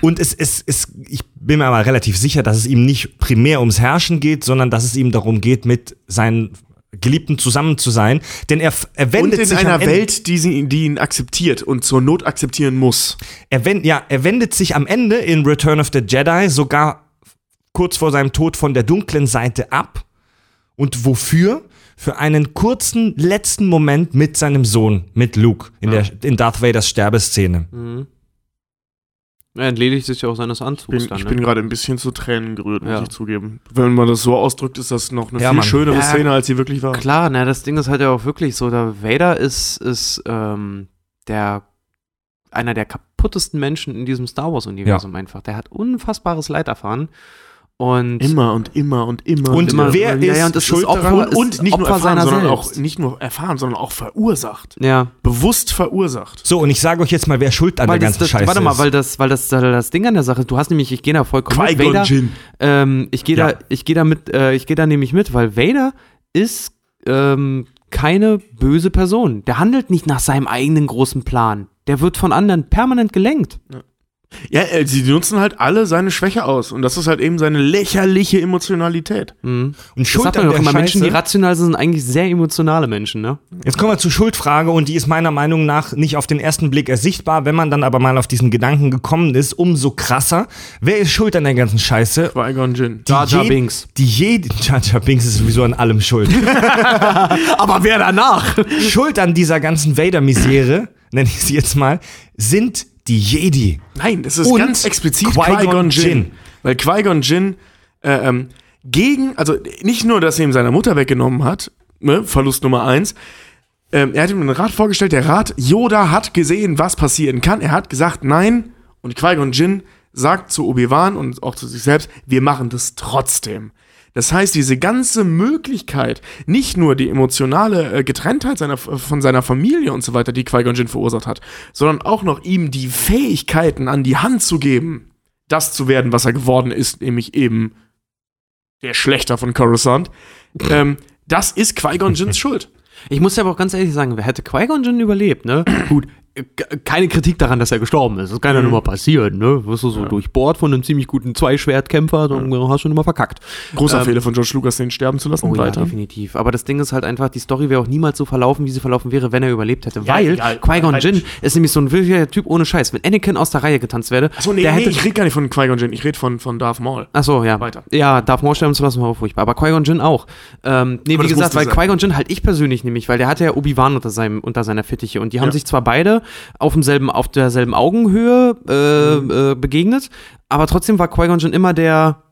Und es, es, es, ich bin mir aber relativ sicher, dass es ihm nicht primär ums Herrschen geht, sondern dass es ihm darum geht, mit seinen Geliebten zusammen zu sein. Denn er, er Und wendet in sich einer am Ende, Welt, die, sie, die ihn akzeptiert und zur Not akzeptieren muss. er, wend, ja, er wendet sich am Ende in Return of the Jedi sogar kurz vor seinem Tod von der dunklen Seite ab. Und wofür? Für einen kurzen letzten Moment mit seinem Sohn, mit Luke, in, der, in Darth Vaders Sterbeszene. Er entledigt sich ja auch seines Ich Anzugs bin, dann. ich ne? bin gerade ein bisschen zu Tränen gerührt, muss Ja. ich zugeben. Wenn man das so ausdrückt, ist das noch eine Ja, viel Mann. schönere Ja, Szene, als sie wirklich war. Klar, ne, das Ding ist halt ja auch wirklich so, der Vader ist, ist ähm, der einer der kaputtesten Menschen in diesem Star Wars-Universum einfach. Der hat unfassbares Leid erfahren. Und Immer und immer und immer. Und immer. wer ist ja, und schuld ist Opfer, daran? ist und nicht nur Opfer erfahren, seiner sondern selbst. auch nicht nur erfahren, sondern auch verursacht. ja, Bewusst verursacht. So, und ich sage euch jetzt mal, wer schuld an weil der das, ganzen das, Scheiße warte mal, ist. weil das, weil das, das Ding an der Sache, du hast nämlich, ich gehe da vollkommen mit, Vader, ähm, ich gehe Ja. da, ich gehe da mit, äh, ich gehe da nämlich mit, weil Vader ist ähm, keine böse Person. Der handelt nicht nach seinem eigenen großen Plan. Der wird von anderen permanent gelenkt. Ja, äh, sie nutzen halt alle seine Schwäche aus. Und das ist halt eben seine lächerliche Emotionalität. Mhm. und Das schuld sagt an man doch immer, Menschen, die rational sind, sind eigentlich sehr emotionale Menschen, ne? Jetzt kommen wir zur Schuldfrage und die ist meiner Meinung nach nicht auf den ersten Blick ersichtbar. Wenn man dann aber mal auf diesen Gedanken gekommen ist, umso krasser. Wer ist schuld an der ganzen Scheiße? Qui-Gon Jinn. Jar Je- Binks. Die jede, Jar Binks ist sowieso an allem schuld. Aber wer danach? schuld an dieser ganzen Vader-Misere, nenne ich sie jetzt mal, sind die Jedi. Nein, das ist Und ganz explizit Qui-Gon Qui-Gon Jinn. Jinn. Weil Qui-Gon Jinn äh, ähm, gegen, also nicht nur, dass er ihm seine Mutter weggenommen hat, ne, Verlust Nummer eins, ähm, er hat ihm einen Rat vorgestellt, der Rat, Yoda hat gesehen, was passieren kann. Er hat gesagt, nein. Und Qui-Gon Jinn sagt zu Obi-Wan und auch zu sich selbst, wir machen das trotzdem. Das heißt, diese ganze Möglichkeit, nicht nur die emotionale äh, Getrenntheit seiner, von seiner Familie und so weiter, die Qui-Gon Jinn verursacht hat, sondern auch noch ihm die Fähigkeiten an die Hand zu geben, das zu werden, was er geworden ist, nämlich eben der Schlechter von Coruscant, ähm, das ist Qui-Gon Jinns Schuld. Ich muss ja aber auch ganz ehrlich sagen, wer hätte Qui-Gon Jinn überlebt, ne? Gut, äh, keine Kritik daran, dass er gestorben ist. Das kann ja nur mal passieren, ne? Wirst du so durchbohrt von einem ziemlich guten Zweischwertkämpfer, dann hast du schon immer verkackt. Großer Ähm, Fehler von George Lucas, den sterben zu lassen. Oh ja, weiter. definitiv. Aber das Ding ist halt einfach, die Story wäre auch niemals so verlaufen, wie sie verlaufen wäre, wenn er überlebt hätte. Ja, weil egal. Qui-Gon Jinn ist nämlich so ein wirklicher Typ ohne Scheiß. Wenn Anakin aus der Reihe getanzt werde, Achso, nee, der nee, hätte ich rede gar nicht von Qui-Gon Jinn, ich rede von, von Darth Maul. Ach so, ja. Weiter. Ja, Darth Maul sterben zu lassen war furchtbar. Aber Qui-Gon Jinn auch. Ähm, nee, Aber wie gesagt, weil. Qui-Gon Jinn halt ich persönlich nämlich, weil der hatte ja Obi-Wan unter, seinem, unter seiner Fittiche und die haben Ja. sich zwar beide auf demselben, auf derselben Augenhöhe äh, Mhm. äh, begegnet, aber trotzdem war Qui-Gon Jinn immer der,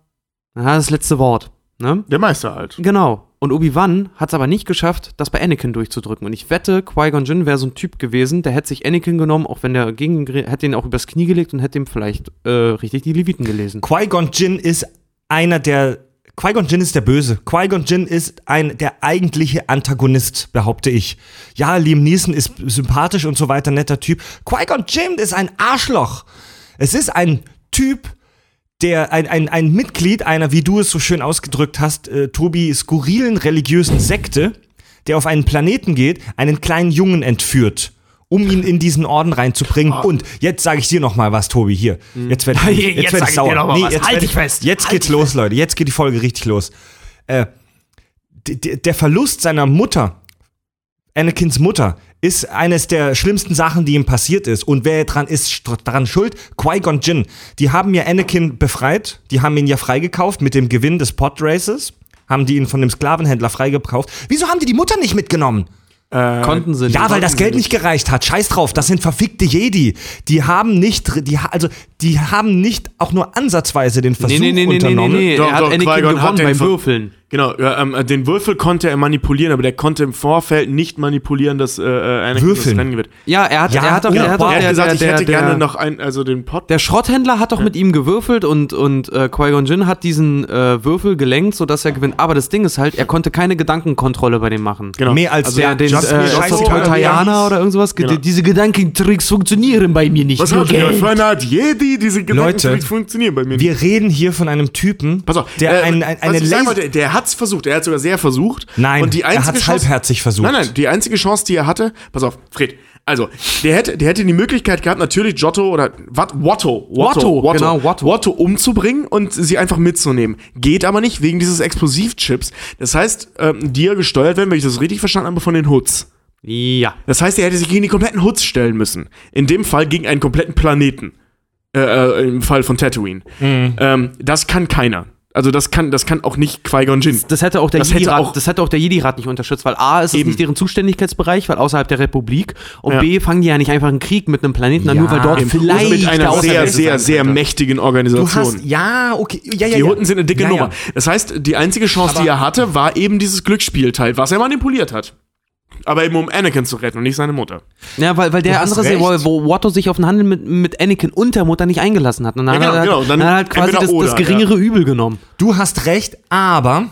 na, das letzte Wort. Ne? Der Meister halt. Genau. Und Obi-Wan hat es aber nicht geschafft, das bei Anakin durchzudrücken. Und ich wette, Qui-Gon Jinn wäre so ein Typ gewesen, der hätte sich Anakin genommen, auch wenn der gegen, hätte ihn auch übers Knie gelegt und hätte ihm vielleicht äh, richtig die Leviten gelesen. Qui-Gon Jinn ist einer der. Qui-Gon Jinn ist der Böse. Qui-Gon Jinn ist ein, der eigentliche Antagonist, behaupte ich. Ja, Liam Neeson ist sympathisch und so weiter, netter Typ. Qui-Gon Jinn ist ein Arschloch. Es ist ein Typ, der, ein, ein, ein Mitglied einer, wie du es so schön ausgedrückt hast, äh, Tobi, skurrilen religiösen Sekte, der auf einen Planeten geht, einen kleinen Jungen entführt, um ihn in diesen Orden reinzubringen. Und jetzt sage ich dir noch mal was, Tobi, hier. Jetzt werde ich, Jetzt jetzt werd ich ich sauer. dir noch mal was. jetzt Halt dich ich- fest. Jetzt Halt geht's los, Leute. Jetzt geht die Folge richtig los. Äh, der Verlust seiner Mutter, Anakins Mutter, ist eines der schlimmsten Sachen, die ihm passiert ist. Und wer dran ist st- daran schuld? Qui-Gon Jinn. Die haben ja Anakin befreit. Die haben ihn ja freigekauft mit dem Gewinn des Podraces. Haben die ihn von dem Sklavenhändler freigekauft. Wieso haben die die Mutter nicht mitgenommen? Äh, Konnten sie Ja, nicht. weil das Geld nicht gereicht hat. Scheiß drauf, das sind verfickte Jedi. Die haben nicht, die, also, die haben nicht auch nur ansatzweise den Versuch Nee, nee, nee, nee, nee, unternommen. nee. Doch, er hat doch, Anakin gewonnen beim Würfeln. Genau, ja, ähm, den Würfel konnte er manipulieren, aber der konnte im Vorfeld nicht manipulieren, dass äh, äh, Anakin Würfeln. das Rennen gewinnt. Ja, er hat, Ja, er hat doch, genau. er hat Er hat Er hat der, gesagt, der, ich hätte der, gerne noch ein, also den Pot. Der Schrotthändler hat doch mit ihm gewürfelt und, und äh, Qui-Gon Jinn hat diesen äh, Würfel gelenkt, sodass er gewinnt. Aber das Ding ist halt, er konnte keine Gedankenkontrolle bei dem machen. genau. Mehr als also, Der, den, Just äh, das, oder er irgendwas. Ge- Genau. Diese Gedankentricks funktionieren bei mir nicht. Was Nur? Geld. Für eine Art Jedi, diese Gedanken Leute, funktionieren bei mir nicht. Wir reden hier von einem Typen, Pass auf, der äh, ein, ein, was eine Laser... der hat's versucht, er hat sogar sehr versucht. Nein, und die er einzige hat's Chance- halbherzig versucht. Nein, nein, die einzige Chance, die er hatte, pass auf, Fred, also, der hätte, der hätte die Möglichkeit gehabt, natürlich Giotto oder wat, Watto, Watto, genau, Watto. Watto umzubringen und sie einfach mitzunehmen. Geht aber nicht wegen dieses Explosivchips. Das heißt, ähm, die ja gesteuert werden, wenn ich das richtig verstanden habe, von den Hoods. Ja. Das heißt, er hätte sich gegen die kompletten Hoods stellen müssen. In dem Fall gegen einen kompletten Planeten. Äh, äh, Im Fall von Tatooine. Mhm. Ähm, das kann keiner. Also das kann, das kann auch nicht Qui-Gon Jinn. Das hätte auch der Das hätte Jedi-Rat auch- das hätte auch der Jedi-Rat nicht unterstützt, weil A ist es Eben. nicht deren Zuständigkeitsbereich, weil außerhalb der Republik und Ja. B fangen die ja nicht einfach einen Krieg mit einem Planeten an, Ja, nur weil dort eben. vielleicht mit einer sehr, sehr, sehr mächtigen Du Organisation. hast, ja, okay, ja, ja, Die ja. Hutten sind eine dicke ja, Nummer. Das heißt, die einzige Chance, Aber- die er hatte, war eben dieses Glücksspielteil, was er manipuliert hat. Aber eben um Anakin zu retten und nicht seine Mutter. Ja, weil, weil der andere, recht. wo, wo Watto sich auf den Handel mit, mit Anakin und der Mutter nicht eingelassen hat. Und dann Ja, genau, hat er genau. halt, Dann dann hat er halt quasi das, das oder, geringere Übel genommen. Du hast recht, aber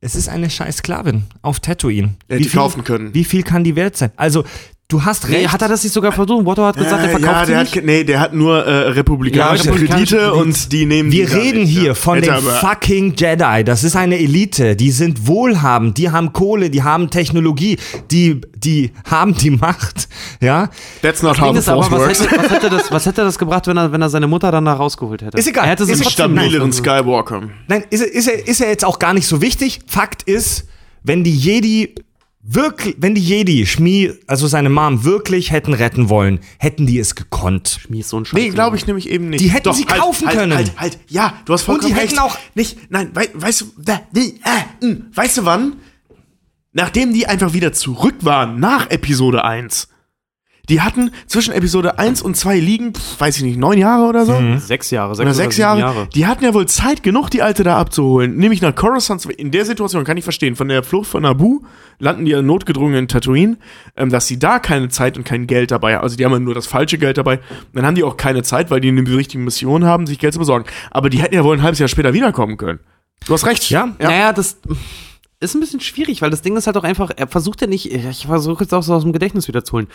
es ist eine scheiß Sklavin auf Tatooine. Hätte die kaufen können. Wie viel kann die wert sein? Also, du hast recht. Nee, hat er das nicht sogar versucht? Watto hat gesagt, er Äh, verkauft ja, der nicht. hat, nee, der hat nur äh, republikanische Ja, Kredite und die nehmen Wir die reden nicht, hier ja. von Hätte den fucking Jedi. Das ist eine Elite. Die sind wohlhabend. Die haben Kohle. Die haben Technologie. Die, die haben die Macht. Ja. That's not how the ist aber, Force was works. hätte, was, hätte das, was hätte das gebracht, wenn er, wenn er seine Mutter dann da rausgeholt hätte? Ist egal. Er hätte sie Ist Stabileren nicht- Skywalker. Nein, ist, er- ist, er, ist er jetzt auch gar nicht so wichtig. Fakt ist, wenn die Jedi wirklich, wenn die Jedi Schmi, also seine Mom wirklich hätten retten wollen, hätten die es gekonnt. Mir ist so ein Scheiß. Nee, glaube ich nämlich eben nicht. Die hätten sie kaufen halt, können. Halt, halt, ja, du hast vollkommen die recht. hätten auch- nicht, nein, wei, weißt du, da, die, äh, mh, weißt du wann? Nachdem die einfach wieder zurück waren nach Episode 1. Die hatten zwischen Episode 1 und 2 liegen, pf, weiß ich nicht, neun Jahre oder so? Sechs Jahre, sechs, Oder oder sechs sieben Jahre. Die hatten ja wohl Zeit genug, die Alte da abzuholen. Nämlich nach Coruscant. In der Situation kann ich verstehen. Von der Flucht von Naboo landen die notgedrungen in Tatooine, ähm, dass sie da keine Zeit und kein Geld dabei haben. Also die haben ja nur das falsche Geld dabei. Dann haben die auch keine Zeit, weil die eine richtige Mission haben, sich Geld zu besorgen. Aber die hätten ja wohl ein halbes Jahr später wiederkommen können. Du hast recht. Ja. Ja. Naja, das ist ein bisschen schwierig, weil das Ding ist halt auch einfach, er versucht ja nicht, ich versuche jetzt auch so aus dem Gedächtnis wiederzuholen,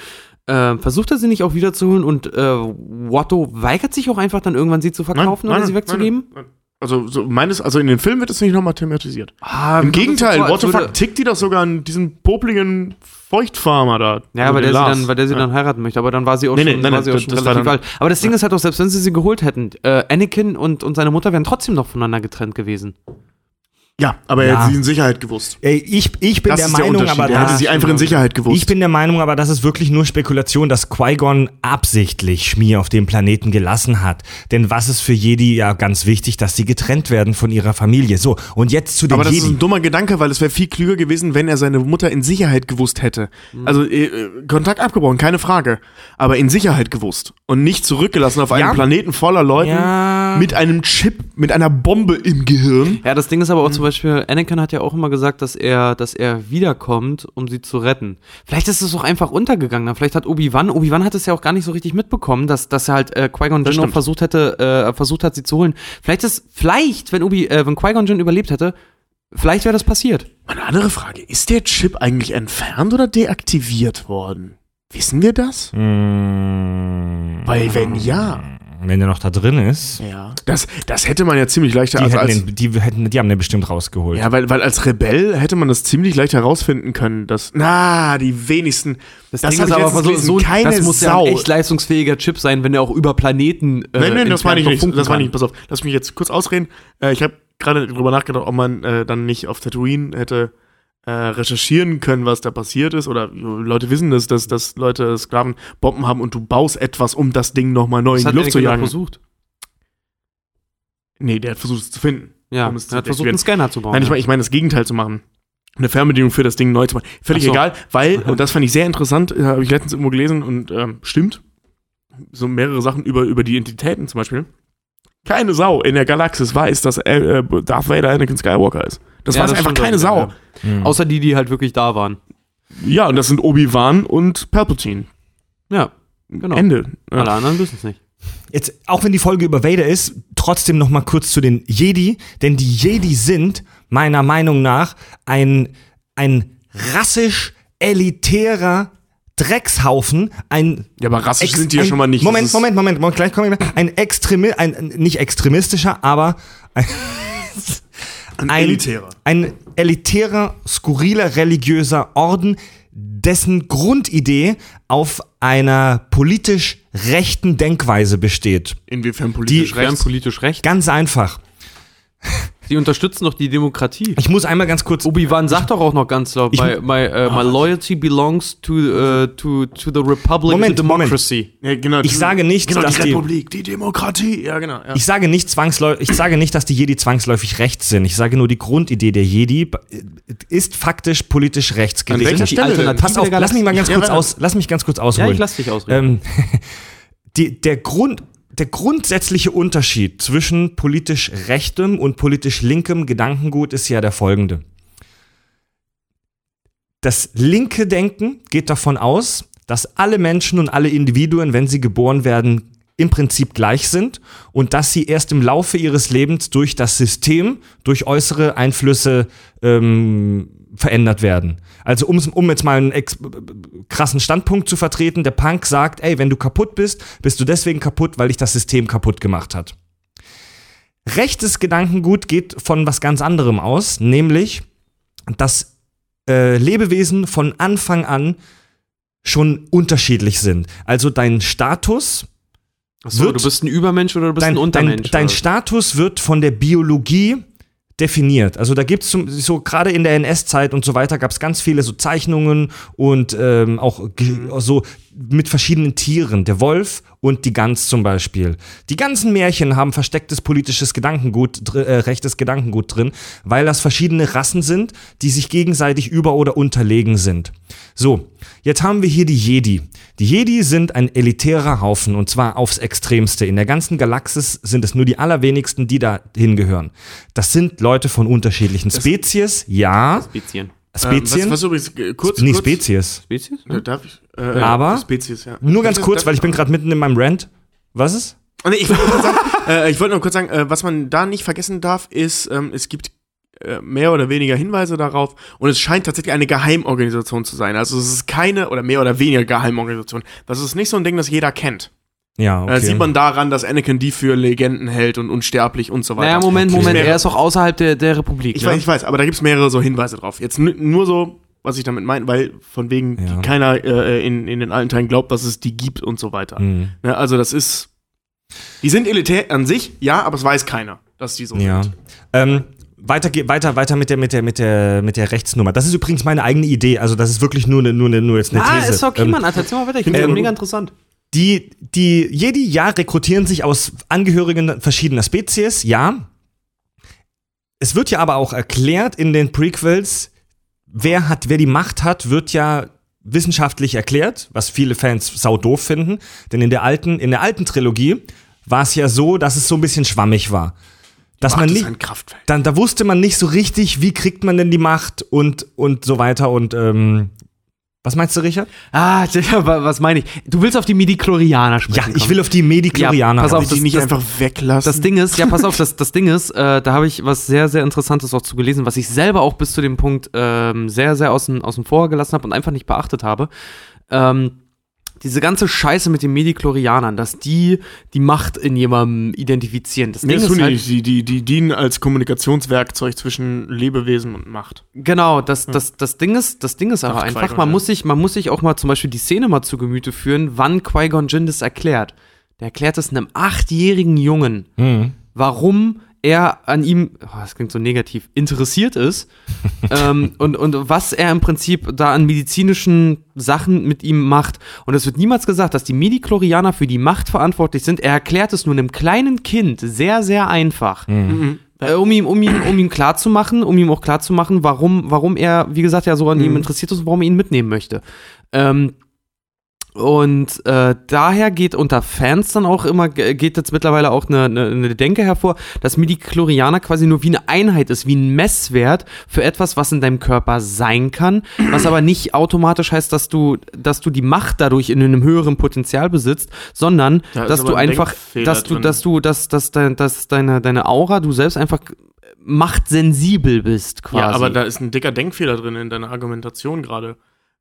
äh, versucht er sie nicht auch wiederzuholen und äh, Watto weigert sich auch einfach dann irgendwann sie zu verkaufen oder sie wegzugeben? nein, nein. Also, so meines, also in dem Film wird es nicht nochmal thematisiert. Ah, Im Gegenteil, Watto what the fuck, tickt die das sogar an diesen popligen Feuchtfarmer da. Ja, Also weil der, den sie dann, weil der sie Ja. dann heiraten möchte, aber dann war sie auch Nee, nee, schon, nein, war nein, sie auch das- schon relativ alt. Aber das Ding ist halt auch, selbst wenn sie sie geholt hätten, äh, Anakin und, und seine Mutter wären trotzdem noch voneinander getrennt gewesen. Ja, aber er Ja. hat sie in Sicherheit gewusst. Ey, Ich, ich bin Das der ist der Meinung, Unterschied. aber er hatte sie einfach in Sicherheit gewusst. ich bin der Meinung, aber das ist wirklich nur Spekulation, dass Qui-Gon absichtlich Schmier auf dem Planeten gelassen hat. Denn was ist für Jedi ja ganz wichtig, dass sie getrennt werden von ihrer Familie. So, und jetzt zu den aber das ist Jedi. ein dummer Gedanke, weil es wäre viel klüger gewesen, wenn er seine Mutter in Sicherheit gewusst hätte. Also äh, äh, Kontakt abgebrochen, keine Frage. Aber in Sicherheit gewusst. Und nicht zurückgelassen auf einem Ja. Planeten voller Leuten Ja. Mit einem Chip, mit einer Bombe im Gehirn. Ja, das Ding ist aber Mhm. auch zum Beispiel, Anakin hat ja auch immer gesagt, dass er, dass er wiederkommt, um sie zu retten. Vielleicht ist es auch einfach untergegangen. Vielleicht hat Obi-Wan, Obi-Wan hat es ja auch gar nicht so richtig mitbekommen, dass, dass er halt äh, Qui-Gon Jinn auch versucht hätte, äh, versucht hat, sie zu holen. Vielleicht ist, vielleicht, wenn Obi, äh, wenn Qui-Gon Jinn überlebt hätte, vielleicht wäre das passiert. Eine andere Frage, ist der Chip eigentlich entfernt oder deaktiviert worden? Wissen wir das? Mm, Weil wenn ja, wenn er noch da drin ist, ja. Das, das hätte man ja ziemlich leicht die, also hätten als, den, die, hätten, die haben den bestimmt rausgeholt. Ja, weil, weil als Rebell hätte man das ziemlich leicht herausfinden können, dass, na, die wenigsten, Das, Das Ding ist aber letztens so, keine das muss ja Sau. ein echt leistungsfähiger Chip sein, wenn er auch über Planeten. Äh, nein, nein, das meine ich nicht, das meine ich, kann. pass auf, lass mich jetzt kurz ausreden. Äh, ich habe gerade drüber nachgedacht, ob man äh, dann nicht auf Tatooine hätte äh, recherchieren können, was da passiert ist, oder äh, Leute wissen das, dass, dass Leute Sklaven Bomben haben und du baust etwas, um das Ding nochmal neu Das in die Luft zu jagen. versucht. Nee, der hat versucht es zu finden. Ja, Um es zu er hat versucht, einen Scanner zu bauen. Nein, ich meine ich mein das Gegenteil zu machen. Eine Fernbedienung für das Ding neu zu machen. Völlig so. egal, weil, und das fand ich sehr interessant, äh, habe ich letztens irgendwo gelesen und ähm, stimmt, so mehrere Sachen über, über die Entitäten zum Beispiel. Keine Sau in der Galaxis weiß, dass äh, äh, Darth Vader Anakin Skywalker ist. Das Ja, weiß das einfach keine Sau. ja. Mhm. Außer die, die halt wirklich da waren. Ja, und das sind Obi-Wan und Palpatine. Ja, genau. Ende. Ja. Alle anderen wissen es nicht. Jetzt, auch wenn die Folge über Vader ist, trotzdem noch mal kurz zu den Jedi, denn die Jedi sind meiner Meinung nach ein, ein rassisch elitärer Dreckshaufen, ein Ja, aber rassisch Ex- sind die ja schon mal nicht. Moment, Moment, Moment, Moment, gleich komme ich. Ein Extremi ein nicht extremistischer, aber ein, Ein ein, elitärer. ein elitärer, skurriler religiöser Orden, dessen Grundidee auf einer politisch rechten Denkweise besteht. Inwiefern politisch Die rechts? politisch recht. Ganz einfach. Sie unterstützen doch die Demokratie. Ich muss einmal ganz kurz. Obi-Wan sagt doch auch noch ganz laut, my, my, uh, my loyalty belongs to, uh, to, to the Republic Moment, the democracy. Ja, genau, Ich sage nicht, genau, dass die die- Republik, die Demokratie. Ja, genau. Ja. Ich sage nicht zwangsläufig, ich sage nicht, dass die Jedi zwangsläufig rechts sind. Ich sage nur, die Grundidee der Jedi ist faktisch politisch rechts An gewesen. welcher Stelle Pass auf, lass mich mal ganz Ja, kurz aus, lass mich ganz kurz Ja, ausholen. ich lass dich ausreden. ähm, die, der Grund, der grundsätzliche Unterschied zwischen politisch rechtem und politisch linkem Gedankengut ist ja der folgende. Das linke Denken geht davon aus, dass alle Menschen und alle Individuen, wenn sie geboren werden, im Prinzip gleich sind und dass sie erst im Laufe ihres Lebens durch das System, durch äußere Einflüsse ähm, verändert werden. Also um, um jetzt mal einen krassen Standpunkt zu vertreten, der Punk sagt, ey, wenn du kaputt bist, bist du deswegen kaputt, weil dich das System kaputt gemacht hat. Rechtes Gedankengut geht von was ganz anderem aus, nämlich, dass äh, Lebewesen von Anfang an schon unterschiedlich sind. Also dein Status, Achso, wird- du bist ein Übermensch oder du bist dein, ein dein, Untermensch. dein oder? Status wird von der Biologie definiert. Also da gibt es so gerade in der NS-Zeit und so weiter gab es ganz viele so Zeichnungen und ähm, auch so mit verschiedenen Tieren, der Wolf und die Gans zum Beispiel. Die ganzen Märchen haben verstecktes politisches Gedankengut, äh, rechtes Gedankengut drin, weil das verschiedene Rassen sind, die sich gegenseitig über- oder unterlegen sind. So, jetzt haben wir hier die Jedi. Die Jedi sind ein elitärer Haufen und zwar aufs Extremste. In der ganzen Galaxis sind es nur die allerwenigsten, die da hingehören. Das sind Leute von unterschiedlichen Spezies, ja. Spezien. Spezien? Ähm, was, was übrigens, äh, kurz, nee, kurz, Spezies. Spezies? Äh, darf ich? Äh, Aber- Spezies, ja. Nur ganz kurz, weil ich bin gerade mitten in meinem Rant. Was ist? Oh, nee, ich wollte nur kurz sagen, äh, ich wollte nur kurz sagen, äh, was man da nicht vergessen darf, ist, ähm, es gibt äh, mehr oder weniger Hinweise darauf und es scheint tatsächlich eine Geheimorganisation zu sein. Also es ist keine oder mehr oder weniger Geheimorganisation. Das ist nicht so ein Ding, das jeder kennt. Ja, okay. Äh, sieht man daran, dass Anakin die für Legenden hält und unsterblich und so weiter. Naja, Moment, Okay. Moment, er ist auch außerhalb der, der Republik. Ich ne? weiß, ich weiß, aber da gibt's mehrere so Hinweise drauf. Jetzt nur so, was ich damit meine, weil von wegen Ja. die keiner äh, in, in den alten Teilen glaubt, dass es die gibt und so weiter. Mhm. Ne, also das ist, die sind elitär an sich, ja, aber es weiß keiner, dass die so Ja. sind. Ähm, weiter, weiter, weiter mit der, mit der, mit der, mit der Rechtsnummer. Das ist übrigens meine eigene Idee. Also das ist wirklich nur eine, nur eine, nur jetzt eine Ah, These. ist okay, Ähm, Mann, Alter, erzähl mal weiter. Ich finde ähm, das mega interessant. Die, die Jedi, ja, rekrutieren sich aus Angehörigen verschiedener Spezies, ja. Es wird ja aber auch erklärt in den Prequels, wer hat, wer die Macht hat, wird ja wissenschaftlich erklärt, was viele Fans sau doof finden. Denn in der alten, in der alten Trilogie war es ja so, dass es so ein bisschen schwammig war. Dass Macht man nicht, dann, da wusste man nicht so richtig, wie kriegt man denn die Macht und, und so weiter und, ähm, was meinst du, Richard? Ah, was meine ich? Du willst auf die Midi-Chlorianer sprechen. Ja, ich kommen. will auf die Mediklorianer. Ja, pass raus. auf, die das- nicht das- einfach weglassen. Das Ding ist, ja, pass auf, das, das Ding ist, äh, da habe ich was sehr, sehr Interessantes auch zu gelesen, was ich selber auch bis zu dem Punkt ähm, sehr, sehr außen, außen vor gelassen habe und einfach nicht beachtet habe. Ähm, diese ganze Scheiße mit den Mediklorianern, dass die die Macht in jemandem identifizieren. Das Nee, Ding das ist tun die halt, nicht. Die, die, die dienen als Kommunikationswerkzeug zwischen Lebewesen und Macht. Genau, das, das, das Ding ist, das Ding ist aber Ach, einfach, man ja. muss sich, man muss sich auch mal zum Beispiel die Szene mal zu Gemüte führen, wann Qui-Gon Jinn das erklärt. Der erklärt es einem achtjährigen Jungen, Mhm. warum er an ihm, oh, das klingt so negativ, interessiert ist ähm, und, und was er im Prinzip da an medizinischen Sachen mit ihm macht. Und es wird niemals gesagt, dass die Mediklorianer für die Macht verantwortlich sind. Er erklärt es nur einem kleinen Kind sehr, sehr einfach. Mhm. Äh, um ihm, um ihm, um ihm klarzumachen, um ihm auch klarzumachen, warum, warum er, wie gesagt, ja so an ihm Mhm. interessiert ist und warum er ihn mitnehmen möchte. Ähm, und äh, daher geht unter Fans dann auch immer, ge- geht jetzt mittlerweile auch eine, eine, eine Denke hervor, dass Midi-Chlorianer quasi nur wie eine Einheit ist, wie ein Messwert für etwas, was in deinem Körper sein kann, was aber nicht automatisch heißt, dass du, dass du die Macht dadurch in einem höheren Potenzial besitzt, sondern Da dass du ein einfach, dass du, dass du, dass, dass, dein, dass deine, deine Aura, du selbst einfach machtsensibel bist, quasi. Ja, aber da ist ein dicker Denkfehler drin in deiner Argumentation gerade.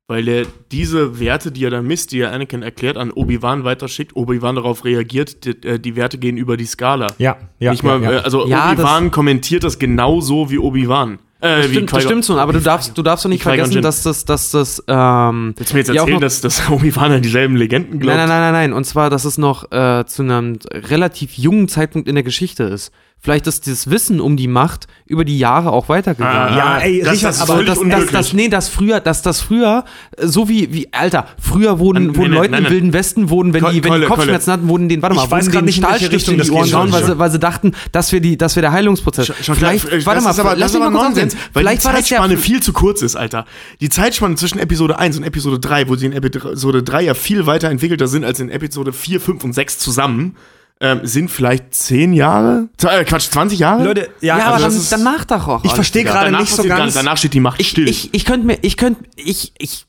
Weil der diese Werte, die er da misst, die er Anakin erklärt, an Obi-Wan weiterschickt. Obi-Wan darauf reagiert, die, äh, die Werte gehen über die Skala. Ja, ja. Nicht mal, ja, ja. äh, also Ja, Obi-Wan kommentiert das genauso wie Obi-Wan. Äh, Das stimmt, das stimmt schon, aber du darfst, du darfst doch nicht vergessen, dass das, dass das, ähm, Willst du mir jetzt erzählen, noch- dass, dass Obi-Wan an dieselben Legenden glaubt? Nein, nein, nein, nein, nein. Und zwar, dass es noch äh, zu einem relativ jungen Zeitpunkt in der Geschichte ist. Vielleicht ist das Wissen um die Macht über die Jahre auch weitergegangen. Ah, Ja, ey, das, Richard, das ist aber das, das, das, nee, das früher, dass das früher, äh, so wie, wie, Alter, früher wurden, wurden nein, im. Wilden Westen, wurden, wenn die, wenn die Kopfschmerzen hatten, wurden den, warte Ich mal, weiß wurden grad den nicht, in die das Ohren gehauen, weil sie, weil sie dachten, das wäre die, das wäre der Heilungsprozess. Vielleicht, warte das mal, ist aber, lass das ist mich aber mal kurz Nonsens, weil Vielleicht die Zeitspanne viel zu kurz ist, Alter. Die Zeitspanne zwischen Episode 1 und Episode 3, wo sie in Episode 3 ja viel weiterentwickelter sind als in Episode 4, 5 und 6 zusammen, ähm, sind vielleicht 10 Jahre? Äh, Quatsch, 20 Jahre? Leute, ja, ja, also aber dann, ist, danach doch auch. ich verstehe gerade nicht so ganz. nichts. Danach steht die Macht ich, still. ich, ich könnte mir, ich könnte, ich, ich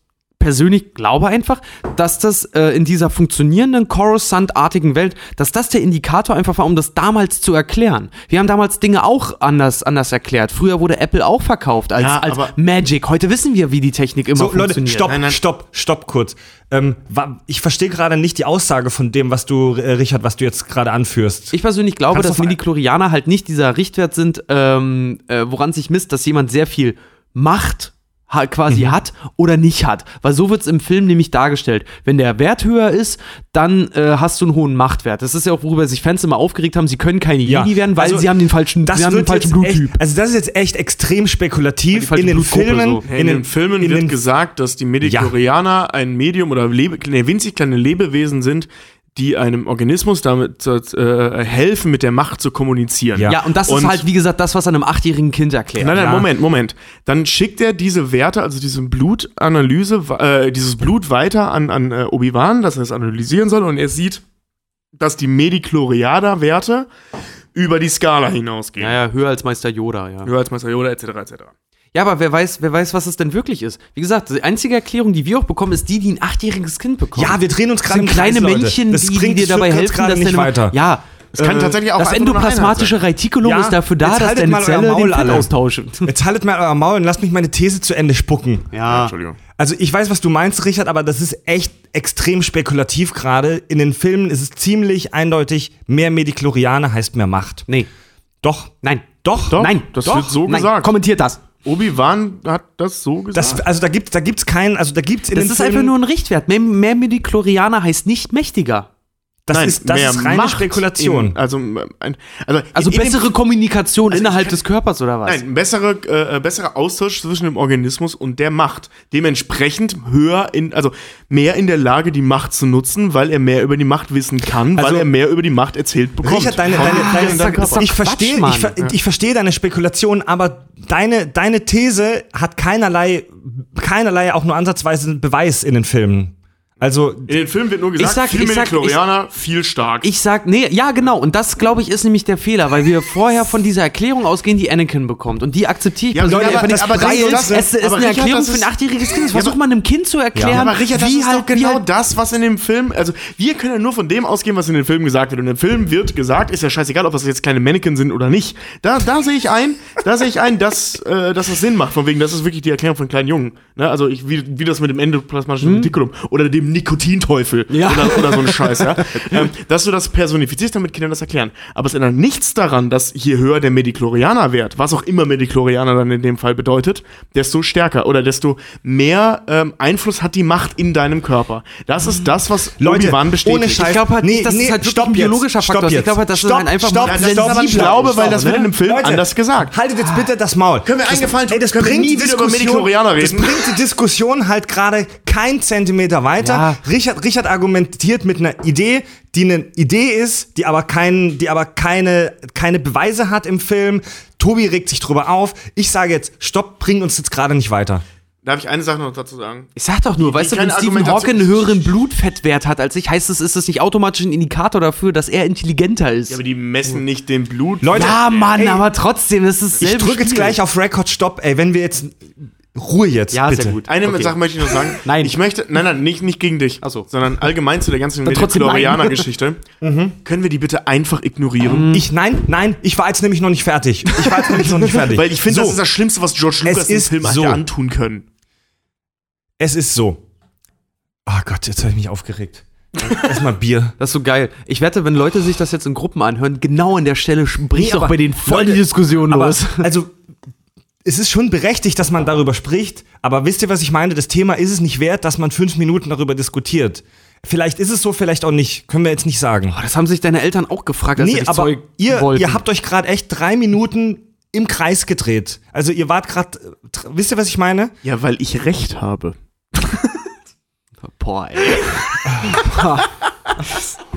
persönlich glaube einfach, dass das äh, in dieser funktionierenden Coruscant-artigen Welt, dass das der Indikator einfach war, um das damals zu erklären. Wir haben damals Dinge auch anders, anders erklärt. Früher wurde Apple auch verkauft als, Ja, als Magic. Heute wissen wir, wie die Technik immer So, Leute, funktioniert. stopp, Nein, nein. stopp, stopp kurz. Ähm, ich verstehe gerade nicht die Aussage von dem, was du, äh, Richard, was du jetzt gerade anführst. Ich persönlich glaube, Kannst dass Midichlorianer halt nicht dieser Richtwert sind, ähm, äh, woran sich misst, dass jemand sehr viel Macht quasi Mhm. hat oder nicht hat. Weil so wird es im Film nämlich dargestellt. Wenn der Wert höher ist, dann äh, hast du einen hohen Machtwert. Das ist ja auch, worüber sich Fans immer aufgeregt haben, sie können keine Ja, Jedi werden, weil also sie haben den falschen, das sie haben den falschen jetzt echt, Bluttyp. also das ist jetzt echt extrem spekulativ in den Filmen. so. in, den Filmen in wird den- gesagt, dass die Mediklorianer ein Medium oder Lebe, nee, winzig kleine Lebewesen sind, die einem Organismus damit äh, helfen, mit der Macht zu kommunizieren. Ja. Ja, und das ist halt, wie gesagt, das, was einem achtjährigen Kind erklärt. Nein, nein, Ja. Moment, Moment. Dann schickt er diese Werte, also diese Blutanalyse, äh, dieses Blut weiter an, an äh, Obi-Wan, dass er es analysieren soll und er sieht, dass die Mediklorianer-Werte über die Skala hinausgehen. Ja, ja, höher als Meister Yoda, ja. Höher als Meister Yoda, etc., etc. Ja, aber wer weiß, wer weiß, was es denn wirklich ist. Wie gesagt, die einzige Erklärung, die wir auch bekommen, ist die, die ein achtjähriges Kind bekommt. Ja, wir drehen uns gerade Kreis, kleine Leute. Männchen, Das die, die bringt dir dabei helfen, gerade dass nicht weiter. Ja, Es kann tatsächlich auch das endoplasmatische Retikulum Ja, ist dafür da, dass haltet deine Zelle Maul, den Fett austauscht. Jetzt haltet mal euer Maul und lasst mich meine These zu Ende spucken. Ja, Entschuldigung. Also ich weiß, was du meinst, Richard, aber das ist echt extrem spekulativ gerade. In den Filmen ist es ziemlich eindeutig, mehr Mediklorianer heißt mehr Macht. Nee, Doch. nein. Doch. Doch, Nein, das doch, wird so nein. gesagt. Kommentiert das. Obi-Wan hat das so gesagt. Das, also da gibt da gibt's keinen, also da gibt's in Das den ist Filmen, einfach nur ein Richtwert. Mehr, mehr Midichlorianer heißt nicht mächtiger. Das Nein, ist das mehr ist reine Macht Spekulation. In, also, ein, also, Also in, in dem- bessere Kommunikation Also innerhalb kann- des Körpers oder was? Nein, ein bessere, äh, äh, besserer Austausch zwischen dem Organismus und der Macht. Dementsprechend höher in, also mehr in der Lage, die Macht zu nutzen, weil er mehr über die Macht wissen kann, Also- weil er mehr über die Macht erzählt bekommt. Richard, deine, deine, Ah, deine, ist doch ich Quatsch, verstehe, ich, ver ich verstehe deine Spekulation, aber deine, deine These hat keinerlei, keinerlei auch nur ansatzweise Beweis in den Filmen. Also, in den Filmen wird nur gesagt, Ich sag- viel Midichlorianer, viel stark. Ich sag, nee, ja, genau. Und das, glaube ich, ist nämlich der Fehler, weil wir vorher von dieser Erklärung ausgehen, die Anakin bekommt. Und die akzeptiere ich Ja, persönlich aber- einfach nicht. aber das- weil das- es ist aber eine Richard, Erklärung das für ein achtjähriges Kind. Das Ja, versucht aber- man einem Kind zu erklären. Ja, aber Richard, das wie ist halt, doch genau halt, das, was in dem Film, also wir können ja nur von dem ausgehen, was in den Filmen gesagt wird. Und im Film wird gesagt, ist ja scheißegal, ob das jetzt kleine Mannequin sind oder nicht. Da, da sehe ich ein, da sehe ich ein, dass, äh, dass das Sinn macht. Von wegen, das ist wirklich die Erklärung von kleinen Jungen. Ne? Also ich, wie, wie das mit dem endoplasmatischen Retikulum oder dem Nikotinteufel Ja. oder, oder so ein Scheiß, ja. ähm, dass du das personifizierst, damit Kinder das erklären. Aber es ändert nichts daran, dass je höher der Mediklorianer-Wert, was auch immer Mediklorianer dann in dem Fall bedeutet, desto stärker oder desto mehr ähm, Einfluss hat die Macht in deinem Körper. Das ist das, was Leute, Obi-Wan bestätigt. ohne Scheiß. ich glaube halt, Nee, nicht, das nee, ist halt wirklich stopp ein biologischer stopp Faktor. Ich jetzt. glaube halt, das Stopp, ist halt einfach stopp, mal das ist aber, ich stopp, glaube, weil stopp, das wird in einem Film Leute, anders gesagt. Haltet jetzt bitte das Maul. Können wir das, eingefallen tun? ey, das Können wir bringt nie die wieder über Diskussion- Mediklorianer Das reden? bringt die Diskussion halt gerade kein Zentimeter weiter. Ja. Richard, Richard argumentiert mit einer Idee, die eine Idee ist, die aber, kein, die aber keine, keine Beweise hat im Film. Tobi regt sich drüber auf. Ich sage jetzt, stopp, bringt uns jetzt gerade nicht weiter. Darf ich eine Sache noch dazu sagen? Ich sag doch nur, weißt du, wenn Stephen Hawking einen höheren Blutfettwert hat als ich, heißt es, ist es nicht automatisch ein Indikator dafür, dass er intelligenter ist. Ja, aber die messen nicht den Blut. Leute, Ja, Mann, ey, aber trotzdem, das ist Ich drücke jetzt gleich auf Record Stopp, ey, wenn wir jetzt. Ruhe jetzt, Ja, bitte. sehr gut. Eine Okay. Sache möchte ich noch sagen. Nein. Ich möchte, nein, nein, nicht, nicht gegen dich, Ach so. sondern allgemein zu der ganzen nein. Mediklorianer-Geschichte. Können wir die bitte einfach Mhm. ignorieren? Ich, nein, nein, ich war jetzt nämlich noch nicht fertig. Ich war jetzt nämlich noch nicht fertig. Weil ich finde, so, das ist das Schlimmste, was George Lucas im ist Film so. hätte antun können. Es ist so. Oh Gott, jetzt habe ich mich aufgeregt. Erstmal Bier. Das ist so geil. Ich wette, wenn Leute sich das jetzt in Gruppen anhören, genau an der Stelle bricht Nee, doch aber bei denen voll Leute, die Diskussion Aber, los. also, es ist schon berechtigt, dass man darüber spricht, aber wisst ihr, was ich meine? Das Thema ist es nicht wert, dass man fünf Minuten darüber diskutiert. Vielleicht ist es so, vielleicht auch nicht. Können wir jetzt nicht sagen. Oh, das haben sich deine Eltern auch gefragt, als Nee, aber Zeug ihr, wollten. ihr habt euch gerade echt drei Minuten im Kreis gedreht. Also ihr wart gerade, wisst ihr, was ich meine? Ja, weil ich recht habe. Boah, ey.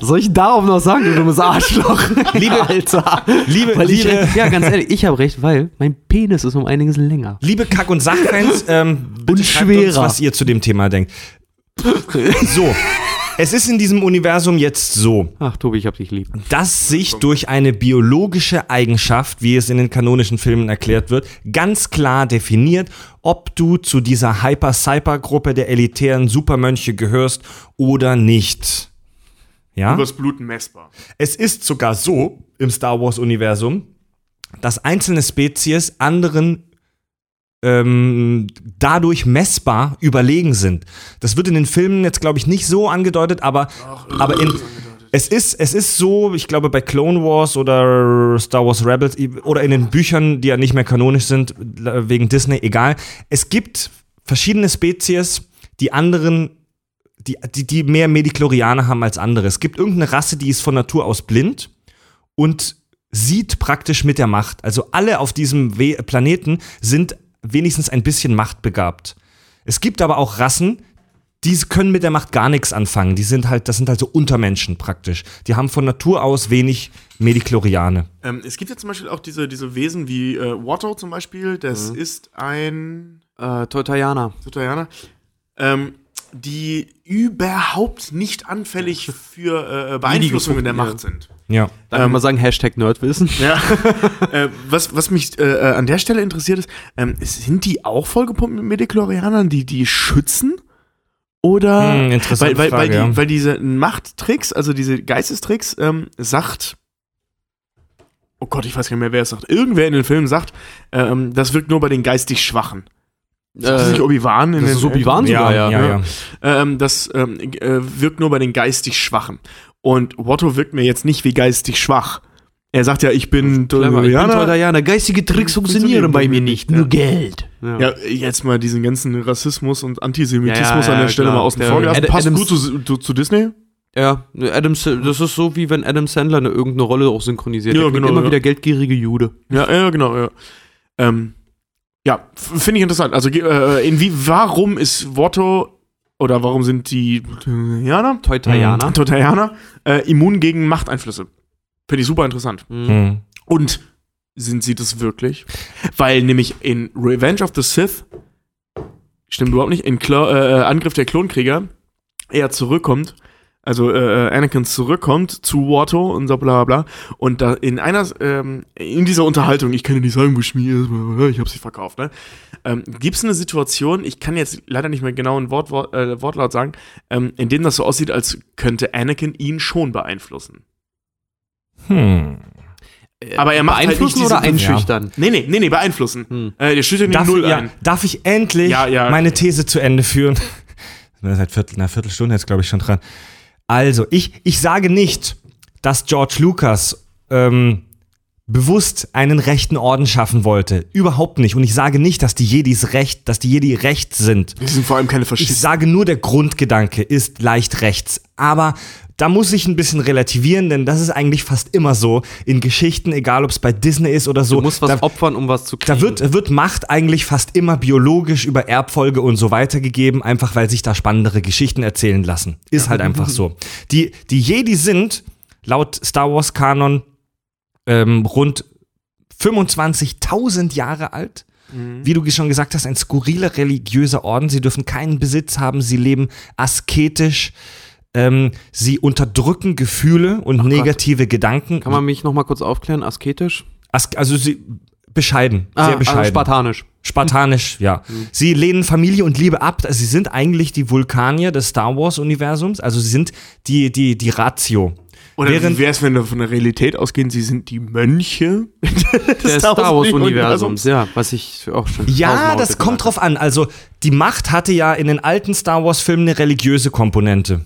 Soll ich darauf noch sagen, du dummes Arschloch? Liebe- Alter. Liebe, Weil ich, liebe, ja, ganz ehrlich, ich habe recht, weil mein Penis ist um einiges länger. liebe Kack- und Sachfans, ähm, Und schreibt uns, schwerer. was ihr zu dem Thema denkt. So, es ist in diesem Universum jetzt so, Ach, Tobi, ich hab dich lieb. dass sich durch eine biologische Eigenschaft, wie es in den kanonischen Filmen erklärt wird, ganz klar definiert, ob du zu dieser Hyper-Cyper-Gruppe der elitären Supermönche gehörst oder nicht. Ja? Übers Blut messbar. Es ist sogar so im Star Wars-Universum, dass einzelne Spezies anderen ähm, dadurch messbar überlegen sind. Das wird in den Filmen jetzt, glaube ich, nicht so angedeutet, aber, aber in, es, ist, es ist so, ich glaube, bei Clone Wars oder Star Wars Rebels oder in den Büchern, die ja nicht mehr kanonisch sind, wegen Disney, egal. Es gibt verschiedene Spezies, die anderen die, die, die mehr Mediklorianer haben als andere. Es gibt irgendeine Rasse, die ist von Natur aus blind und sieht praktisch mit der Macht. Also alle auf diesem We Planeten sind wenigstens ein bisschen machtbegabt. Es gibt aber auch Rassen, die können mit der Macht gar nichts anfangen. Die sind halt, das sind halt so Untermenschen praktisch. Die haben von Natur aus wenig Medikloriane. Ähm, es gibt ja zum Beispiel auch diese, diese Wesen wie äh, Watto zum Beispiel. Das ist ein Äh, Totayana. Sotayaner. Ähm, die überhaupt nicht anfällig für äh, Beeinflussungen der Macht sind. Ja. Darf ich mal sagen, Hashtag Nerdwissen? Ja. äh, was, was mich äh, äh, an der Stelle interessiert ist, ähm, sind die auch vollgepumpt mit Mediklorianern, die die schützen? Oder Hm, interessante weil, weil, Frage, weil, die, ja. weil diese Machttricks, also diese Geistestricks, ähm, sagt, oh Gott, ich weiß gar nicht mehr, wer es sagt. Irgendwer in den Filmen sagt, ähm, das wirkt nur bei den geistig Schwachen. Das ist nicht Obi-Wan in das den ist Obi-Wan Ja, sogar, ja, ja. ja. ähm, das ähm, äh, wirkt nur bei den geistig Schwachen. Und Watto wirkt mir jetzt nicht wie geistig schwach. Er sagt ja, ich bin. Totayana. Geistige Tricks funktionieren bei mir nicht, nur Geld. Ja, jetzt mal diesen ganzen Rassismus und Antisemitismus Ja, ja, an der ja, Stelle klar. mal außen vor gelassen. Ad- Passt Adams- gut zu, zu, zu Disney. Ja, Adam, das ist so, wie wenn Adam Sandler eine irgendeine Rolle auch synchronisiert. Ja, genau, immer ja. wieder geldgierige Jude. Ja, ja, genau, ja. Ähm, ja, finde ich interessant. Also, ge- äh, inwie, warum ist Watto oder warum sind die Tolianer, Totayana. Totalianer äh, immun gegen Machteinflüsse? Finde ich super interessant. Mhm. Hm. Und sind sie das wirklich? Weil nämlich in Revenge of the Sith, stimmt überhaupt nicht, in Klo äh, Angriff der Klonkrieger er zurückkommt, also äh, Anakin zurückkommt zu Watto und so bla bla bla. Und da in einer, ähm, in dieser Unterhaltung, ich kann dir nicht sagen, wo Schmier ist, bla, bla, bla, ich hab sie verkauft, ne? Ähm, Gibt es eine Situation, ich kann jetzt leider nicht mehr genau ein Wort, Wort, äh, Wortlaut sagen, ähm, in dem das so aussieht, als könnte Anakin ihn schon beeinflussen. Hm. Aber er macht halt nicht Beeinflussen diese- oder einschüchtern? Nee, nee, nee, nee, beeinflussen. Hm. Äh, der schüttet ihn Darf, null ja, ein. darf ich endlich Ja, ja. meine These zu Ende führen? Seit Viertel, einer Viertelstunde jetzt, glaube ich, schon dran. Also, ich, ich sage nicht, dass George Lucas ähm, bewusst einen rechten Orden schaffen wollte. Überhaupt nicht. Und ich sage nicht, dass die Jedis recht, dass die Jedi recht sind. Die sind vor allem keine Ich Faschisten. sage nur, der Grundgedanke ist leicht rechts. Aber da muss ich ein bisschen relativieren, denn das ist eigentlich fast immer so in Geschichten, egal ob es bei Disney ist oder so. Du musst was da, opfern, um was zu kriegen. da wird, wird Macht eigentlich fast immer biologisch über Erbfolge und so weiter gegeben, einfach weil sich da spannendere Geschichten erzählen lassen. Ist halt einfach so. Die, die Jedi sind laut Star Wars Kanon ähm, rund 25.000 Jahre alt. Wie du schon gesagt hast, ein skurriler religiöser Orden. Sie dürfen keinen Besitz haben. Sie leben asketisch. Ähm, sie unterdrücken Gefühle und negative Gedanken. Kann man mich noch mal kurz aufklären? Asketisch? As also sie bescheiden, sehr Ah, bescheiden. also spartanisch. Spartanisch, ja. Sie lehnen Familie und Liebe ab. Also sie sind eigentlich die Vulkanier des Star Wars-Universums. Also sie sind die, die, die Ratio. Oder Während- wie wäre es, wenn wir von der Realität ausgehen, sie sind die Mönche Des Star Wars-Universums, ja, was ich auch schon. Ja, das kommt habe. drauf an. Also, die Macht hatte ja in den alten Star Wars-Filmen eine religiöse Komponente.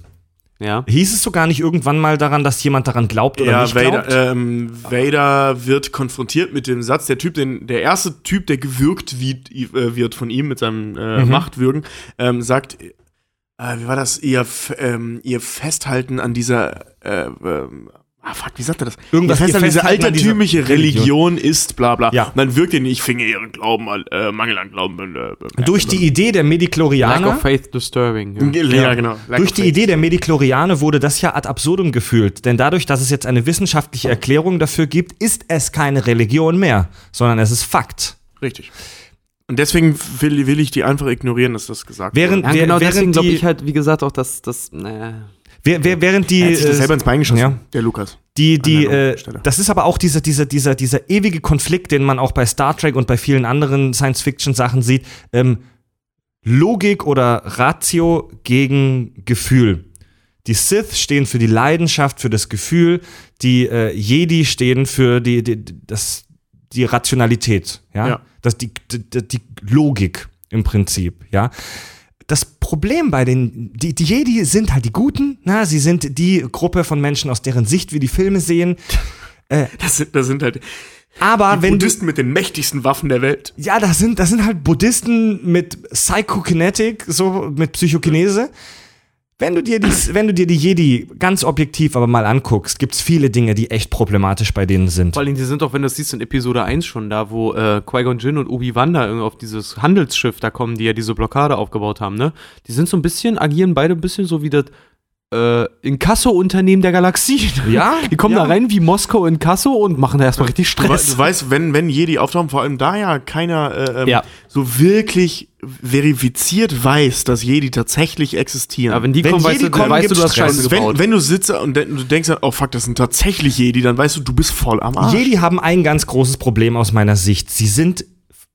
Ja. Hieß es sogar nicht irgendwann mal daran, dass jemand daran glaubt oder Ja, nicht Vader, glaubt? ähm, Vader wird konfrontiert mit dem Satz, der Typ, den, der erste Typ, der gewürgt wird, äh, wird von ihm mit seinem äh, Mhm. Machtwürgen, ähm, sagt, äh, wie war das, ihr, ähm, ihr Festhalten an dieser, äh, ähm, ah fuck, wie sagt er das? Irgendwas, ihr ihr Festhalten an dieser Festhalten an dieser altertümliche Religion. ist, bla bla. Ja. Und dann wirkt ihr nicht, ich finge ihren Glauben, an- äh, Mangel an Glauben. Äh, Durch die Idee der Lack Mediklorianer. of Faith Disturbing. Ja. ja, ja, genau. Lack Durch die faith. Idee der Mediklorianer wurde das ja ad absurdum gefühlt. Denn dadurch, dass es jetzt eine wissenschaftliche Erklärung dafür gibt, ist es keine Religion mehr, sondern es ist Fakt. Richtig. Und deswegen will, will ich die einfach ignorieren, dass das gesagt Während- wurde. Ja, genau während deswegen glaube die- ich halt, wie gesagt, auch, dass das. Äh, Wer- wer- Während die. Er hat sich das äh, selber ins Bein geschossen, ja. der Lukas. Die, die, äh, das ist aber auch dieser, dieser, dieser, dieser ewige Konflikt, den man auch bei Star Trek und bei vielen anderen Science-Fiction-Sachen sieht. Ähm, Logik oder Ratio gegen Gefühl. Die Sith stehen für die Leidenschaft, für das Gefühl. Die äh, Jedi stehen für die, die, das, die Rationalität. Ja. Ja. Das, die, die, die Logik im Prinzip. Ja das Problem bei den, die, die Jedi sind halt die Guten, na, sie sind die Gruppe von Menschen, aus deren Sicht wir die Filme sehen. Das sind, das sind halt Aber die wenn du, Buddhisten mit den mächtigsten Waffen der Welt. ja, das sind, das sind halt Buddhisten mit Psychokinetik, so mit Psychokinese. Wenn du dir die, wenn du dir die Jedi ganz objektiv aber mal anguckst, gibt's viele Dinge, die echt problematisch bei denen sind. vor allem, die sind doch, wenn du das siehst, in Episode 1 schon da, wo äh, Qui-Gon Jinn und Obi-Wan da irgendwie auf dieses Handelsschiff da kommen, die ja diese Blockade aufgebaut haben, ne? Die sind so ein bisschen, agieren beide ein bisschen so wie das äh, Inkasso-Unternehmen der Galaxie. Ja, Die kommen ja. da rein wie Moskau Inkasso und machen da erstmal richtig Du, Stress. du weißt, wenn, wenn Jedi auftauchen, vor allem da ja keiner äh, ähm, Ja. so wirklich verifiziert weiß, dass Jedi tatsächlich existieren. Aber wenn die Wenn kommen, weißt Jedi du, kommen, weißt du, du hast Scheiße gebaut. wenn, wenn du sitzt und du denkst, oh fuck, das sind tatsächlich Jedi, dann weißt du, du bist voll am Arsch. Jedi haben ein ganz großes Problem aus meiner Sicht. Sie sind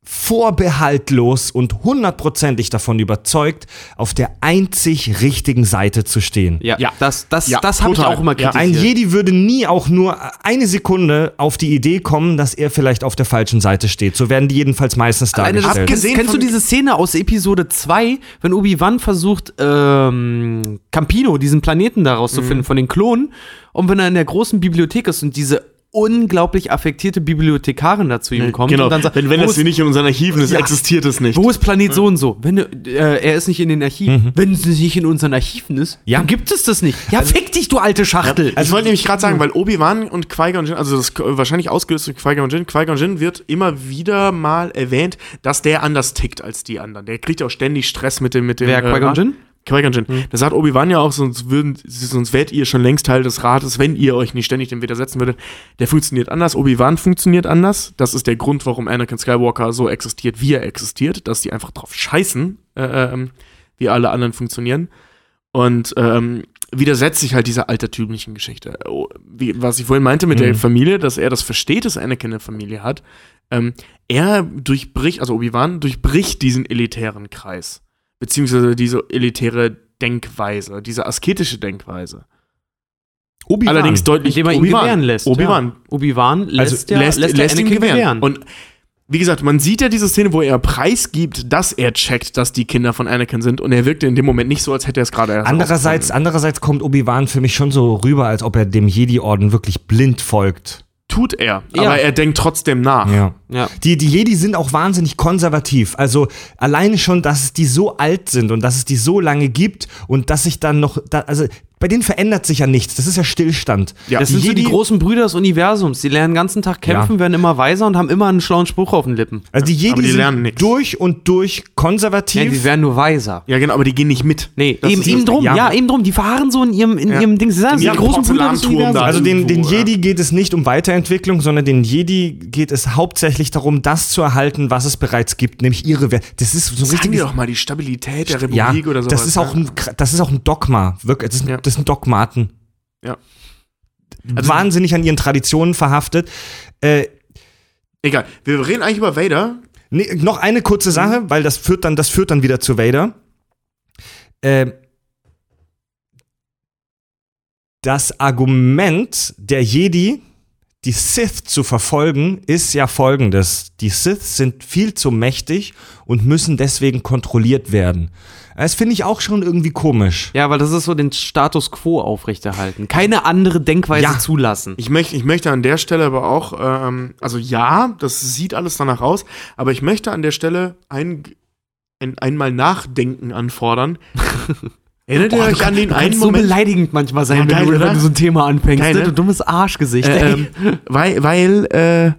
vorbehaltlos und hundertprozentig davon überzeugt, auf der einzig richtigen Seite zu stehen. ja, Ja. das, das, Ja, das habe ich auch immer kritisiert. Ein Jedi würde nie auch nur eine Sekunde auf die Idee kommen, dass er vielleicht auf der falschen Seite steht. So werden die jedenfalls meistens dargestellt. kennst, Abgesehen kennst du diese Szene aus Episode 2, wenn Obi-Wan versucht, ähm, Campino, diesen Planeten da rauszufinden von den Klonen, und wenn er in der großen Bibliothek ist und diese unglaublich affektierte Bibliothekarin da zu ihm kommt genau, und dann sagt, wenn, wenn das hier nicht in unseren Archiven ist, Ja. existiert es nicht. wo ist Planet so und so? Wenn äh, er ist nicht in den Archiven. Wenn es nicht in unseren Archiven ist, Ja. dann gibt es das nicht. Ja, fick dich, du alte Schachtel. Also, ich wollte nämlich gerade sagen, weil Obi-Wan und Qui-Gon Jinn, also das äh, wahrscheinlich ausgelöst durch Qui-Gon Jinn, Qui-Gon Jinn wird immer wieder mal erwähnt, dass der anders tickt als die anderen. Der kriegt ja auch ständig Stress mit dem mit dem Wer, Qui-Gon Rat. Jinn? Qui-Gon Jinn. Da sagt Obi-Wan ja auch, sonst würden sonst wärt ihr schon längst Teil des Rates, wenn ihr euch nicht ständig dem widersetzen würdet. Der funktioniert anders, Obi-Wan funktioniert anders. Das ist der Grund, warum Anakin Skywalker so existiert, wie er existiert, dass die einfach drauf scheißen, äh, ähm, wie alle anderen funktionieren. Und ähm, widersetzt sich halt dieser altertümlichen Geschichte. Oh, Wie, was ich vorhin meinte mit der Mhm. Familie, dass er das versteht, dass Anakin eine Familie hat. Ähm, er durchbricht, also Obi-Wan durchbricht diesen elitären Kreis. Beziehungsweise diese elitäre Denkweise, diese asketische Denkweise. Obi-Wan. Allerdings deutlich Indem er ihn Obi-Wan. gewähren lässt. Obi-Wan. Ja. Obi-Wan lässt, Also ja, lässt, lässt, ja ihn Anakin gewähren. Und wie gesagt, man sieht ja diese Szene, wo er preisgibt, dass er checkt, dass die Kinder von Anakin sind und er wirkte in dem Moment nicht so, als hätte er es gerade erst Andererseits, andererseits kommt Obi-Wan für mich schon so rüber, als ob er dem Jedi-Orden wirklich blind folgt. Tut er, Ja. aber er denkt trotzdem nach. Ja. Ja. Die, die Jedi sind auch wahnsinnig konservativ. Also alleine schon, dass es die so alt sind und dass es die so lange gibt und dass sich dann noch, da, also bei denen verändert sich ja nichts. Das ist ja Stillstand. Ja. Das sind so die Jedi- großen Brüder des Universums. Die lernen den ganzen Tag kämpfen, Ja. werden immer weiser und haben immer einen schlauen Spruch auf den Lippen. Also die Jedi Aber die lernen sind nix. durch und durch konservativ. Ja, die werden nur weiser. Ja, genau, aber die gehen nicht mit. Nee, Das eben, ist eben drum, ja. Ja. eben drum. Die verharren so in ihrem, in Ja. ihrem Ding. Sie sagen, die großen Brüder des. Universums. also den, den. Jedi geht es nicht um Weiterentwicklung, sondern den Jedi geht es hauptsächlich darum, das zu erhalten, was es bereits gibt, nämlich ihre Werte. Das ist so ein Sagen richtiges doch mal die Stabilität der ja, Republik oder sowas. das ist auch ein, das ist auch ein Dogma, wirklich, das, ist, Ja. Das sind Dogmaten. Ja. Also- Wahnsinnig an ihren Traditionen verhaftet. Äh, Egal, wir reden eigentlich über Vader. Nee, noch eine kurze Sache, weil das führt dann, das führt dann wieder zu Vader. Ähm, Das Argument der Jedi, die Sith zu verfolgen, ist ja folgendes. Die Sith sind viel zu mächtig und müssen deswegen kontrolliert werden. Das finde ich auch schon irgendwie komisch. Ja, weil das ist so den Status quo aufrechterhalten. Keine andere Denkweise Ja. zulassen. Ich möchte, ich möchte an der Stelle aber auch, ähm, also ja, das sieht alles danach aus, aber ich möchte an der Stelle ein, ein, einmal Nachdenken anfordern. Erinnert ihr euch an den einen so Moment? beleidigend manchmal sein, Ja, wenn, du, wenn du so ein Thema anfängst. Geil, ne? ne? Du dummes Arschgesicht. Äh, ähm, weil, weil, äh,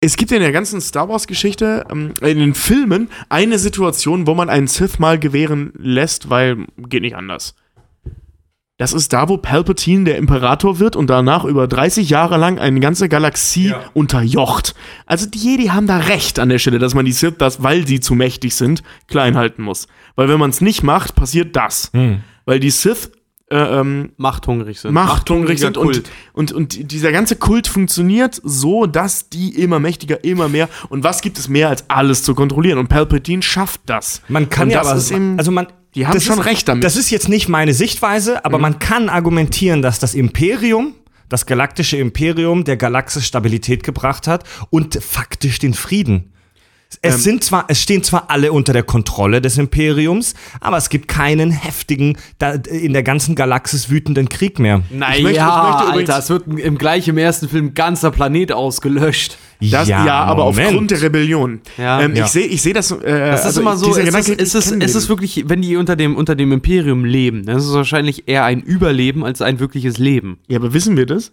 es gibt in der ganzen Star Wars-Geschichte, ähm, in den Filmen, eine Situation, wo man einen Sith mal gewähren lässt, weil geht nicht anders. Das ist da, wo Palpatine der Imperator wird und danach über 30 Jahre lang eine ganze Galaxie Ja. unterjocht. Also die Jedi haben da recht an der Stelle, dass man die Sith, das, weil sie zu mächtig sind, klein halten muss. Weil wenn man es nicht macht, passiert das. Hm. Weil die Sith äh, ähm, Machthungrig sind. machthungrig sind und, und, und dieser ganze Kult funktioniert so, dass die immer mächtiger, immer mehr und was gibt es mehr als alles zu kontrollieren und Palpatine schafft das. Man kann und ja das aber, ist eben, also man, die haben das schon ist, recht damit. Mhm. Das ist jetzt nicht meine Sichtweise, aber man kann argumentieren, dass das Imperium, das galaktische Imperium der Galaxis Stabilität gebracht hat und faktisch den Frieden. Es Ähm. sind zwar, es stehen zwar alle unter der Kontrolle des Imperiums, aber es gibt keinen heftigen, da, in der ganzen Galaxis wütenden Krieg mehr. Naja, übrigens- Alter, es wird im gleich im ersten Film ganzer Planet ausgelöscht. das, ja, aber Moment. aufgrund der Rebellion. Ja. ähm, Ja. Ich sehe ich seh das. Äh, Das ist also immer so, dieser es ist, Gedanke, es, ich ist, es ist wirklich, wenn die unter dem, unter dem Imperium leben, das ist wahrscheinlich eher ein Überleben als ein wirkliches Leben. Ja, aber wissen wir das?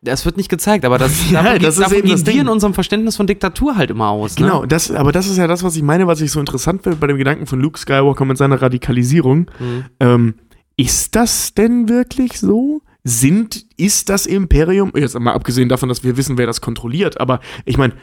Das wird nicht gezeigt, aber das, Ja, davon, das ist davon eben gehen das wir in unserem Verständnis von Diktatur halt immer aus. Genau, Ne? das, aber das ist ja das, was ich meine, was ich so interessant finde bei dem Gedanken von Luke Skywalker mit seiner Radikalisierung. Mhm. Ähm, ist das denn wirklich so? Sind, ist das Imperium, jetzt mal abgesehen davon, dass wir wissen, wer das kontrolliert, aber ich meine,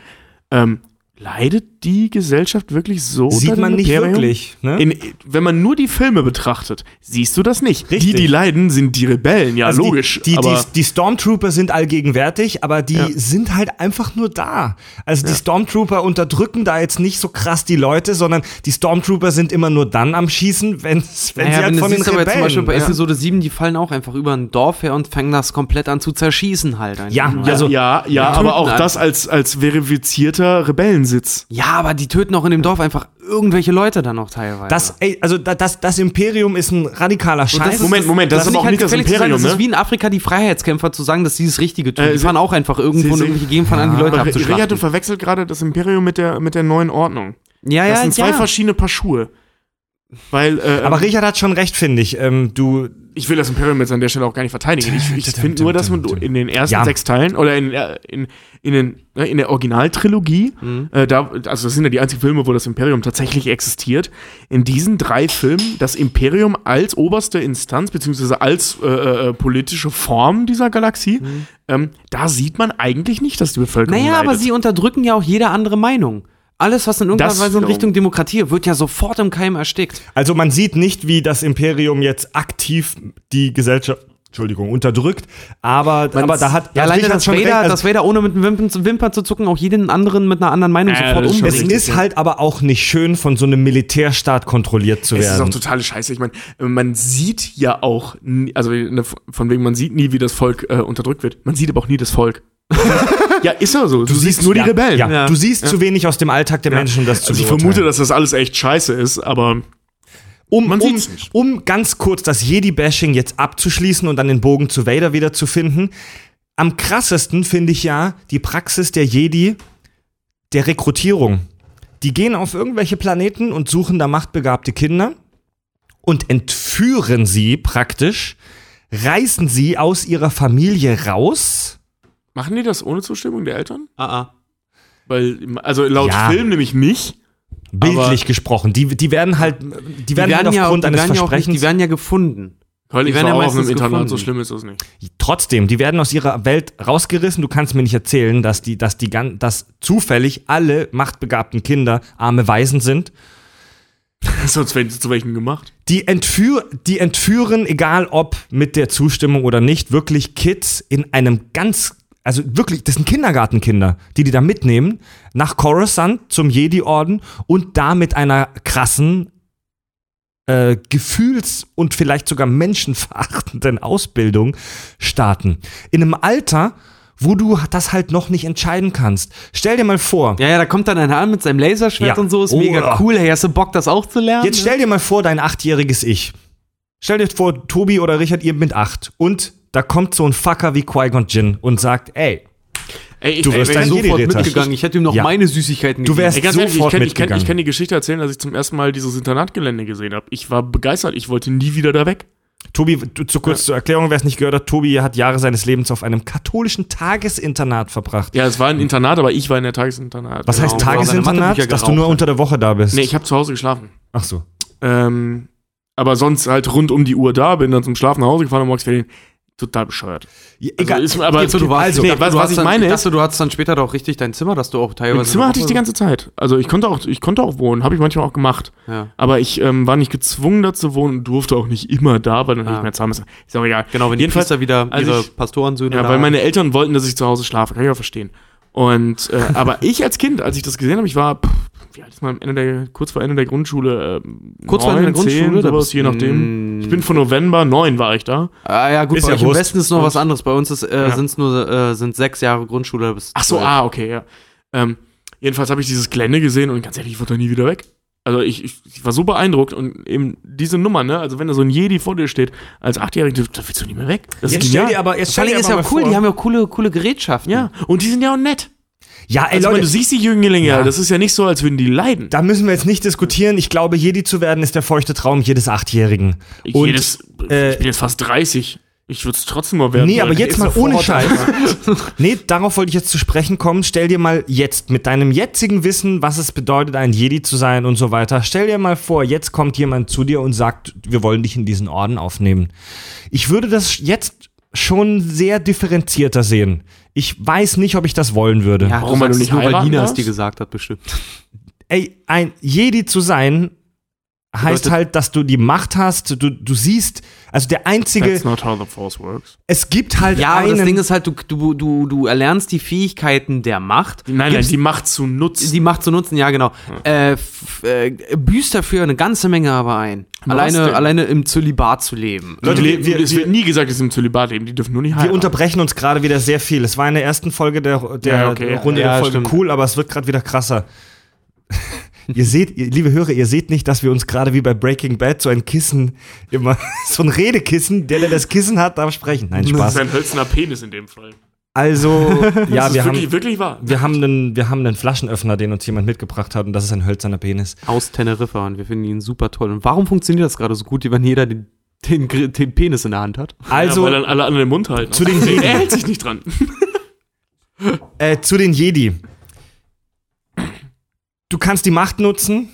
ähm, leidet die Gesellschaft wirklich so? Sieht man nicht Imperium? wirklich. Ne? In, wenn man nur die Filme betrachtet, siehst du das nicht. Richtig. Die, die leiden, sind die Rebellen, ja, Also die- logisch. Die, die, aber die, Stormtrooper sind allgegenwärtig, aber die Ja. sind halt einfach nur da. Also die Stormtrooper unterdrücken da jetzt nicht so krass die Leute, sondern die Stormtrooper sind immer nur dann am Schießen, wenn's, wenn Naja, sie halt wenn von den siehst aber zum Beispiel Rebellen. bei ja. Episode 7, die fallen auch einfach über ein Dorf her und fangen das komplett an zu zerschießen halt. einfach Ja, ja, also- ja, ja, aber auch halt. das als, als verifizierter Rebellensitz. Ja, aber die töten auch in dem Dorf einfach irgendwelche Leute dann noch teilweise. das, ey, also da- das, das Imperium ist ein radikaler Scheiß. ist- Moment, Moment, das, ist aber auch nicht das zu sagen, Imperium, Das ist ne? wie in Afrika die Freiheitskämpfer zu sagen, dass sie das Richtige tun. Äh, die sie- fahren auch einfach irgendwo sie- in sie- irgendwelche Gegend fahren an, die Leute Aber Rea, du abzuschlachten. verwechselt gerade das Imperium mit der, mit der neuen Ordnung. Ja, Das ja, sind zwei ja. verschiedene Paar Schuhe. Weil, äh, aber Richard hat schon recht, finde ich. Ähm, du, ich will das Imperium jetzt an der Stelle auch gar nicht verteidigen. Ich, ich finde nur, dass man in den ersten Ja. sechs Teilen oder in, äh, in, in, den, ne, in der Originaltrilogie, Mhm. äh, da, also das sind ja die einzigen Filme, wo das Imperium tatsächlich existiert, in diesen drei Filmen das Imperium als oberste Instanz, beziehungsweise als äh, äh, politische Form dieser Galaxie, ähm, da sieht man eigentlich nicht, dass die Bevölkerung Naja, aber leidet. sie unterdrücken ja auch jede andere Meinung. Alles, was in irgendeiner Das Weise in. Richtung Demokratie wird ja sofort im Keim erstickt. also man sieht nicht, wie das Imperium jetzt aktiv die Gesellschaft, Entschuldigung, unterdrückt, aber, aber da hat Ja, also alleine, Richard dass recht, Vader, also- dass Vader ohne mit Wimpern, zu- Wimpern zu zucken auch jeden anderen mit einer anderen Meinung Äh, sofort das schon Es umbringt. ist halt aber auch nicht schön, von so einem Militärstaat kontrolliert zu Es ist auch werden. totale Scheiße. Ich meine, man sieht ja auch, nie, also ne, von wegen, man sieht nie, wie das Volk äh, unterdrückt wird. Man sieht aber auch nie das Volk. Ja, ist ja so. Du, siehst nur die ja, Rebellen. Ja, Ja. du siehst zu wenig aus dem Alltag der Menschen, um das zu Also ich vermute, dass das alles echt scheiße ist, aber um, man um, um ganz kurz das Jedi-Bashing jetzt abzuschließen und dann den Bogen zu Vader wieder zu finden. Am krassesten finde ich ja die Praxis der Jedi der Rekrutierung. Die gehen auf irgendwelche Planeten und suchen da machtbegabte Kinder und entführen sie praktisch, reißen sie aus ihrer Familie raus. Machen die das ohne Zustimmung der Eltern? Ah, ah. Weil, also laut Ja. Film nämlich nicht. Bildlich gesprochen. Die, die werden halt, die Die werden, halt werden, ja, aufgrund die, eines werden ja nicht, Versprechens. die werden ja gefunden. Weil Die ich werden war ja auch auf einem Internat, gefunden. so schlimm ist das nicht. Trotzdem, die werden aus ihrer Welt rausgerissen. Du kannst mir nicht erzählen, dass die, dass die dass zufällig alle machtbegabten Kinder arme Waisen sind. Sonst wären sie zu welchen gemacht. Die, entführ, die entführen, egal ob mit der Zustimmung oder nicht, wirklich Kids in einem ganz, also wirklich, das sind Kindergartenkinder, die die da mitnehmen, nach Coruscant zum Jedi-Orden und da mit einer krassen äh, gefühls- und vielleicht sogar menschenverachtenden Ausbildung starten. In einem Alter, wo du das halt noch nicht entscheiden kannst. Stell dir mal vor, Ja, ja, da kommt dann einer an mit seinem Laserschwert Ja. und so, ist Oh, mega cool. Hey, hast du Bock, das auch zu lernen? jetzt stell dir mal vor, dein achtjähriges Ich. Stell dir vor, Tobi oder Richard, ihr mit acht. Und da kommt so ein Fucker wie Qui-Gon Jinn und sagt, ey, Ey, ich, Du ey, so- Jedi-Ritter. sofort mitgegangen. Ich hätte ihm noch Ja. meine Süßigkeiten Du wärst- Ey, ganz ehrlich, ich sofort kann, ich, kann, mitgegangen. ich kann die Geschichte erzählen, als ich zum ersten Mal dieses Internatgelände gesehen habe. Ich war begeistert, ich wollte nie wieder da weg. Tobi, du, zu kurz zur Erklärung, wer es nicht gehört hat, Tobi hat Jahre seines Lebens auf einem katholischen Tagesinternat verbracht. Ja, es war ein Internat, aber ich war in der Tagesinternat. Was heißt Genau, seine Tagesinternat? Dass du nur unter der Woche da bist. Nee, ich habe zu Hause geschlafen. Ach so. Ähm, aber sonst halt rund um die Uhr da, bin dann zum Schlafen nach Hause gefahren und morgens Ferien. Total bescheuert. Ja, Also egal. ist, aber Also, du warst, also, ich nee, was, du was hast ich dann, meine ich dachte, du hattest dann später doch richtig dein Zimmer, dass du auch teilweise. im Zimmer hatte ich die ganze Zeit. Also ich konnte auch, ich konnte auch wohnen, habe ich manchmal auch gemacht. Ja. Aber ich ähm, war nicht gezwungen, da zu wohnen und durfte auch nicht immer da, weil dann Ah. nicht mehr zahlen müssen. Ist auch egal. Genau, wenn die Jedenfalls, Priester wieder ihre ich- Pastorensöhne Ja, weil meine Eltern wollten, dass ich zu Hause schlafe. Kann ich auch verstehen. Und, äh, aber ich als Kind, als ich das gesehen habe, ich war, pff, wie alt ist man am Ende der, kurz vor Ende der Grundschule, ähm, Kurz vor Ende der neun, zehn, Grundschule, da sowas, je nachdem. Ich bin von November, neun war ich da. Ah ja, gut, Ist bei ja euch im. Westen ist noch was anderes. Bei uns ist, äh, Ja. sind's nur äh, sind sechs Jahre Grundschule bis Ach so, zwölf. ah, okay, ja. Ähm, jedenfalls habe ich dieses Gelände gesehen und ganz ehrlich, ich wollte da nie wieder weg. Also ich, ich, ich war so beeindruckt und eben diese Nummer, ne, also wenn da so ein Jedi vor dir steht, als Achtjähriger, da willst du nie mehr weg. Das Jetzt ist stell dir aber, jetzt stell dir ist aber ja cool, vor. die haben ja coole, coole Gerätschaften. Ja, und die sind ja auch nett. ja, ey Also, Leute, du siehst die Jünglinge, Ja. das ist ja nicht so, als würden die leiden. da müssen wir jetzt nicht diskutieren. Ich glaube, Jedi zu werden ist der feuchte Traum jedes Achtjährigen. Und, Jedes, äh, ich bin jetzt fast 30. Ich würde es trotzdem mal werden. Nee, aber jetzt mal ohne Scheiß. nee, darauf wollte ich jetzt zu sprechen kommen. Stell dir mal jetzt mit deinem jetzigen Wissen, was es bedeutet, ein Jedi zu sein und so weiter. Stell dir mal vor, jetzt kommt jemand zu dir und sagt, wir wollen dich in diesen Orden aufnehmen. Ich würde das jetzt schon sehr differenzierter sehen. Ich weiß nicht, ob ich das wollen würde. Ja, Warum, weil du nicht nur, weil Nina es dir gesagt hat, bestimmt. Ey, ein Jedi zu sein, heißt halt, dass du die Macht hast, du, du siehst, also der einzige, That's not how the force works. es gibt halt Ja, einen, das Ding ist halt, du, du, du, du erlernst die Fähigkeiten der Macht. Nein, nein, die Macht zu nutzen. die Macht zu nutzen, ja genau. Äh, f- äh, büßt dafür eine ganze Menge aber ein. Was denn? Alleine, alleine im Zölibat zu leben. Leute, wir, wir- es wird nie gesagt, dass sie im Zölibat leben. Die dürfen nur nicht heiraten. Wir unterbrechen uns gerade wieder sehr viel. Es war in der ersten Folge der, der Ja, okay. Runde Ja, der Folge stimmt. cool, aber es wird gerade wieder krasser. Ihr seht, ihr, liebe Hörer, ihr seht nicht, dass wir uns gerade wie bei Breaking Bad so ein Kissen immer, so ein Redekissen, der, der das Kissen hat, darf sprechen. Nein, das Spaß. ist ein hölzerner Penis in dem Fall. Also, ja, das wir wirklich, haben, wirklich wahr. wir haben einen, wir haben einen Flaschenöffner, den uns jemand mitgebracht hat und das ist ein hölzerner Penis. Aus Teneriffa und wir finden ihn super toll. Und warum funktioniert das gerade so gut, wenn jeder den, den, den Penis in der Hand hat? Also, ja, weil dann alle anderen den Mund halten. zu den er Jedi. hält sich nicht dran. Äh, zu den Jedi. Du kannst die Macht nutzen.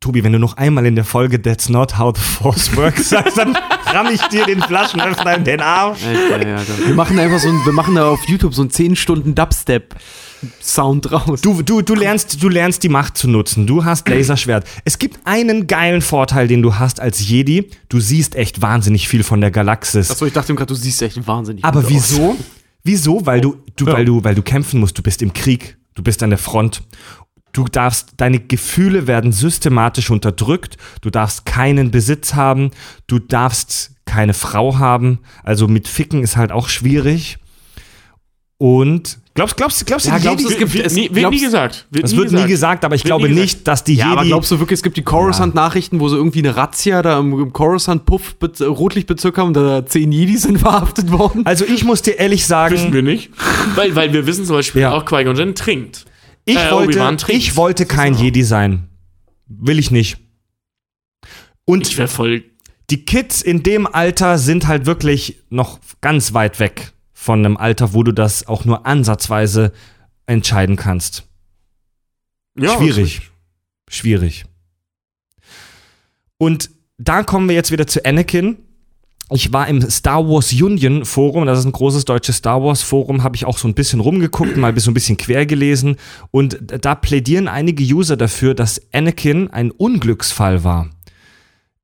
Tobi, wenn du noch einmal in der Folge That's not how the force works sagst, dann ramm ich dir den Flaschenöffner in den Arsch. Ja, wir machen einfach so ein, wir machen da auf YouTube so einen 10 Stunden Dubstep-Sound draus. Du, du, du, lernst, du lernst die Macht zu nutzen. Du hast Laserschwert. Es gibt einen geilen Vorteil, den du hast als Jedi. Du siehst echt wahnsinnig viel von der Galaxis. Achso, ich dachte gerade, du siehst echt wahnsinnig Aber gut aus. wieso? Wieso? Weil du, du, weil du, weil du kämpfen musst. Du bist im Krieg. Du bist an der Front. Du darfst, deine Gefühle werden systematisch unterdrückt. Du darfst keinen Besitz haben. Du darfst keine Frau haben. Also mit Ficken ist halt auch schwierig. Und glaubst, glaubst, glaubst du, Ja, die glaubst du, Jedi- es gibt- wird, es- nie, wird glaubst- nie gesagt. Wird das nie wird nie gesagt, aber ich Wird glaube nicht, dass die Ja, aber Jedi. glaubst du wirklich, es gibt die Coruscant-Nachrichten, wo sie irgendwie eine Razzia da im, im Coruscant-Puff Rotlichtbezirk haben und da zehn Jedis sind verhaftet worden? also ich muss dir ehrlich Wissen sagen, wir nicht. weil, weil wir wissen zum Beispiel Ja. auch Qui-Gon Jinn trinkt. Ich äh, wollte, ich wollte kein So. Jedi sein. Will ich nicht. Und Ich voll. die Kids in dem Alter sind halt wirklich noch ganz weit weg von einem Alter, wo du das auch nur ansatzweise entscheiden kannst. Ja, Schwierig. Schwierig. Und da kommen wir jetzt wieder zu Anakin. Ich war im Star Wars Union Forum, das ist ein großes deutsches Star Wars Forum, habe ich auch so ein bisschen rumgeguckt, mal so ein bisschen quer gelesen und da plädieren einige User dafür, dass Anakin ein Unglücksfall war.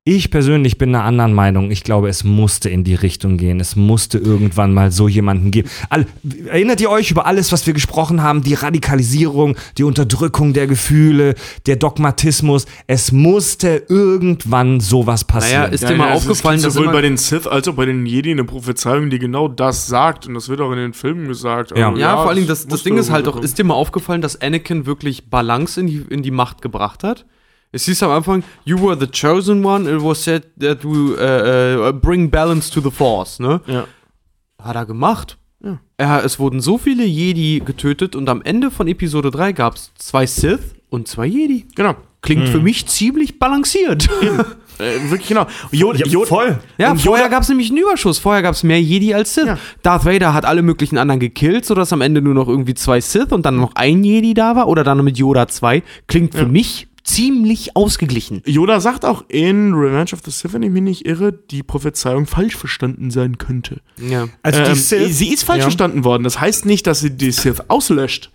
Ich persönlich bin einer anderen Meinung. Ich glaube, es musste in die Richtung gehen. Es musste irgendwann mal so jemanden geben. All, erinnert ihr euch über alles, was wir gesprochen haben? Die Radikalisierung, die Unterdrückung der Gefühle, der Dogmatismus. Es musste irgendwann sowas passieren. Naja, ist dir mal es aufgefallen, dass sowohl bei den Sith als auch bei den Jedi eine Prophezeiung, die genau das sagt. Und das wird auch in den Filmen gesagt. Ja. Also, Ja, vor allen Dingen, das, das Ding ist halt doch, ist dir mal aufgefallen, dass Anakin wirklich Balance in die, in die Macht gebracht hat? Es hieß am Anfang, you were the chosen one, it was said that you uh, uh, bring balance to the force, ne? Ja. Hat er gemacht. Ja. Er, es wurden so viele Jedi getötet und am Ende von Episode 3 gab es zwei Sith und zwei Jedi. Genau. Klingt für mich ziemlich balanciert. Äh, wirklich genau. Yoda, Ja, voll. Ja, Und vorher gab es nämlich einen Überschuss. Vorher gab es mehr Jedi als Sith. Ja. Darth Vader hat alle möglichen anderen gekillt, sodass am Ende nur noch irgendwie zwei Sith und dann noch ein Jedi da war. Oder dann mit Yoda zwei. Klingt für mich ziemlich ausgeglichen. Yoda sagt auch in Revenge of the Sith, wenn ich mich nicht irre, die Prophezeiung falsch verstanden sein könnte. Ja. Also die Ähm, Sith, sie ist falsch ja. verstanden worden. Das heißt nicht, dass sie die Sith auslöscht,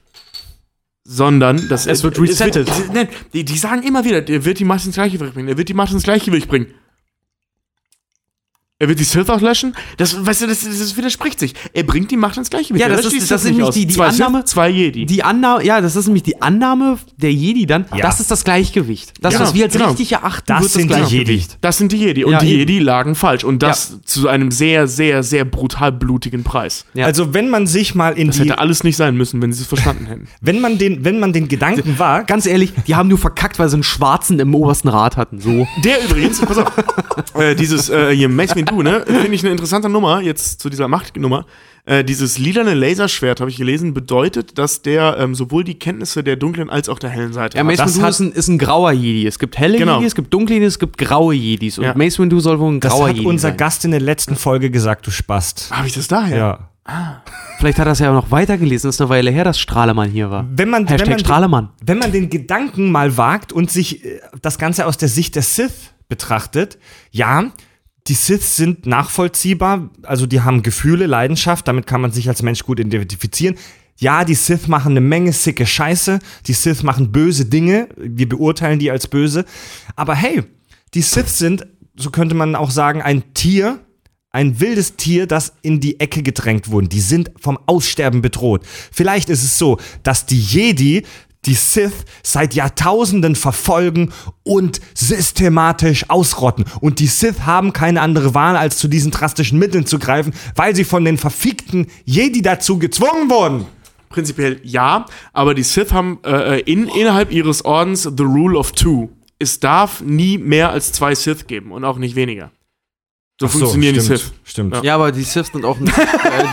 sondern dass Es wird resettet. wird- nein, die, die sagen immer wieder, er wird die Macht ins Gleichgewicht bringen. Er wird die Macht ins Gleichgewicht bringen. Er wird die Sith auslöschen? Das, weißt du, das, das widerspricht sich. Er bringt die Macht ins Gleichgewicht. Ja, das ist- die das ist nicht nämlich die- die zwei Annahme- Sith, zwei Jedi. Die Annahme, ja, das ist nämlich die Annahme der Jedi dann. Ja. Das ist das Gleichgewicht. Das, Ja, was wir als genau. richtig erachten, Das wird sind die das Jedi. Gleichgewicht. das sind die Jedi. Und Ja, die eben. Jedi lagen falsch. Und das zu einem sehr, sehr, sehr brutal blutigen Preis. Ja. Also wenn man sich mal in Das die, hätte alles nicht sein müssen, wenn sie es verstanden hätten. wenn man den, wenn man den Gedanken wagt, Ganz ehrlich, die haben nur verkackt, weil sie einen Schwarzen im obersten Rat hatten. So. Der übrigens, pass auf, äh, dieses äh, hier Mace Windu, ne, finde ich eine interessante Nummer, jetzt zu dieser Machtnummer. Äh, dieses lilane Laserschwert, habe ich gelesen, bedeutet, dass der ähm, sowohl die Kenntnisse der dunklen als auch der hellen Seite Ja, hat. Mace das Windu hat- ist ein, ist ein grauer Jedi. Es gibt helle Genau. Jedi, es gibt dunkle Jedi, es gibt graue Jedis. Und Ja. Mace Windu soll wohl ein das grauer hat Jedi unser sein. Gast in der letzten Folge gesagt, du Spast. Habe ich das daher? Ja. Vielleicht hat er es ja auch noch weitergelesen. Das ist eine Weile her, dass Strahlemann hier war. Wenn man, wenn Hashtag man, Strahlemann. wenn man den Gedanken mal wagt und sich äh, das Ganze aus der Sicht der Sith betrachtet, ja, die Sith sind nachvollziehbar, also die haben Gefühle, Leidenschaft, damit kann man sich als Mensch gut identifizieren. Ja, die Sith machen eine Menge sicke Scheiße, die Sith machen böse Dinge, wir beurteilen die als böse, aber hey, die Sith sind, so könnte man auch sagen, ein Tier, ein wildes Tier, das in die Ecke gedrängt wurde. Die sind vom Aussterben bedroht. Vielleicht ist es so, dass die Jedi die Sith seit Jahrtausenden verfolgen und systematisch ausrotten. Und die Sith haben keine andere Wahl, als zu diesen drastischen Mitteln zu greifen, weil sie von den verfickten Jedi dazu gezwungen wurden. Prinzipiell ja, aber die Sith haben äh, in, innerhalb ihres Ordens the rule of two. Es darf nie mehr als zwei Sith geben und auch nicht weniger. So Ach funktionieren die stimmt, Sith. Stimmt. Ja. Ja, aber die Sith sind auch ein, äh,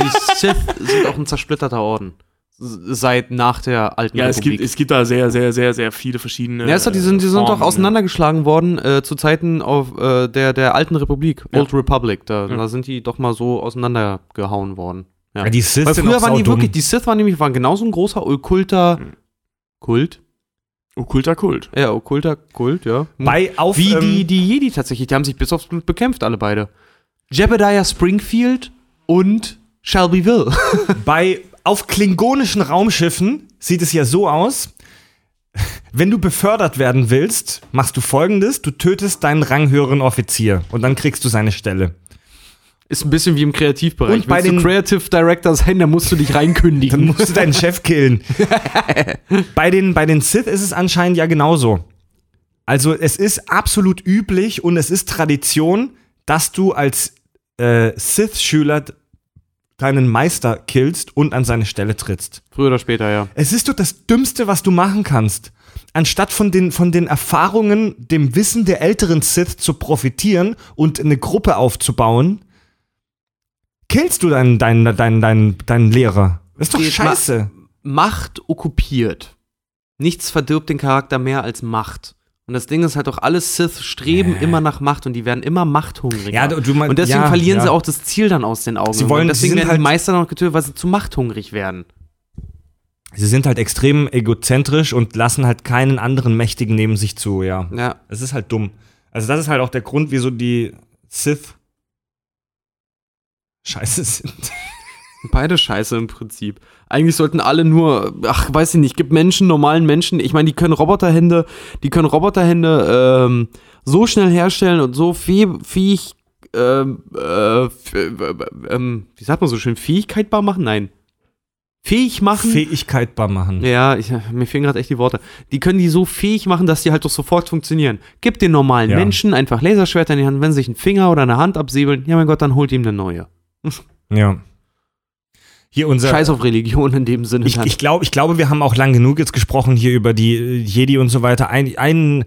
die Sith sind auch ein zersplitterter Orden. Seit nach der alten Ja, es Republik. gibt, es gibt da sehr, sehr, sehr, sehr viele verschiedene. ja, doch, die sind, die sind doch Formen, auseinandergeschlagen worden äh, zu Zeiten auf, äh, der, der alten Republik, Ja. Old Republic. Da, Ja. da sind die doch mal so auseinandergehauen worden. Ja. Ja, die Sith Weil sind früher waren die wirklich, die Sith waren nämlich waren genauso ein großer okkulter Kult. Okkulter Kult. Ja, okkulter Kult, ja. Bei auf, Wie ähm, die, die Jedi tatsächlich, die haben sich bis aufs Blut bekämpft, alle beide. Jebediah Springfield und Shelbyville. Bei auf klingonischen Raumschiffen sieht es ja so aus. Wenn du befördert werden willst, machst du folgendes: Du tötest deinen ranghöheren Offizier und dann kriegst du seine Stelle. Ist ein bisschen wie im Kreativbereich. Und bei Willst du den- Creative Director sein, dann musst du dich Dann reinkündigen. musst du deinen Chef killen. bei, den, bei den Sith ist es anscheinend ja genauso. Also es ist absolut üblich und es ist Tradition, dass du als äh, Sith-Schüler deinen Meister killst und an seine Stelle trittst. Früher oder später, ja. Es ist doch das Dümmste, was du machen kannst. Anstatt von den, von den Erfahrungen, dem Wissen der älteren Sith zu profitieren und eine Gruppe aufzubauen, killst du deinen, deinen, deinen, deinen, deinen Lehrer. Das ist doch Geht scheiße. Macht okkupiert. Nichts verdirbt den Charakter mehr als Macht. Und das Ding ist halt auch, alle Sith streben immer nach Macht und die werden immer machthungriger. Ja, du- mein- und deswegen ja, verlieren ja. sie auch das Ziel dann aus den Augen. Sie wollen- und deswegen sie werden halt- die Meister noch getötet, weil sie zu machthungrig werden. Sie sind halt extrem egozentrisch und lassen halt keinen anderen Mächtigen neben sich zu, ja. Ja. Es ist halt dumm. Also das ist halt auch der Grund, wieso die Sith scheiße sind. Beide scheiße im Prinzip. Eigentlich sollten alle nur, ach, weiß ich nicht, gibt Menschen, normalen Menschen, ich meine, die können Roboterhände, die können Roboterhände ähm, so schnell herstellen und so fäh- fähig, ähm, äh, äh, ähm, wie sagt man so schön, fähigkeitbar machen? Nein. Fähig machen? Fähigkeitbar machen. ja, ich, mir fehlen gerade echt die Worte. Die können die so fähig machen, dass die halt doch sofort funktionieren. Gib den normalen Ja. Menschen einfach Laserschwerter in die Hand, wenn sie sich einen Finger oder eine Hand absäbeln, ja mein Gott, dann holt ihm eine neue. Ja. Hier unser. Scheiß auf Religion in dem Sinne. Ich, ich, glaub, ich glaube, wir haben auch lang genug jetzt gesprochen hier über die äh, Jedi und so weiter. Ein, ein,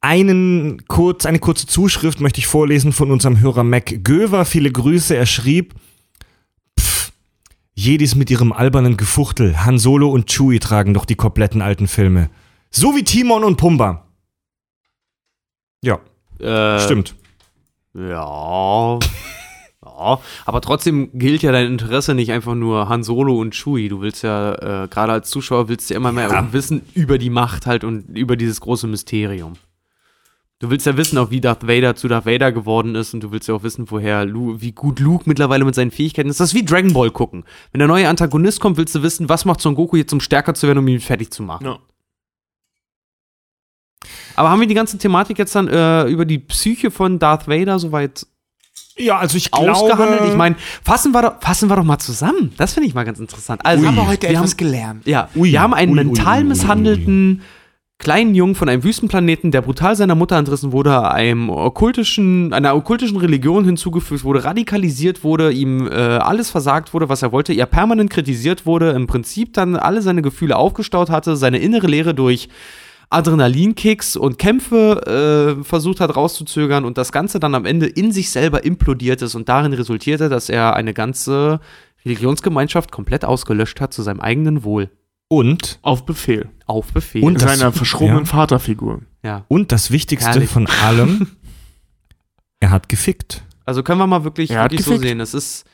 einen kurz, eine kurze Zuschrift möchte ich vorlesen von unserem Hörer Mac Göver. Viele Grüße. Er schrieb, pff, Jedis mit ihrem albernen Gefuchtel. Han Solo und Chewie tragen doch die kompletten alten Filme. So wie Timon und Pumba. Ja, Äh, stimmt. Ja. ja. Aber trotzdem gilt ja dein Interesse nicht einfach nur Han Solo und Chewie. Du willst ja, äh, gerade als Zuschauer, willst du ja immer mehr Ja. wissen über die Macht halt und über dieses große Mysterium. Du willst ja wissen, auch wie Darth Vader zu Darth Vader geworden ist und du willst ja auch wissen, woher Lu wie gut Luke mittlerweile mit seinen Fähigkeiten ist. Das ist wie Dragon Ball gucken. Wenn der neue Antagonist kommt, willst du wissen, was macht Son Goku jetzt, um stärker zu werden, um ihn fertig zu machen. Ja. Aber haben wir die ganze Thematik jetzt dann äh, über die Psyche von Darth Vader soweit Ja, also ich ausgehandelt? glaube. Ich meine, fassen wir, doch, fassen wir doch mal zusammen. Das finde ich mal ganz interessant. Also, haben wir heute wir etwas haben, gelernt. ja, Ui, wir haben einen ui, mental misshandelten kleinen Jungen von einem Wüstenplaneten, der brutal seiner Mutter entrissen wurde, einem okkultischen, einer okkultischen Religion hinzugefügt wurde, radikalisiert wurde, ihm äh, alles versagt wurde, was er wollte, er permanent kritisiert wurde, im Prinzip dann alle seine Gefühle aufgestaut hatte, seine innere Leere durch Adrenalinkicks und Kämpfe äh, versucht hat rauszuzögern und das Ganze dann am Ende in sich selber implodiert ist und darin resultierte, dass er eine ganze Religionsgemeinschaft komplett ausgelöscht hat zu seinem eigenen Wohl. Und, Auf Befehl. Auf Befehl. Und- Seiner verschrobenen ja. Vaterfigur. ja. und das Wichtigste Herrlich. von allem, er hat gefickt. Also können wir mal wirklich, wirklich so sehen. Es ist,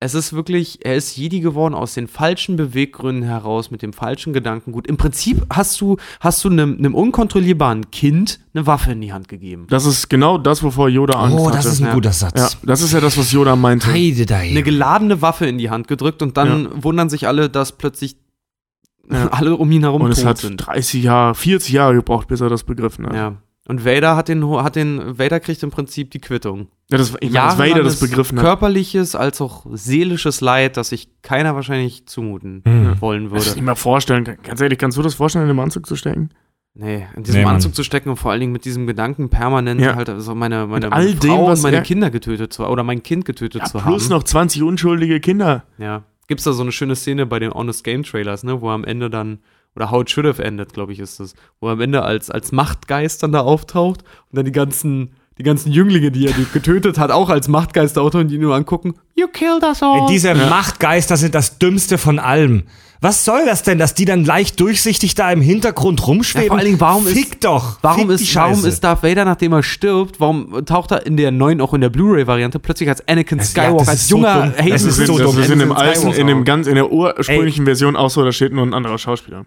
es ist wirklich, er ist Jedi geworden aus den falschen Beweggründen heraus, mit dem falschen Gedankengut. Im Prinzip hast du, hast du einem, einem unkontrollierbaren Kind eine Waffe in die Hand gegeben. Das ist genau das, wovor Yoda Angst Oh, hatte. das ist ein ja. guter ja, Satz. das ist ja das, was Yoda meinte. Heidedei. Eine geladene Waffe in die Hand gedrückt und dann wundern sich alle, dass plötzlich Ja. alle um ihn herum Und es tot hat sind. 30 Jahre, 40 Jahre gebraucht, bis er das begriffen hat. Ja. Und Vader hat den, hat den, Vader kriegt im Prinzip die Quittung. Ja, das, ich meine, dass Vader das begriffen hat. Körperliches als auch seelisches Leid, das sich keiner wahrscheinlich zumuten Hm. wollen Kannst du würde. dir mal vorstellen, ganz ehrlich, kannst du das vorstellen, in den Anzug zu stecken? Nee, in diesem Nee. Anzug zu stecken und vor allen Dingen mit diesem Gedanken permanent Ja. halt also meine, meine, meine dem, Frau was und meine er- Kinder getötet zu oder mein Kind getötet Ja, zu plus haben. noch 20 unschuldige Kinder. Ja. Gibt's da so eine schöne Szene bei den Honest Game Trailers, ne, wo am Ende dann oder How It Should Have Ended, glaube ich, ist das, wo er am Ende als, als Machtgeist dann da auftaucht und dann die ganzen, die ganzen Jünglinge, die er getötet hat, auch als Machtgeist auftauchen und die ihn nur angucken, You killed us all. Ey, diese Machtgeister sind das Dümmste von allem. Was soll das denn, dass die dann leicht durchsichtig da im Hintergrund rumschweben? Ja, vor allen Dingen, warum Fick ist- doch. Warum Fick ist, warum ist Darth Vader, nachdem er stirbt, warum taucht er in der neuen, auch in der Blu-ray-Variante, plötzlich als Anakin Das- ja, Skywalker, das als ist so junger. Hayden Das Das ist so das ist in dem alten, in dem ganz, in der ursprünglichen Version auch so, da steht nur ein anderer Schauspieler.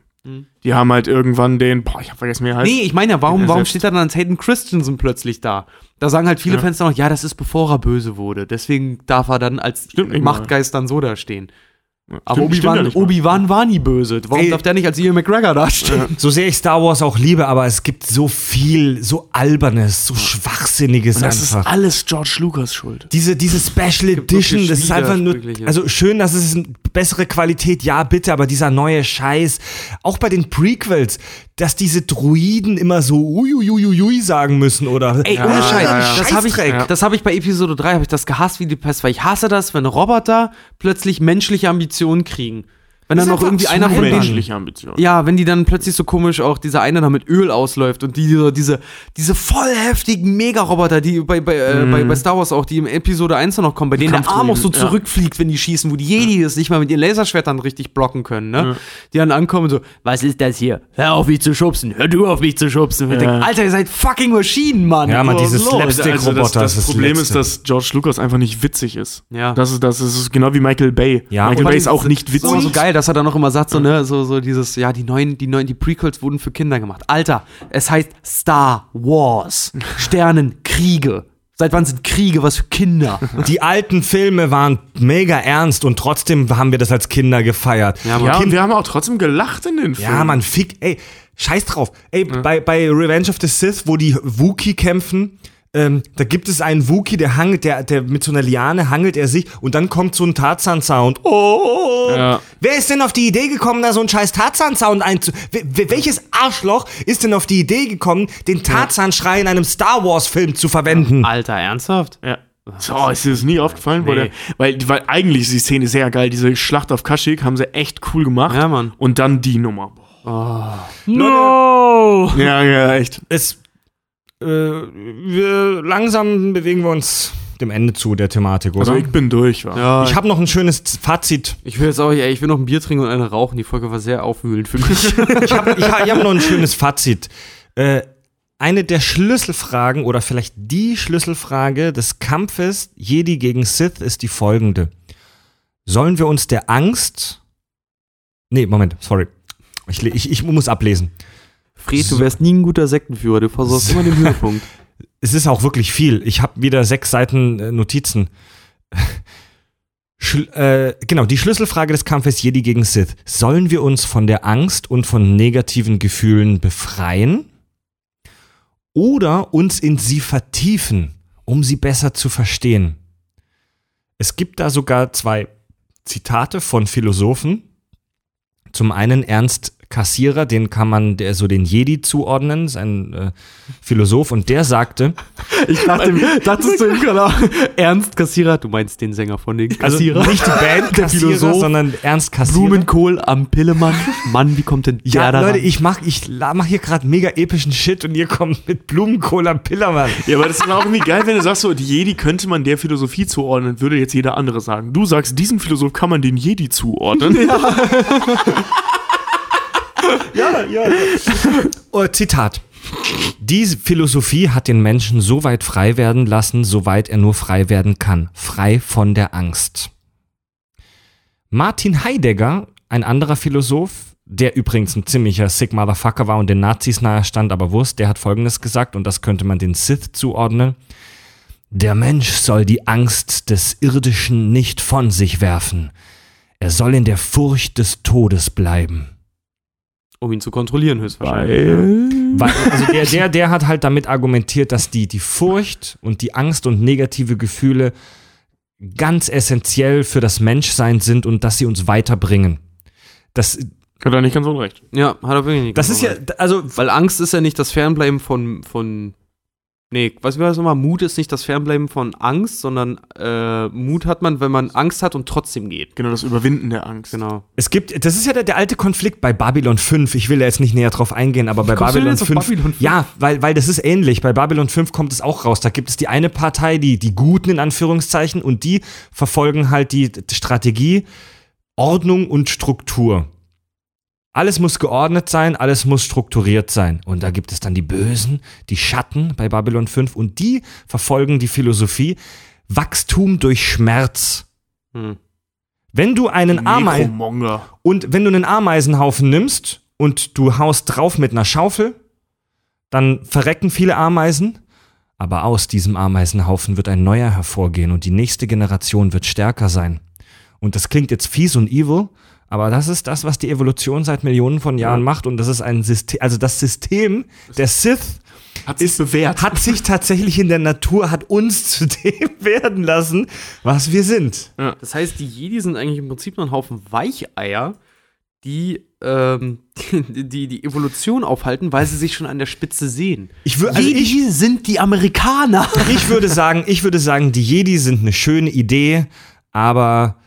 Die haben halt irgendwann den, boah, ich hab vergessen, wie er heißt. Nee, ich meine ja, warum, warum steht er dann als Hayden Christensen plötzlich da? Da sagen halt viele Ja. Fans noch, ja, das ist bevor er böse wurde. Deswegen darf er dann als mal. Machtgeist dann so da stehen. Aber Obi-Wan. Obi war nie böse. Warum Ey. darf der nicht als Ian McGregor dastehen? So sehr ich Star Wars auch liebe, aber es gibt so viel, so albernes, so schwachsinniges Und das ist einfach. alles George Lucas Schuld. Diese, diese Special Edition, das ist einfach nur, also schön, dass es eine bessere Qualität, ja bitte, aber dieser neue Scheiß, auch bei den Prequels, dass diese Druiden immer so uiuiuiui sagen müssen oder Ey, Ja, ohne ja, Scheiß. ja, ja. Das habe ich, das hab ich bei Episode 3 hab ich das gehasst wie die Pest, weil ich hasse das, wenn Roboter plötzlich menschliche Ambitionen kriegen. Wenn Das dann noch irgendwie einer von denen Menschliche Ambition. Ja, wenn die dann plötzlich so komisch auch dieser eine da mit Öl ausläuft und die diese diese voll heftigen Mega-Roboter, die bei bei, äh, bei bei Star Wars auch, die im Episode 1 noch kommen, bei denen der Arm auch so Kampfdruiden, ja. zurückfliegt, wenn die schießen, wo die Jedi das nicht mal mit ihren Laserschwertern richtig blocken können, ne? Die dann ankommen und so, was ist das hier? Hör auf mich zu schubsen, hör du auf mich zu schubsen. Und ich Ja. denk, Alter, ihr seid fucking Maschinen, Mann. Ja, ist dieses los? Slapstick- Also das, Roboter das, das Problem ist, dass George Lucas einfach nicht witzig ist. Ja. Das ist, das ist genau wie Michael Bay. Ja, Michael und Bay ist auch nicht Das ist witzig. immer so geil, dass er dann noch immer sagt, so, ne, so, so dieses, ja, die neuen, die neuen, die Prequels wurden für Kinder gemacht. Alter, es heißt Star Wars. Sternenkriege. Seit wann sind Kriege was für Kinder? Die alten Filme waren mega ernst und trotzdem haben wir das als Kinder gefeiert. Ja, Ja, Kind- und wir haben auch trotzdem gelacht in den Filmen. Ja, man, fick, ey, Scheiß drauf. Ey, bei, bei Revenge of the Sith, wo die Wookie kämpfen, ähm, da gibt es einen Wookie, der hangelt, der, der mit so einer Liane hangelt er sich und dann kommt so ein Tarzan-Sound. Oh! Ja. Wer ist denn auf die Idee gekommen, da so einen scheiß Tarzan-Sound einzu... Wel- wel- welches Arschloch ist denn auf die Idee gekommen, den Tarzan-Schrei in einem Star Wars-Film zu verwenden? Alter, ernsthaft? Ja. So, ist dir das nie aufgefallen? Weil, Nee. der, weil, weil eigentlich ist die Szene sehr geil. Diese Schlacht auf Kashyyyk haben sie echt cool gemacht. Ja, Mann. Und dann die Nummer. No! Ja, ja, echt. es, äh, wir langsam bewegen wir uns dem Ende zu der Thematik, oder? Also ich bin durch, wa? Ja, ich habe noch ein schönes Fazit. ich will jetzt auch, ey, ich will noch ein Bier trinken und eine rauchen. Die Folge war sehr aufwühlend für mich. Ich habe ich hab, ich hab noch ein schönes Fazit. Äh, eine der Schlüsselfragen oder vielleicht die Schlüsselfrage des Kampfes Jedi gegen Sith ist die folgende. Sollen wir uns der Angst. Nee, Moment, sorry. Ich, ich, ich muss ablesen. Fred, du wärst nie ein guter Sektenführer. Du versorgst immer den Höhepunkt. Es ist auch wirklich viel. Ich habe wieder sechs Seiten äh, Notizen. Schl äh, genau, die Schlüsselfrage des Kampfes Jedi gegen Sith. Sollen wir uns von der Angst und von negativen Gefühlen befreien? Oder uns in sie vertiefen, um sie besser zu verstehen? Es gibt da sogar zwei Zitate von Philosophen. Zum einen Ernst Kassierer, den kann man der so den Jedi zuordnen, ist ein äh, Philosoph und der sagte, Ich dachte, dachtest du gerade Ernst Kassierer? Du meinst den Sänger von den also Kassierer? nicht die Band Der Philosoph. sondern Ernst Kassierer. Blumenkohl am Pillemann. Mann, wie kommt denn ja, der da Leute, ich mach, ich mach hier gerade mega epischen Shit und ihr kommt mit Blumenkohl am Pillermann. Ja, aber das ist auch irgendwie geil, wenn du sagst, so, die Jedi könnte man der Philosophie zuordnen, würde jetzt jeder andere sagen. Du sagst, diesem Philosoph kann man den Jedi zuordnen. Ja, ja. oh, Zitat. Diese Philosophie hat den Menschen so weit frei werden lassen, soweit er nur frei werden kann. Frei von der Angst. Martin Heidegger, ein anderer Philosoph, der übrigens ein ziemlicher Sick Motherfucker war und den Nazis nahe stand, aber Wurst, der hat folgendes gesagt, und das könnte man den Sith zuordnen. Der Mensch soll die Angst des Irdischen nicht von sich werfen. Er soll in der Furcht des Todes bleiben. Um ihn zu kontrollieren, höchstwahrscheinlich. Weil. Weil, also der, der, der hat halt damit argumentiert, dass die, die Furcht und die Angst und negative Gefühle ganz essentiell für das Menschsein sind und dass sie uns weiterbringen. Das, Hat er nicht ganz unrecht. Ja, hat er wirklich nicht. das ist ja, gemacht. also, Weil Angst ist ja nicht das Fernbleiben von, von Nee, was war das nochmal? Mut ist nicht das Fernbleiben von Angst, sondern äh, Mut hat man, wenn man Angst hat und trotzdem geht. Genau, das Überwinden der Angst. Genau. es gibt, das ist ja der, der alte Konflikt bei Babylon 5. Ich will da jetzt nicht näher drauf eingehen, aber bei kommst du denn Babylon jetzt auf 5. Babylon 5? Ja, weil, weil das ist ähnlich. Bei Babylon 5 kommt es auch raus. Da gibt es die eine Partei, die, die Guten in Anführungszeichen, und die verfolgen halt die Strategie Ordnung und Struktur. Alles muss geordnet sein, alles muss strukturiert sein. Und da gibt es dann die Bösen, die Schatten bei Babylon 5 und die verfolgen die Philosophie Wachstum durch Schmerz. Hm. Wenn du einen Ameisen und wenn du einen Ameisenhaufen nimmst und du haust drauf mit einer Schaufel, dann verrecken viele Ameisen, aber aus diesem Ameisenhaufen wird ein neuer hervorgehen und die nächste Generation wird stärker sein. Und das klingt jetzt fies und evil, aber das ist das, was die Evolution seit Millionen von Jahren Ja. macht und das ist ein System, also das System der Sith Hat sich bewährt. hat sich tatsächlich in der Natur, hat uns zu dem werden lassen, was wir sind. Das heißt, die Jedi sind eigentlich im Prinzip nur ein Haufen Weicheier, die ähm, die, die Evolution aufhalten, weil sie sich schon an der Spitze sehen. Ich wür- also ich- sind die Amerikaner. Ich würde sagen, ich würde sagen, die Jedi sind eine schöne Idee, aber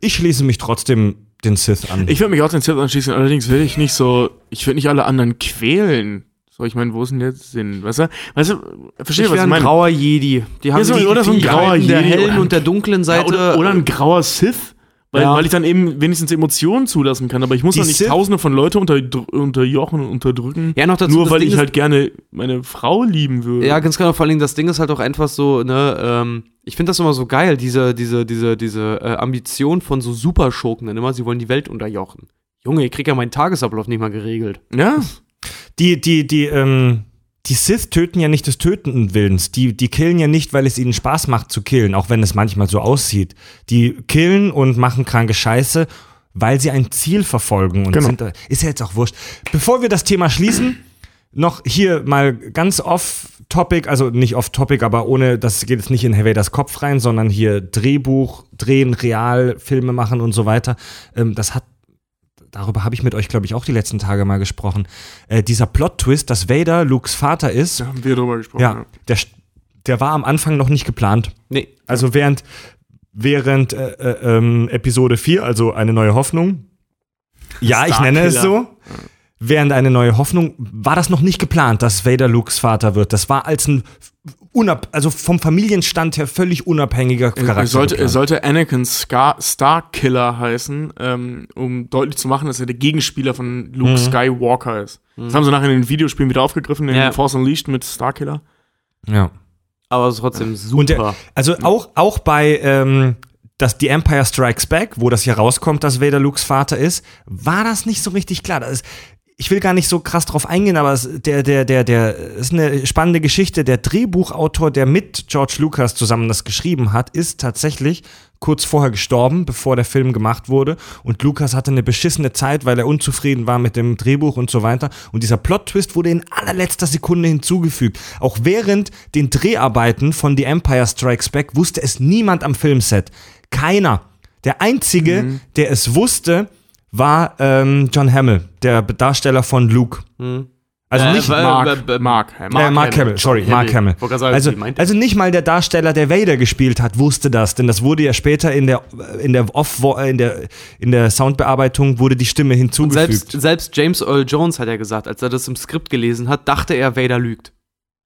ich schließe mich trotzdem den Sith an. Ich würde mich auch den Sith anschließen, allerdings will ich nicht so, ich würde nicht alle anderen quälen. So, ich meine, wo ist denn der Sinn? Weißt du, weißt du, verstehe, Ich was ich ein meine? grauer Jedi. Die haben so- die oder so ein Fähigkeiten grauer der Jedi hellen oder- und der dunklen Ja, Seite. oder, oder ein grauer Sith, weil, Ja. weil ich dann eben wenigstens Emotionen zulassen kann. Aber ich muss Die doch nicht Sith- tausende von Leute unter, unterjochen und unterdrücken. Ja, noch dazu, nur weil Ding ich halt gerne meine Frau lieben würde. Ja, ganz genau. Vor allem das Ding ist halt auch einfach so, ne, ähm, ich finde das immer so geil, diese, diese, diese, diese äh, Ambition von so Superschurken dann immer, sie wollen die Welt unterjochen. Junge, ich krieg ja meinen Tagesablauf nicht mal geregelt. ja. Die, die, die, ähm, die Sith töten ja nicht des Tötenden Willens. Die, die killen ja nicht, weil es ihnen Spaß macht zu killen, auch wenn es manchmal so aussieht. Die killen und machen kranke Scheiße, weil sie ein Ziel verfolgen und Genau. sind, ist ja jetzt auch wurscht. Bevor wir das Thema schließen, noch hier mal ganz off-topic, also nicht off-topic, aber ohne, das geht jetzt nicht in Herr Vaders Kopf rein, sondern hier Drehbuch, drehen, real, Filme machen und so weiter. Ähm, das hat, darüber habe ich mit euch, glaube ich, auch die letzten Tage mal gesprochen. Äh, dieser Plot-Twist, dass Vader Lukes Vater ist, Da haben wir drüber gesprochen. ja, der, der war am Anfang noch nicht geplant. Nee. Also während, während äh, äh, ähm, Episode 4, also eine neue Hoffnung, ja, ich nenne es so, während eine neue Hoffnung, war das noch nicht geplant, dass Vader Lukes Vater wird. Das war als ein unab also vom Familienstand her völlig unabhängiger Charakter. Er sollte, er sollte Anakin Scar Starkiller heißen, ähm, um deutlich zu machen, dass er der Gegenspieler von Luke Mhm. Skywalker ist. Das haben sie nachher in den Videospielen wieder aufgegriffen, in Ja. Force Unleashed mit Starkiller. ja. Aber es ist trotzdem super. Und der, also auch, auch bei ähm, das die Empire Strikes Back, wo das hier rauskommt, dass Vader Lukes Vater ist, war das nicht so richtig klar. Das ist, ich will gar nicht so krass drauf eingehen, aber es, der, der, der, der ist eine spannende Geschichte. Der Drehbuchautor, der mit George Lucas zusammen das geschrieben hat, ist tatsächlich kurz vorher gestorben, bevor der Film gemacht wurde. Und Lucas hatte eine beschissene Zeit, weil er unzufrieden war mit dem Drehbuch und so weiter. Und dieser Plot-Twist wurde in allerletzter Sekunde hinzugefügt. Auch während den Dreharbeiten von The Empire Strikes Back wusste es niemand am Filmset. Keiner. Der Einzige, der es wusste, war ähm, John Hamill, der Darsteller von Luke. Also Äh, nicht weil- Mark, äh, äh, Mark, Mark, äh, Mark Hamill, sorry, Hamill. Mark Hamill. Sagen, Also, also nicht mal der Darsteller, der Vader gespielt hat, wusste das, denn das wurde ja später in der in der Off in der in der Soundbearbeitung wurde die Stimme hinzugefügt. Selbst, selbst James Earl Jones hat ja gesagt, als er das im Skript gelesen hat, dachte er, Vader lügt.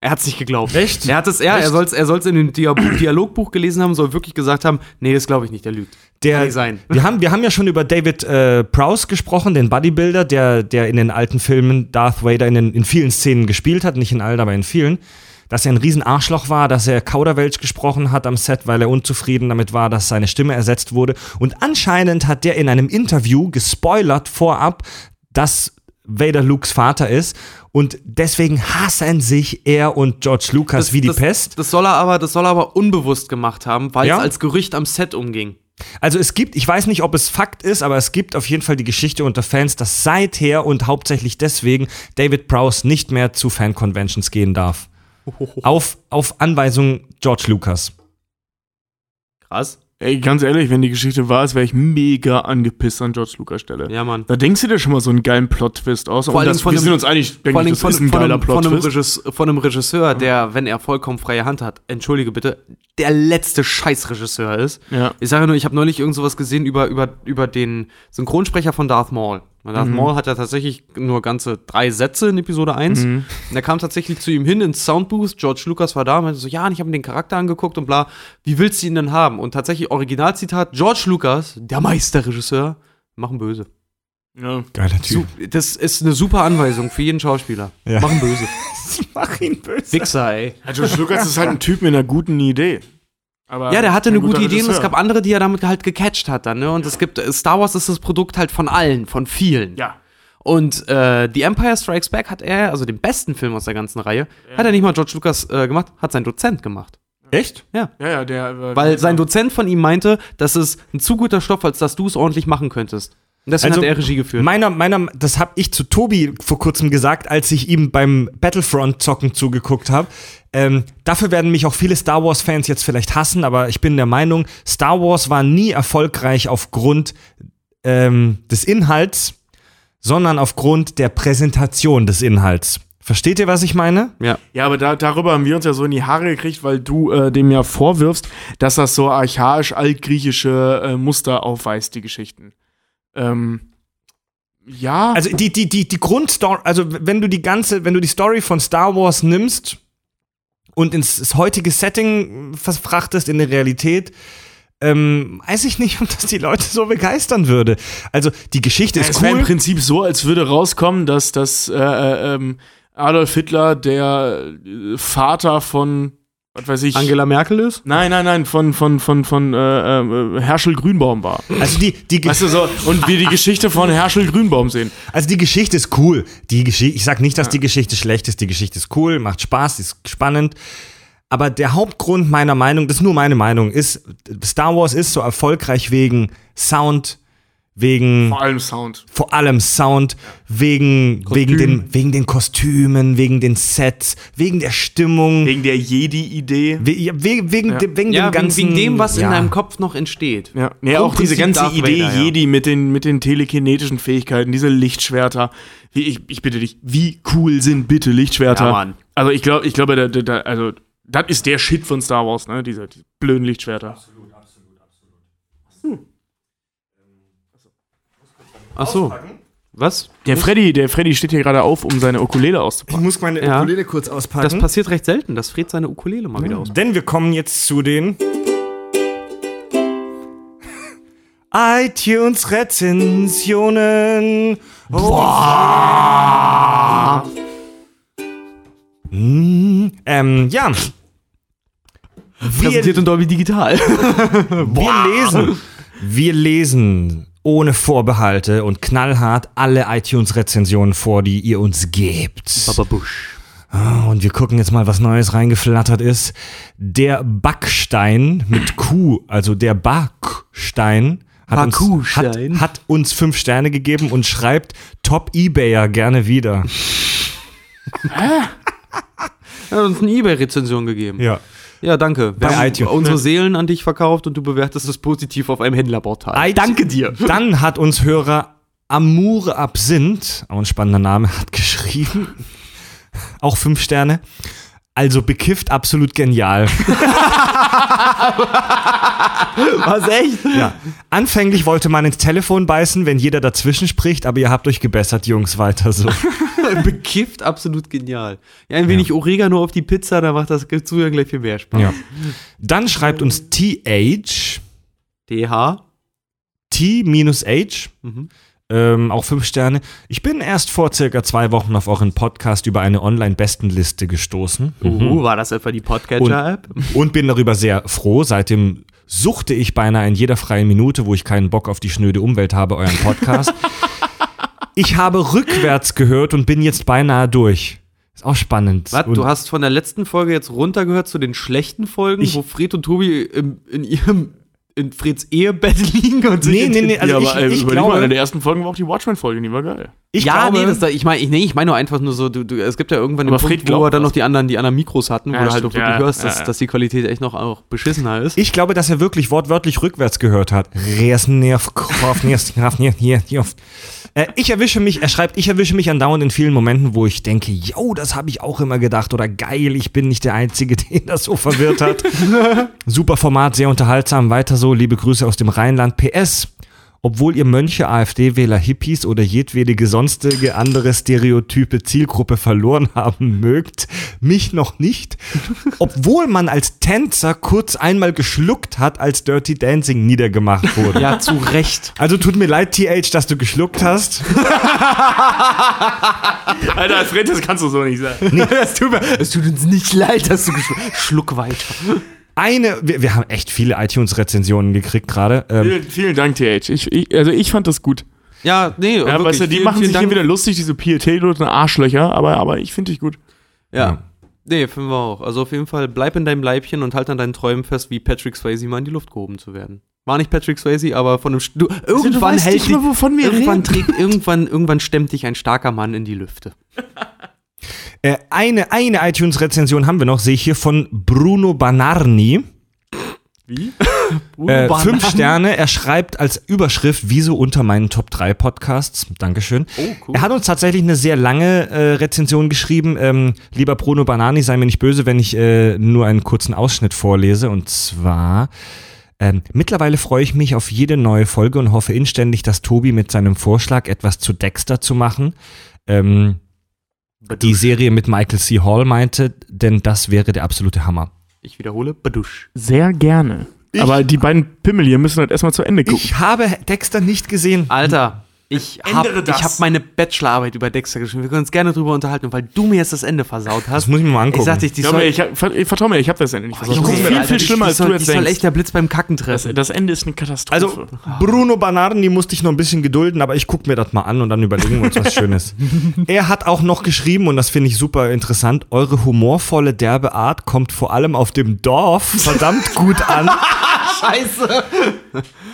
Er hat es nicht geglaubt. Echt? Er hat es, ja, er soll es er soll's in dem Dia Dialogbuch gelesen haben, soll wirklich gesagt haben, nee, das glaube ich nicht, der lügt. der, Kann sein. Wir haben, wir haben ja schon über David äh, Prowse gesprochen, den Bodybuilder, der, der in den alten Filmen Darth Vader in, den, in vielen Szenen gespielt hat, nicht in allen, aber in vielen. Dass er ein riesen Arschloch war, dass er Kauderwelsch gesprochen hat am Set, weil er unzufrieden damit war, dass seine Stimme ersetzt wurde. Und anscheinend hat der in einem Interview gespoilert vorab, dass Vader Lukes Vater ist. Und deswegen hassen sich er und George Lucas wie die das, Pest. Das soll er aber, das soll er aber unbewusst gemacht haben, weil Ja? es als Gerücht am Set umging. Also es gibt, ich weiß nicht, ob es Fakt ist, aber es gibt auf jeden Fall die Geschichte unter Fans, dass seither und hauptsächlich deswegen David Prowse nicht mehr zu Fan-Conventions gehen darf. Auf, auf Anweisung George Lucas. Krass. Ey, ganz ehrlich, wenn die Geschichte wahr ist, wäre ich mega angepisst an George Lucas Stelle. Ja, Mann. Da denkst du dir schon mal so einen geilen Plot-Twist aus. Vor allem das, von wir einem- sind uns einig, denke ich, von, das ist ein geiler einem, von, einem Plot-Twist. Regisseur, von einem Regisseur, der, wenn er vollkommen freie Hand hat, entschuldige bitte, der letzte Scheißregisseur ist. Ja. Ich sage nur, ich habe neulich irgend sowas gesehen über, über, über den Synchronsprecher von Darth Maul. Und Mhm. Darth Maul hat ja tatsächlich nur ganze drei Sätze in Episode 1. Mhm. Und er kam tatsächlich zu ihm hin ins Soundbooth. George Lucas war da und meinte so, ja, und ich habe mir den Charakter angeguckt und bla, wie willst du ihn denn haben? Und tatsächlich Originalzitat, George Lucas, der Meisterregisseur, machen böse. Ja. Geiler Su das ist eine super Anweisung für jeden Schauspieler. Ja. Machen böse. Mach ihn böse. Wichser, ey. Ja, George Lucas ist halt ein Typ mit einer guten Idee. Aber Ja, der hatte eine gute Idee und es gab andere, die er damit halt gecatcht hat dann, ne? Und es gibt, Star Wars ist das Produkt halt von allen, von vielen. Ja. Und äh, The Empire Strikes Back hat er, also den besten Film aus der ganzen Reihe, hat er nicht mal George Lucas äh, gemacht, hat sein Dozent gemacht. Echt? Ja. Ja, ja, der. äh, Weil sein Dozent von ihm meinte, das ist ein zu guter Stoff, als dass du es ordentlich machen könntest. Und deswegen Also, hat er Regie geführt. Meiner, meiner, das habe ich zu Tobi vor kurzem gesagt, als ich ihm beim Battlefront-Zocken zugeguckt habe. Ähm, dafür werden mich auch viele Star Wars-Fans jetzt vielleicht hassen, aber ich bin der Meinung, Star Wars war nie erfolgreich aufgrund ähm, des Inhalts, sondern aufgrund der Präsentation des Inhalts. Versteht ihr, was ich meine? ja. Ja, aber da, darüber haben wir uns ja so in die Haare gekriegt, weil du äh, dem ja vorwirfst, dass das so archaisch altgriechische äh, Muster aufweist, die Geschichten. Ähm, ja. Also die, die, die, die Grundstory, also wenn du die ganze, wenn du die Story von Star Wars nimmst und ins das heutige Setting verfrachtest in der Realität, ähm, weiß ich nicht, ob das die Leute so begeistern würde. Also die Geschichte ist es wäre im cool. Prinzip so, als würde rauskommen, dass, dass äh, äh, ähm, Adolf Hitler der äh, Vater von, was weiß ich. Angela Merkel ist? Nein, nein, nein, von, von, von, von äh, äh, Herschel Grünbaum war. Also die, die, Weißt du so, und wir die Geschichte von Herschel Grünbaum sehen. also die Geschichte ist cool. Die Geschichte, ich sag nicht, dass die Geschichte schlecht ist. Die Geschichte ist cool, macht Spaß, ist spannend. Aber der Hauptgrund meiner Meinung, das ist nur meine Meinung, ist, Star Wars ist so erfolgreich wegen Sound, wegen Vor allem Sound. vor allem Sound, wegen, wegen, den, wegen den Kostümen, wegen den Sets, wegen der Stimmung, Wegen der Jedi-Idee. we, ja, wegen, wegen, dem- wegen Ja, dem ganzen. wegen dem, was ja. in deinem Kopf noch entsteht. Ja, nee, auch diese ganze Darth Idee Vader, ja. Jedi mit den, mit den telekinetischen Fähigkeiten, diese Lichtschwerter. Wie, ich, ich bitte dich, wie cool sind bitte Lichtschwerter? Ja, Mann. Also ich glaube, ich glaube, da, da, also das ist der Shit von Star Wars, ne? Diese, diese blöden Lichtschwerter. Ach so. Was? Der Freddy, der Freddy steht hier gerade auf, um seine Ukulele auszupacken. Ich muss meine Ja. Ukulele kurz Das auspacken. passiert recht selten, dass Fred seine Ukulele mal wieder aus. Denn wir kommen jetzt zu den iTunes-Rezensionen. Boah. Hm, ähm, ja. Wir, Präsentiert in Dolby Digital. wir lesen. Wir lesen ohne Vorbehalte und knallhart alle iTunes-Rezensionen vor, die ihr uns gebt. Baba Bush. Ah, Und wir gucken jetzt mal, was Neues reingeflattert ist. Der Backstein mit Q, also der Backstein, hat uns, hat, hat uns fünf Sterne gegeben und schreibt Top Ebayer gerne wieder. Er hat uns eine Ebay-Rezension gegeben. Ja. Ja, danke. Wir Bei haben iTunes. unsere Seelen an dich verkauft und du bewertest es positiv auf einem Händlerportal. I- Dann hat uns Hörer Amour Absinth, auch ein spannender Name, hat geschrieben. Auch fünf Sterne. Also bekifft absolut genial. Was echt? Ja. Anfänglich wollte man ins Telefon beißen, wenn jeder dazwischen spricht, aber ihr habt euch gebessert, Jungs, weiter so. Bekifft absolut genial. Ja, ein wenig Oregano auf die Pizza, da macht das Zuhören gleich viel mehr Spaß. Ja. Dann schreibt uns TH, DH. T-H, Mhm. Ähm, auch fünf Sterne. Ich bin erst vor circa zwei Wochen auf euren Podcast über eine Online-Bestenliste gestoßen Uh, war das etwa die Podcatcher-App? und bin darüber sehr froh. Seitdem suchte ich beinahe in jeder freien Minute, wo ich keinen Bock auf die schnöde Umwelt habe, euren Podcast. ich habe rückwärts gehört und bin jetzt beinahe durch. Ist auch spannend. Was? Und Du hast von der letzten Folge jetzt runtergehört zu den schlechten Folgen, Ich- wo Fred und Tobi im, in ihrem in Freds Ehebett liegen und sich Nee, nee, nee, also ja, ich, aber ey, ich überleg mal, in glaube, der ersten Folge war auch die Watchmen-Folge, die war geil. ich ja, glaube, nee, das, ich meine, ich, nee, ich meine nur einfach nur so, du, du, es gibt ja irgendwann den Fred Punkt, wo er dann noch die anderen, die anderen Mikros hatten, wo Ja, du halt auch wirklich ja, hörst, ja, dass, ja. dass die Qualität echt noch auch beschissener ist. Ich glaube, dass er wirklich wortwörtlich rückwärts gehört hat. Äh, Ich erwische mich, er schreibt, ich erwische mich andauernd in vielen Momenten, wo ich denke, yo, das habe ich auch immer gedacht oder geil, ich bin nicht der Einzige, den das so verwirrt hat. Super Format, sehr unterhaltsam, weiter so, liebe Grüße aus dem Rheinland. PS, obwohl ihr Mönche, AfD-Wähler, Hippies oder jedwedige sonstige andere stereotype Zielgruppe verloren haben mögt, mich noch nicht. Obwohl man als Tänzer kurz einmal geschluckt hat, als Dirty Dancing niedergemacht wurde. Ja, zu Recht. Also tut mir leid, TH, dass du geschluckt hast. Alter, Fred, das kannst du so nicht sagen. es, tut mir, es tut uns nicht leid, dass du geschluckt Schluck weiter. Eine, wir, wir haben echt viele iTunes-Rezensionen gekriegt gerade. Ähm, Vielen, vielen Dank, TH. Ich, ich, also ich fand das gut. Ja, nee, Ja, wirklich, weißt du, die vielen, machen vielen sich Dank. hier wieder lustig, diese PLT-Leute Arschlöcher, aber, aber ich finde dich gut. Ja. Nee, finden wir auch. Also auf jeden Fall, bleib in deinem Leibchen und halt an deinen Träumen fest, wie Patrick Swayze mal in die Luft gehoben zu werden. War nicht Patrick Swayze, aber von einem. St du, irgendwann weißt hält nicht mal, wovon wir irgendwann, reden. trägt, irgendwann, irgendwann stemmt dich ein starker Mann in die Lüfte. äh, eine eine iTunes-Rezension haben wir noch, sehe ich hier von Bruno Banarni. Wie? Äh, fünf Sterne. Er schreibt als Überschrift, wieso unter meinen Top 3 Podcasts. Dankeschön. Oh, cool. Er hat uns tatsächlich eine sehr lange äh, Rezension geschrieben. Ähm, lieber Bruno Banani, sei mir nicht böse, wenn ich äh, nur einen kurzen Ausschnitt vorlese. Und zwar, ähm, mittlerweile freue ich mich auf jede neue Folge und hoffe inständig, dass Tobi mit seinem Vorschlag, etwas zu Dexter zu machen, ähm, die Serie mit Michael C. Hall meinte, denn das wäre der absolute Hammer. Ich wiederhole, Badusch. Sehr gerne. aber die beiden Pimmel hier müssen halt erstmal zu Ende gucken. Ich habe Dexter nicht gesehen. Alter, ich habe das. hab meine Bachelorarbeit über Dexter geschrieben. Wir können uns gerne drüber unterhalten, und weil du mir jetzt das Ende versaut hast. Das muss ich mir mal angucken. ich sagte, ich, die mir, soll, ich, hab- ver- vertrau mir, ich habe das Ende nicht Oh, versaut. Junge, Das ist viel, Alter, viel schlimmer, als soll, du jetzt soll denkst. echt der Blitz beim Kacken Das, treffen. das Ende ist eine Katastrophe. Also, Bruno Banarni musste ich noch ein bisschen gedulden, aber ich gucke mir das mal an und dann überlegen wir uns was Schönes. er hat auch noch geschrieben, und das finde ich super interessant, eure humorvolle, derbe Art kommt vor allem auf dem Dorf verdammt gut an. Scheiße.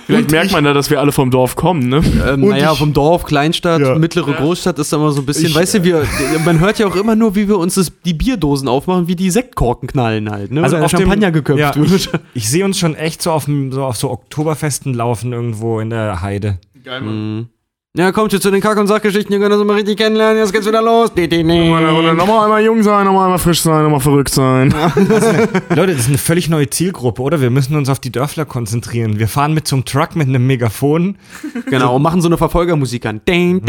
Vielleicht merkt man da, dass wir alle vom Dorf kommen, ne? Ähm, Und naja, ich- vom Dorf, Kleinstadt, Ja. mittlere Großstadt ist da immer so ein bisschen, Ich- weißt du, wir, man hört ja auch immer nur, wie wir uns das, die Bierdosen aufmachen, wie die Sektkorken knallen halt, ne? Also Oder auf dem- Champagner geköpft ja, wird. ich, ich sehe uns schon echt so auf, dem- so auf so Oktoberfesten laufen irgendwo in der Heide. Geil, Mann. Ja, kommt jetzt zu den Kack- und Sachgeschichten, ihr könnt das immer richtig kennenlernen, jetzt geht's wieder los. Nochmal einmal jung sein, nochmal einmal frisch sein, nochmal verrückt sein. Leute, das ist eine völlig neue Zielgruppe, oder? Wir müssen uns auf die Dörfler konzentrieren. Wir fahren mit einem Truck mit einem Megafon. Genau, und machen so eine Verfolgermusik an. Ding,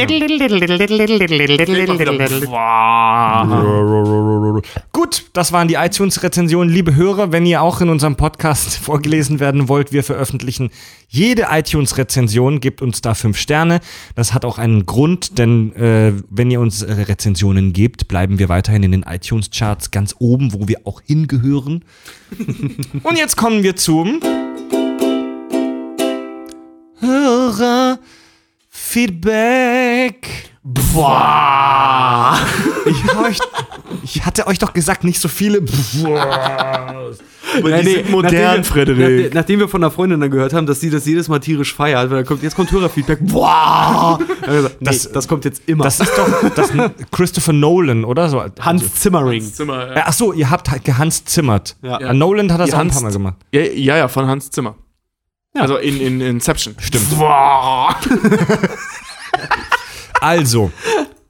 Gut, das waren die iTunes-Rezensionen. Liebe Hörer, wenn ihr auch in unserem Podcast vorgelesen werden wollt, wir veröffentlichen jede iTunes-Rezension, gebt uns da fünf Sterne. Das hat auch einen Grund, denn äh, wenn ihr uns äh, Rezensionen gebt, bleiben wir weiterhin in den iTunes-Charts ganz oben, wo wir auch hingehören. Und jetzt kommen wir zum Hörer-Feedback. Boah. Ich, euch, ich hatte euch doch gesagt, nicht so viele. Aber Ja, die nee, sind modern, nachdem wir, Frederik. Nach, nachdem wir von einer Freundin dann gehört haben, dass sie das jedes Mal tierisch feiert, weil kommt, jetzt kommt Hörerfeedback. Boah! Gesagt, nee, Das- das, kommt jetzt immer. Das ist doch das ist Christopher Nolan, oder so? Hans Zimmering. Zimmer, Äh, Ach so, ihr habt halt gehans zimmert. Ja. Äh, Nolan hat das auch ein Hans- paar Mal gemacht. ja, ja, ja, von Hans Zimmer. Ja. Also in, in Inception. Stimmt. Boah. Also,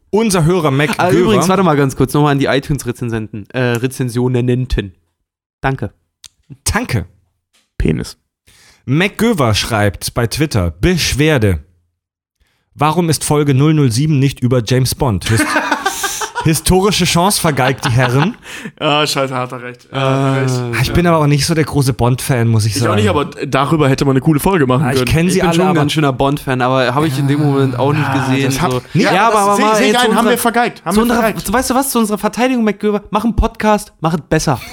unser Hörer Mac Ah, übrigens, warte mal ganz kurz, nochmal an die iTunes-Rezensenten. Äh, Rezensionenenten. Danke. Danke. Penis. Mac Göver schreibt bei Twitter, Beschwerde. Warum ist Folge 007 nicht über James Bond? Hist Historische Chance vergeigt die Herren. Ah, scheiße, hat er recht. Ah, Ich bin aber auch nicht so der große Bond-Fan, muss ich Ich sagen. auch nicht, aber darüber hätte man eine coole Folge machen Ah, ich können. kenne Ich sie bin alle, schon ein aber ganz schöner Bond-Fan, aber habe ich in dem Moment auch nicht gesehen. das hab- so. Nee, ja, aber, aber seh- mal, seh ich haben wir vergeigt. Haben zu wir unserer, vergeigt. weißt du was, zu unserer Verteidigung, McGöver, mach einen Podcast, mach es besser.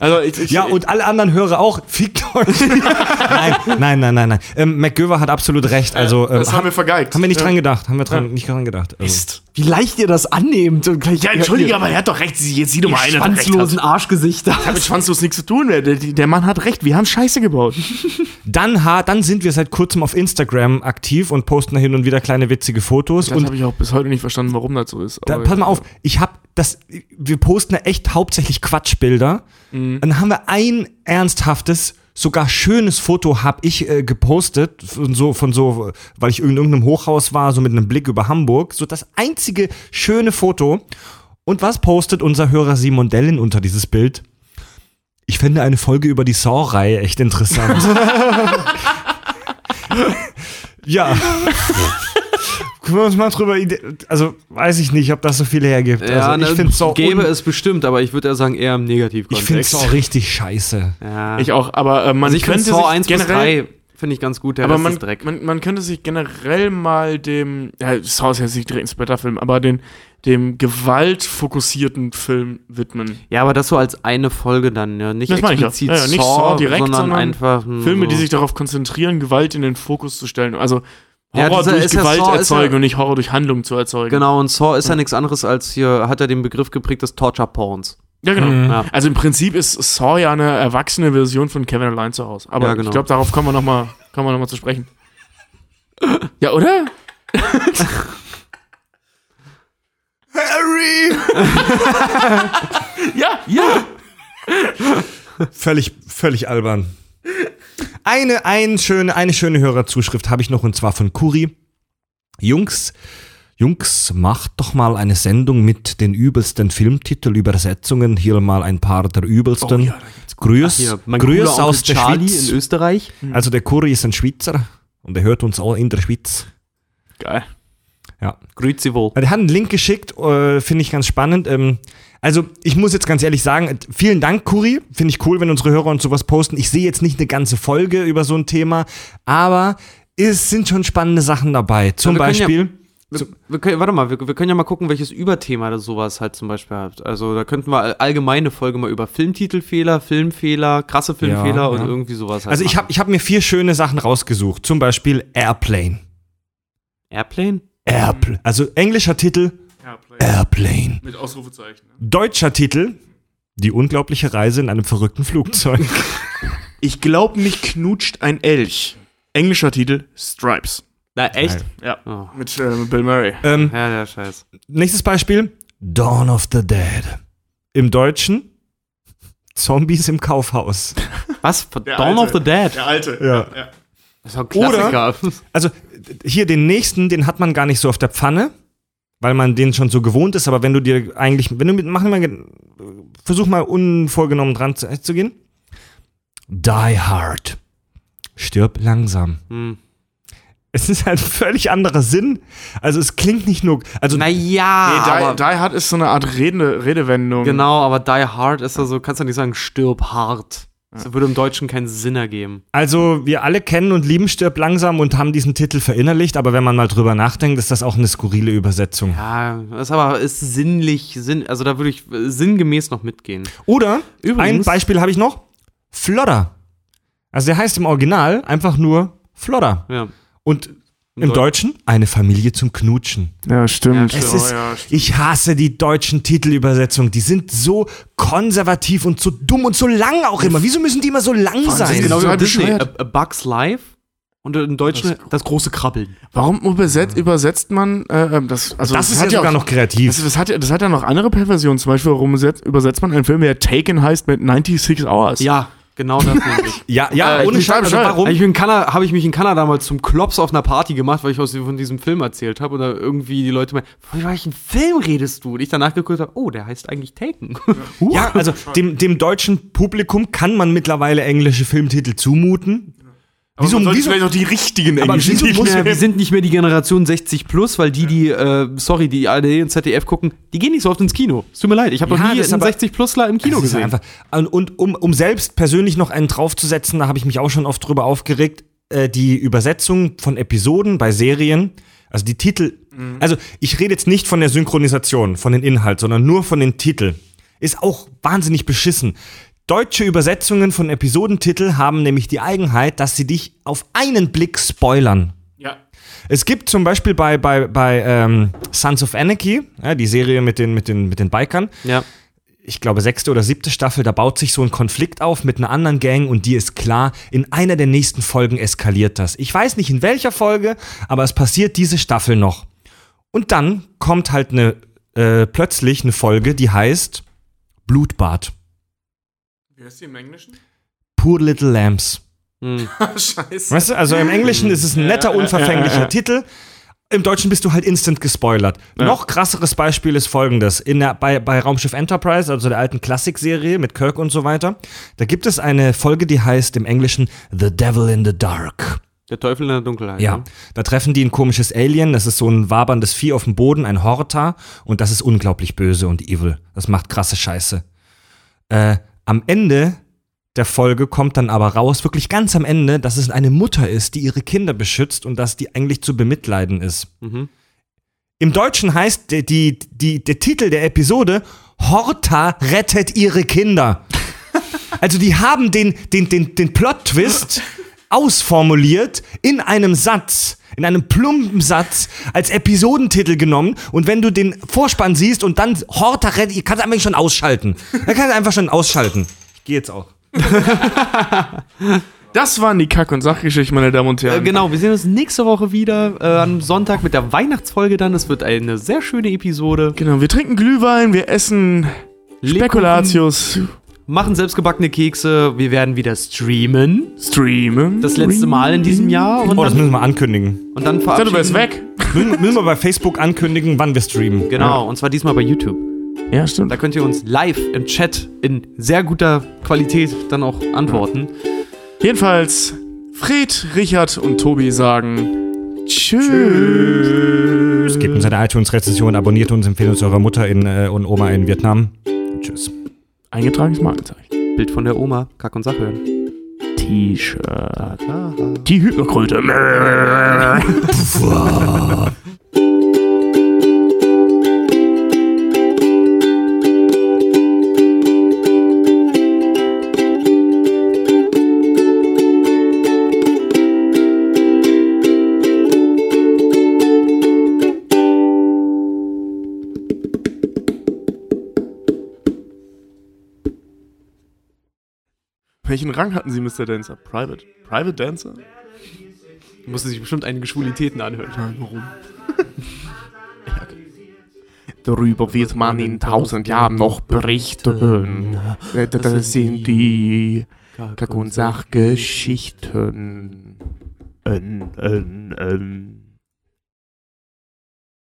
Also ich, ich, Ja, und alle anderen Hörer auch. Fickt euch. nein, nein, nein, nein, nein. Ähm, McGöver hat absolut recht. Also, ähm, das haben wir vergeigt. haben wir nicht ja. dran gedacht. Haben wir dran, Ja. nicht dran gedacht. Also. Mist. Wie leicht ihr das annehmt. Und gleich, Ja, entschuldige, aber er hat doch recht. Jetzt sieh doch mal recht schwanzlosen. Arschgesichter. Hat mit schwanzlos nichts zu tun. Der, der, Mann hat recht. Wir haben Scheiße gebaut. Dann, ha- dann sind wir seit kurzem auf Instagram aktiv und posten da hin und wieder kleine witzige Fotos. Das und habe ich auch bis heute nicht verstanden, warum das so ist. da, pass mal auf, ich habe das, wir posten da echt hauptsächlich Quatschbilder. Mhm. Dann haben wir ein ernsthaftes, sogar schönes Foto habe ich äh, gepostet von so, von so, weil ich in irgendeinem Hochhaus war, so mit einem Blick über Hamburg. So das einzige schöne Foto. Und was postet unser Hörer Simon Dellin unter dieses Bild? Ich finde eine Folge über die Saw-Reihe echt interessant. ja. Können wir uns mal drüber, ide- also weiß ich nicht, ob das so viel hergibt. Ja, also, ich ne, finde Saw, gäbe un- es bestimmt, aber ich würde ja sagen, eher im ich finde Negativkontext. Saw richtig scheiße. Ja. Ich auch, aber äh, man also ich könnte Saw sich 1 bis generell 3 finde ich ganz gut, der aber Rest man, ist Dreck. man, man könnte sich generell mal dem, ja, Saw ist jetzt nicht direkt ein Splatter-Film, aber den, dem gewaltfokussierten Film widmen. ja, aber das so als eine Folge dann, ja. Nicht Das meine ich ja. explizit Ja, ja, nicht Saw, Saw direkt, sondern, sondern einfach Filme, so. die sich darauf konzentrieren, Gewalt in den Fokus zu stellen. Also Ja, Horror dieser durch ist ja Gewalt Saw ist erzeugen ja- und nicht Horror durch Handlung zu erzeugen. Genau, und Saw ist ja nichts anderes als hier, hat er den Begriff geprägt des Torture-Porns. Ja, genau. Mhm. Ja. Also im Prinzip ist Saw ja eine erwachsene Version von Kevin allein zu Hause. Aber Ja, genau. ich glaube, darauf kommen wir nochmal noch mal zu sprechen. Ja, oder? Harry! Ja, ja. Völlig, völlig albern. Eine, ein schöne, eine schöne Hörerzuschrift habe ich noch und zwar von Kuri. Jungs, Jungs, macht doch mal eine Sendung mit den übelsten Filmtitelübersetzungen. Hier mal ein paar der übelsten. Oh ja, Grüß, Hier, Grüß aus der Charlie Schweiz. in Österreich. Also der Kuri ist ein Schweizer und er hört uns auch in der Schweiz. Geil. Ja. Grüezi wohl. Der hat einen Link geschickt, äh, finde ich ganz spannend. Ähm, also, ich muss jetzt ganz ehrlich sagen, vielen Dank, Kuri. Finde ich cool, wenn unsere Hörer uns sowas posten. Ich sehe jetzt nicht eine ganze Folge über so ein Thema, aber es sind schon spannende Sachen dabei. Zum können ja- Beispiel. Wir, wir können, warte mal, wir, wir können ja mal gucken, welches Überthema das sowas halt zum Beispiel hat. Also da könnten wir all- allgemeine Folge mal über Filmtitelfehler, Filmfehler, krasse Filmfehler Ja, und ja. irgendwie sowas halt Also, ich habe ich hab mir vier schöne Sachen rausgesucht. Zum Beispiel Airplane. Airplane? Airplane. Also, englischer Titel. Airplane. Mit Ausrufezeichen. ne? Deutscher Titel Die unglaubliche Reise in einem verrückten Flugzeug. Ich glaub nicht knutscht ein Elch. Englischer Titel Stripes. Na, echt? Ja. Oh. Mit äh, Bill Murray. Ähm, Ja, der Scheiß. nächstes Beispiel: Dawn of the Dead. Im Deutschen Zombies im Kaufhaus. Was? Der Dawn Alte. of the Dead? Der alte. Ja. Das ist ein Klassiker. Also hier den nächsten, den hat man gar nicht so auf der Pfanne, weil man den schon so gewohnt ist. Aber wenn du dir eigentlich, wenn du mit, machen wir, mal, versuch mal unvorgenommen dran zu, zu gehen. Die Hard. Stirb langsam. Hm. Es ist halt ein völlig anderer Sinn. Also es klingt nicht nur, also Naja, Nee, aber, die, die Hard ist so eine Art Rede, Redewendung. genau, aber Die Hard ist ja so, kannst du nicht sagen, stirb hart. Das würde im Deutschen keinen Sinn ergeben. Also wir alle kennen und lieben Stirb langsam und haben diesen Titel verinnerlicht, aber wenn man mal drüber nachdenkt, ist das auch eine skurrile Übersetzung. Ja, das aber ist sinnlich, Sinn, also da würde ich äh, sinngemäß noch mitgehen. Oder ein Übrigens- Beispiel habe ich noch: Flodder. Also der heißt im Original einfach nur Flodder. Ja. Und im Deu- Deutschen eine Familie zum Knutschen. Ja, stimmt. Ja, Es Oh, ist, ja, stimmt. ich hasse die deutschen Titelübersetzungen. Die sind so konservativ und so dumm und so lang auch immer. Wieso müssen die immer so lang das sein? ist Genau wie bei Disney, a, a Bugs Life und im Deutschen das, große Krabbeln. Warum übersetzt, übersetzt man äh, ähm, das? Also das ist hat ja sogar auch, noch kreativ. Das, das, hat, ja- das hat ja noch andere Perversionen. Zum Beispiel, warum übersetzt, übersetzt man einen Film, der Taken heißt, mit 96 Hours? Ja, genau das nämlich. ja, ja, Äh, ohne Scheiß. Also warum? Ich bin in Kanada, habe ich mich in Kanada mal zum Klops auf einer Party gemacht, weil ich aus, von diesem Film erzählt habe oder irgendwie die Leute meinen, von welchem Film redest du? Und ich danach geguckt habe, oh, der heißt eigentlich Taken. Ja, also dem, dem deutschen Publikum kann man mittlerweile englische Filmtitel zumuten. Aber Wieso- man wieso- vielleicht auch die richtigen Aber englischen wieso muss wir sind nicht mehr die Generation 60 plus, weil die, die, äh, sorry, die ARD und ZDF gucken, die gehen nicht so oft ins Kino. Es tut mir leid, ich habe Ja, noch nie einen aber- 60 plusler im Kino gesehen. Einfach, und, und um, um selbst persönlich noch einen draufzusetzen, da habe ich mich auch schon oft drüber aufgeregt, äh, die Übersetzung von Episoden bei Serien, also die Titel, also ich rede jetzt nicht von der Synchronisation, von den Inhalt, sondern nur von den Titeln. Ist auch wahnsinnig beschissen. Deutsche Übersetzungen von Episodentitel haben nämlich die Eigenheit, dass sie dich auf einen Blick spoilern. Ja. Es gibt zum Beispiel bei, bei, bei ähm, Sons of Anarchy, ja, die Serie mit den, mit, den, mit den Bikern, ja. ich glaube, sechste oder siebte Staffel, da baut sich so ein Konflikt auf mit einer anderen Gang und die ist klar, in einer der nächsten Folgen eskaliert das. Ich weiß nicht in welcher Folge, aber es passiert diese Staffel noch. Und dann kommt halt eine, äh, plötzlich eine Folge, die heißt Blutbad. Wie heißt die im Englischen? Poor Little Lambs. Hm. Scheiße. Weißt du, also im Englischen ist es ein netter, unverfänglicher Titel. Im Deutschen bist du halt instant gespoilert. Noch krasseres Beispiel ist folgendes. In der, bei, bei Raumschiff Enterprise, also der alten Klassikserie mit Kirk und so weiter, da gibt es eine Folge, die heißt im Englischen The Devil in the Dark. Der Teufel in der Dunkelheit. Ja, da treffen die ein komisches Alien, das ist so ein waberndes Vieh auf dem Boden, ein Horta, und das ist unglaublich böse und evil. Das macht krasse Scheiße. Äh, am Ende der Folge kommt dann aber raus, wirklich ganz am Ende, dass es eine Mutter ist, die ihre Kinder beschützt und dass die eigentlich zu bemitleiden ist. Mhm. Im Deutschen heißt die, die, die, der Titel der Episode Horta rettet ihre Kinder. Also die haben den, den, den, den Plot-Twist ausformuliert in einem Satz, in einem plumpen Satz als Episodentitel genommen und wenn du den Vorspann siehst und dann Horta rettet, ihr kannst einfach schon ausschalten. Er kann einfach schon ausschalten. Ich gehe jetzt auch. Das waren die Kack- und Sachgeschichten, meine Damen und Äh, Herren. genau, wir sehen uns nächste Woche wieder äh, am Sonntag mit der Weihnachtsfolge dann. Es wird eine sehr schöne Episode. Genau, wir trinken Glühwein, wir essen Spekulatius, Machen selbstgebackene Kekse. Wir werden wieder streamen. streamen. Das letzte Mal in diesem Jahr. Und Oh, das müssen wir ankündigen. und dann Ja, du verabschieden. bist weg. Müssen, wir bei Facebook ankündigen, wann wir streamen. Genau, und zwar diesmal bei YouTube. Ja, stimmt. Da könnt ihr uns live im Chat in sehr guter Qualität dann auch antworten. Jedenfalls, Fred, Richard und Tobi sagen Tschüss. Gebt uns eine iTunes-Rezession, abonniert uns, empfehlt uns eurer Mutter in, äh, und Oma in Vietnam. Und tschüss. Eingetragenes Markenzeichen. Bild von der Oma, Kack und Sach hören. T-Shirt. Die Hypnokröte. Welchen Rang hatten Sie, Mr. Dancer? Private. Private Dancer? Musste sich bestimmt einige Schwulitäten anhören. Nein, warum? Darüber wird man in tausend Jahren noch berichten. Das sind die Kack- und Sachgeschichten. Ähm, ähm, ähm.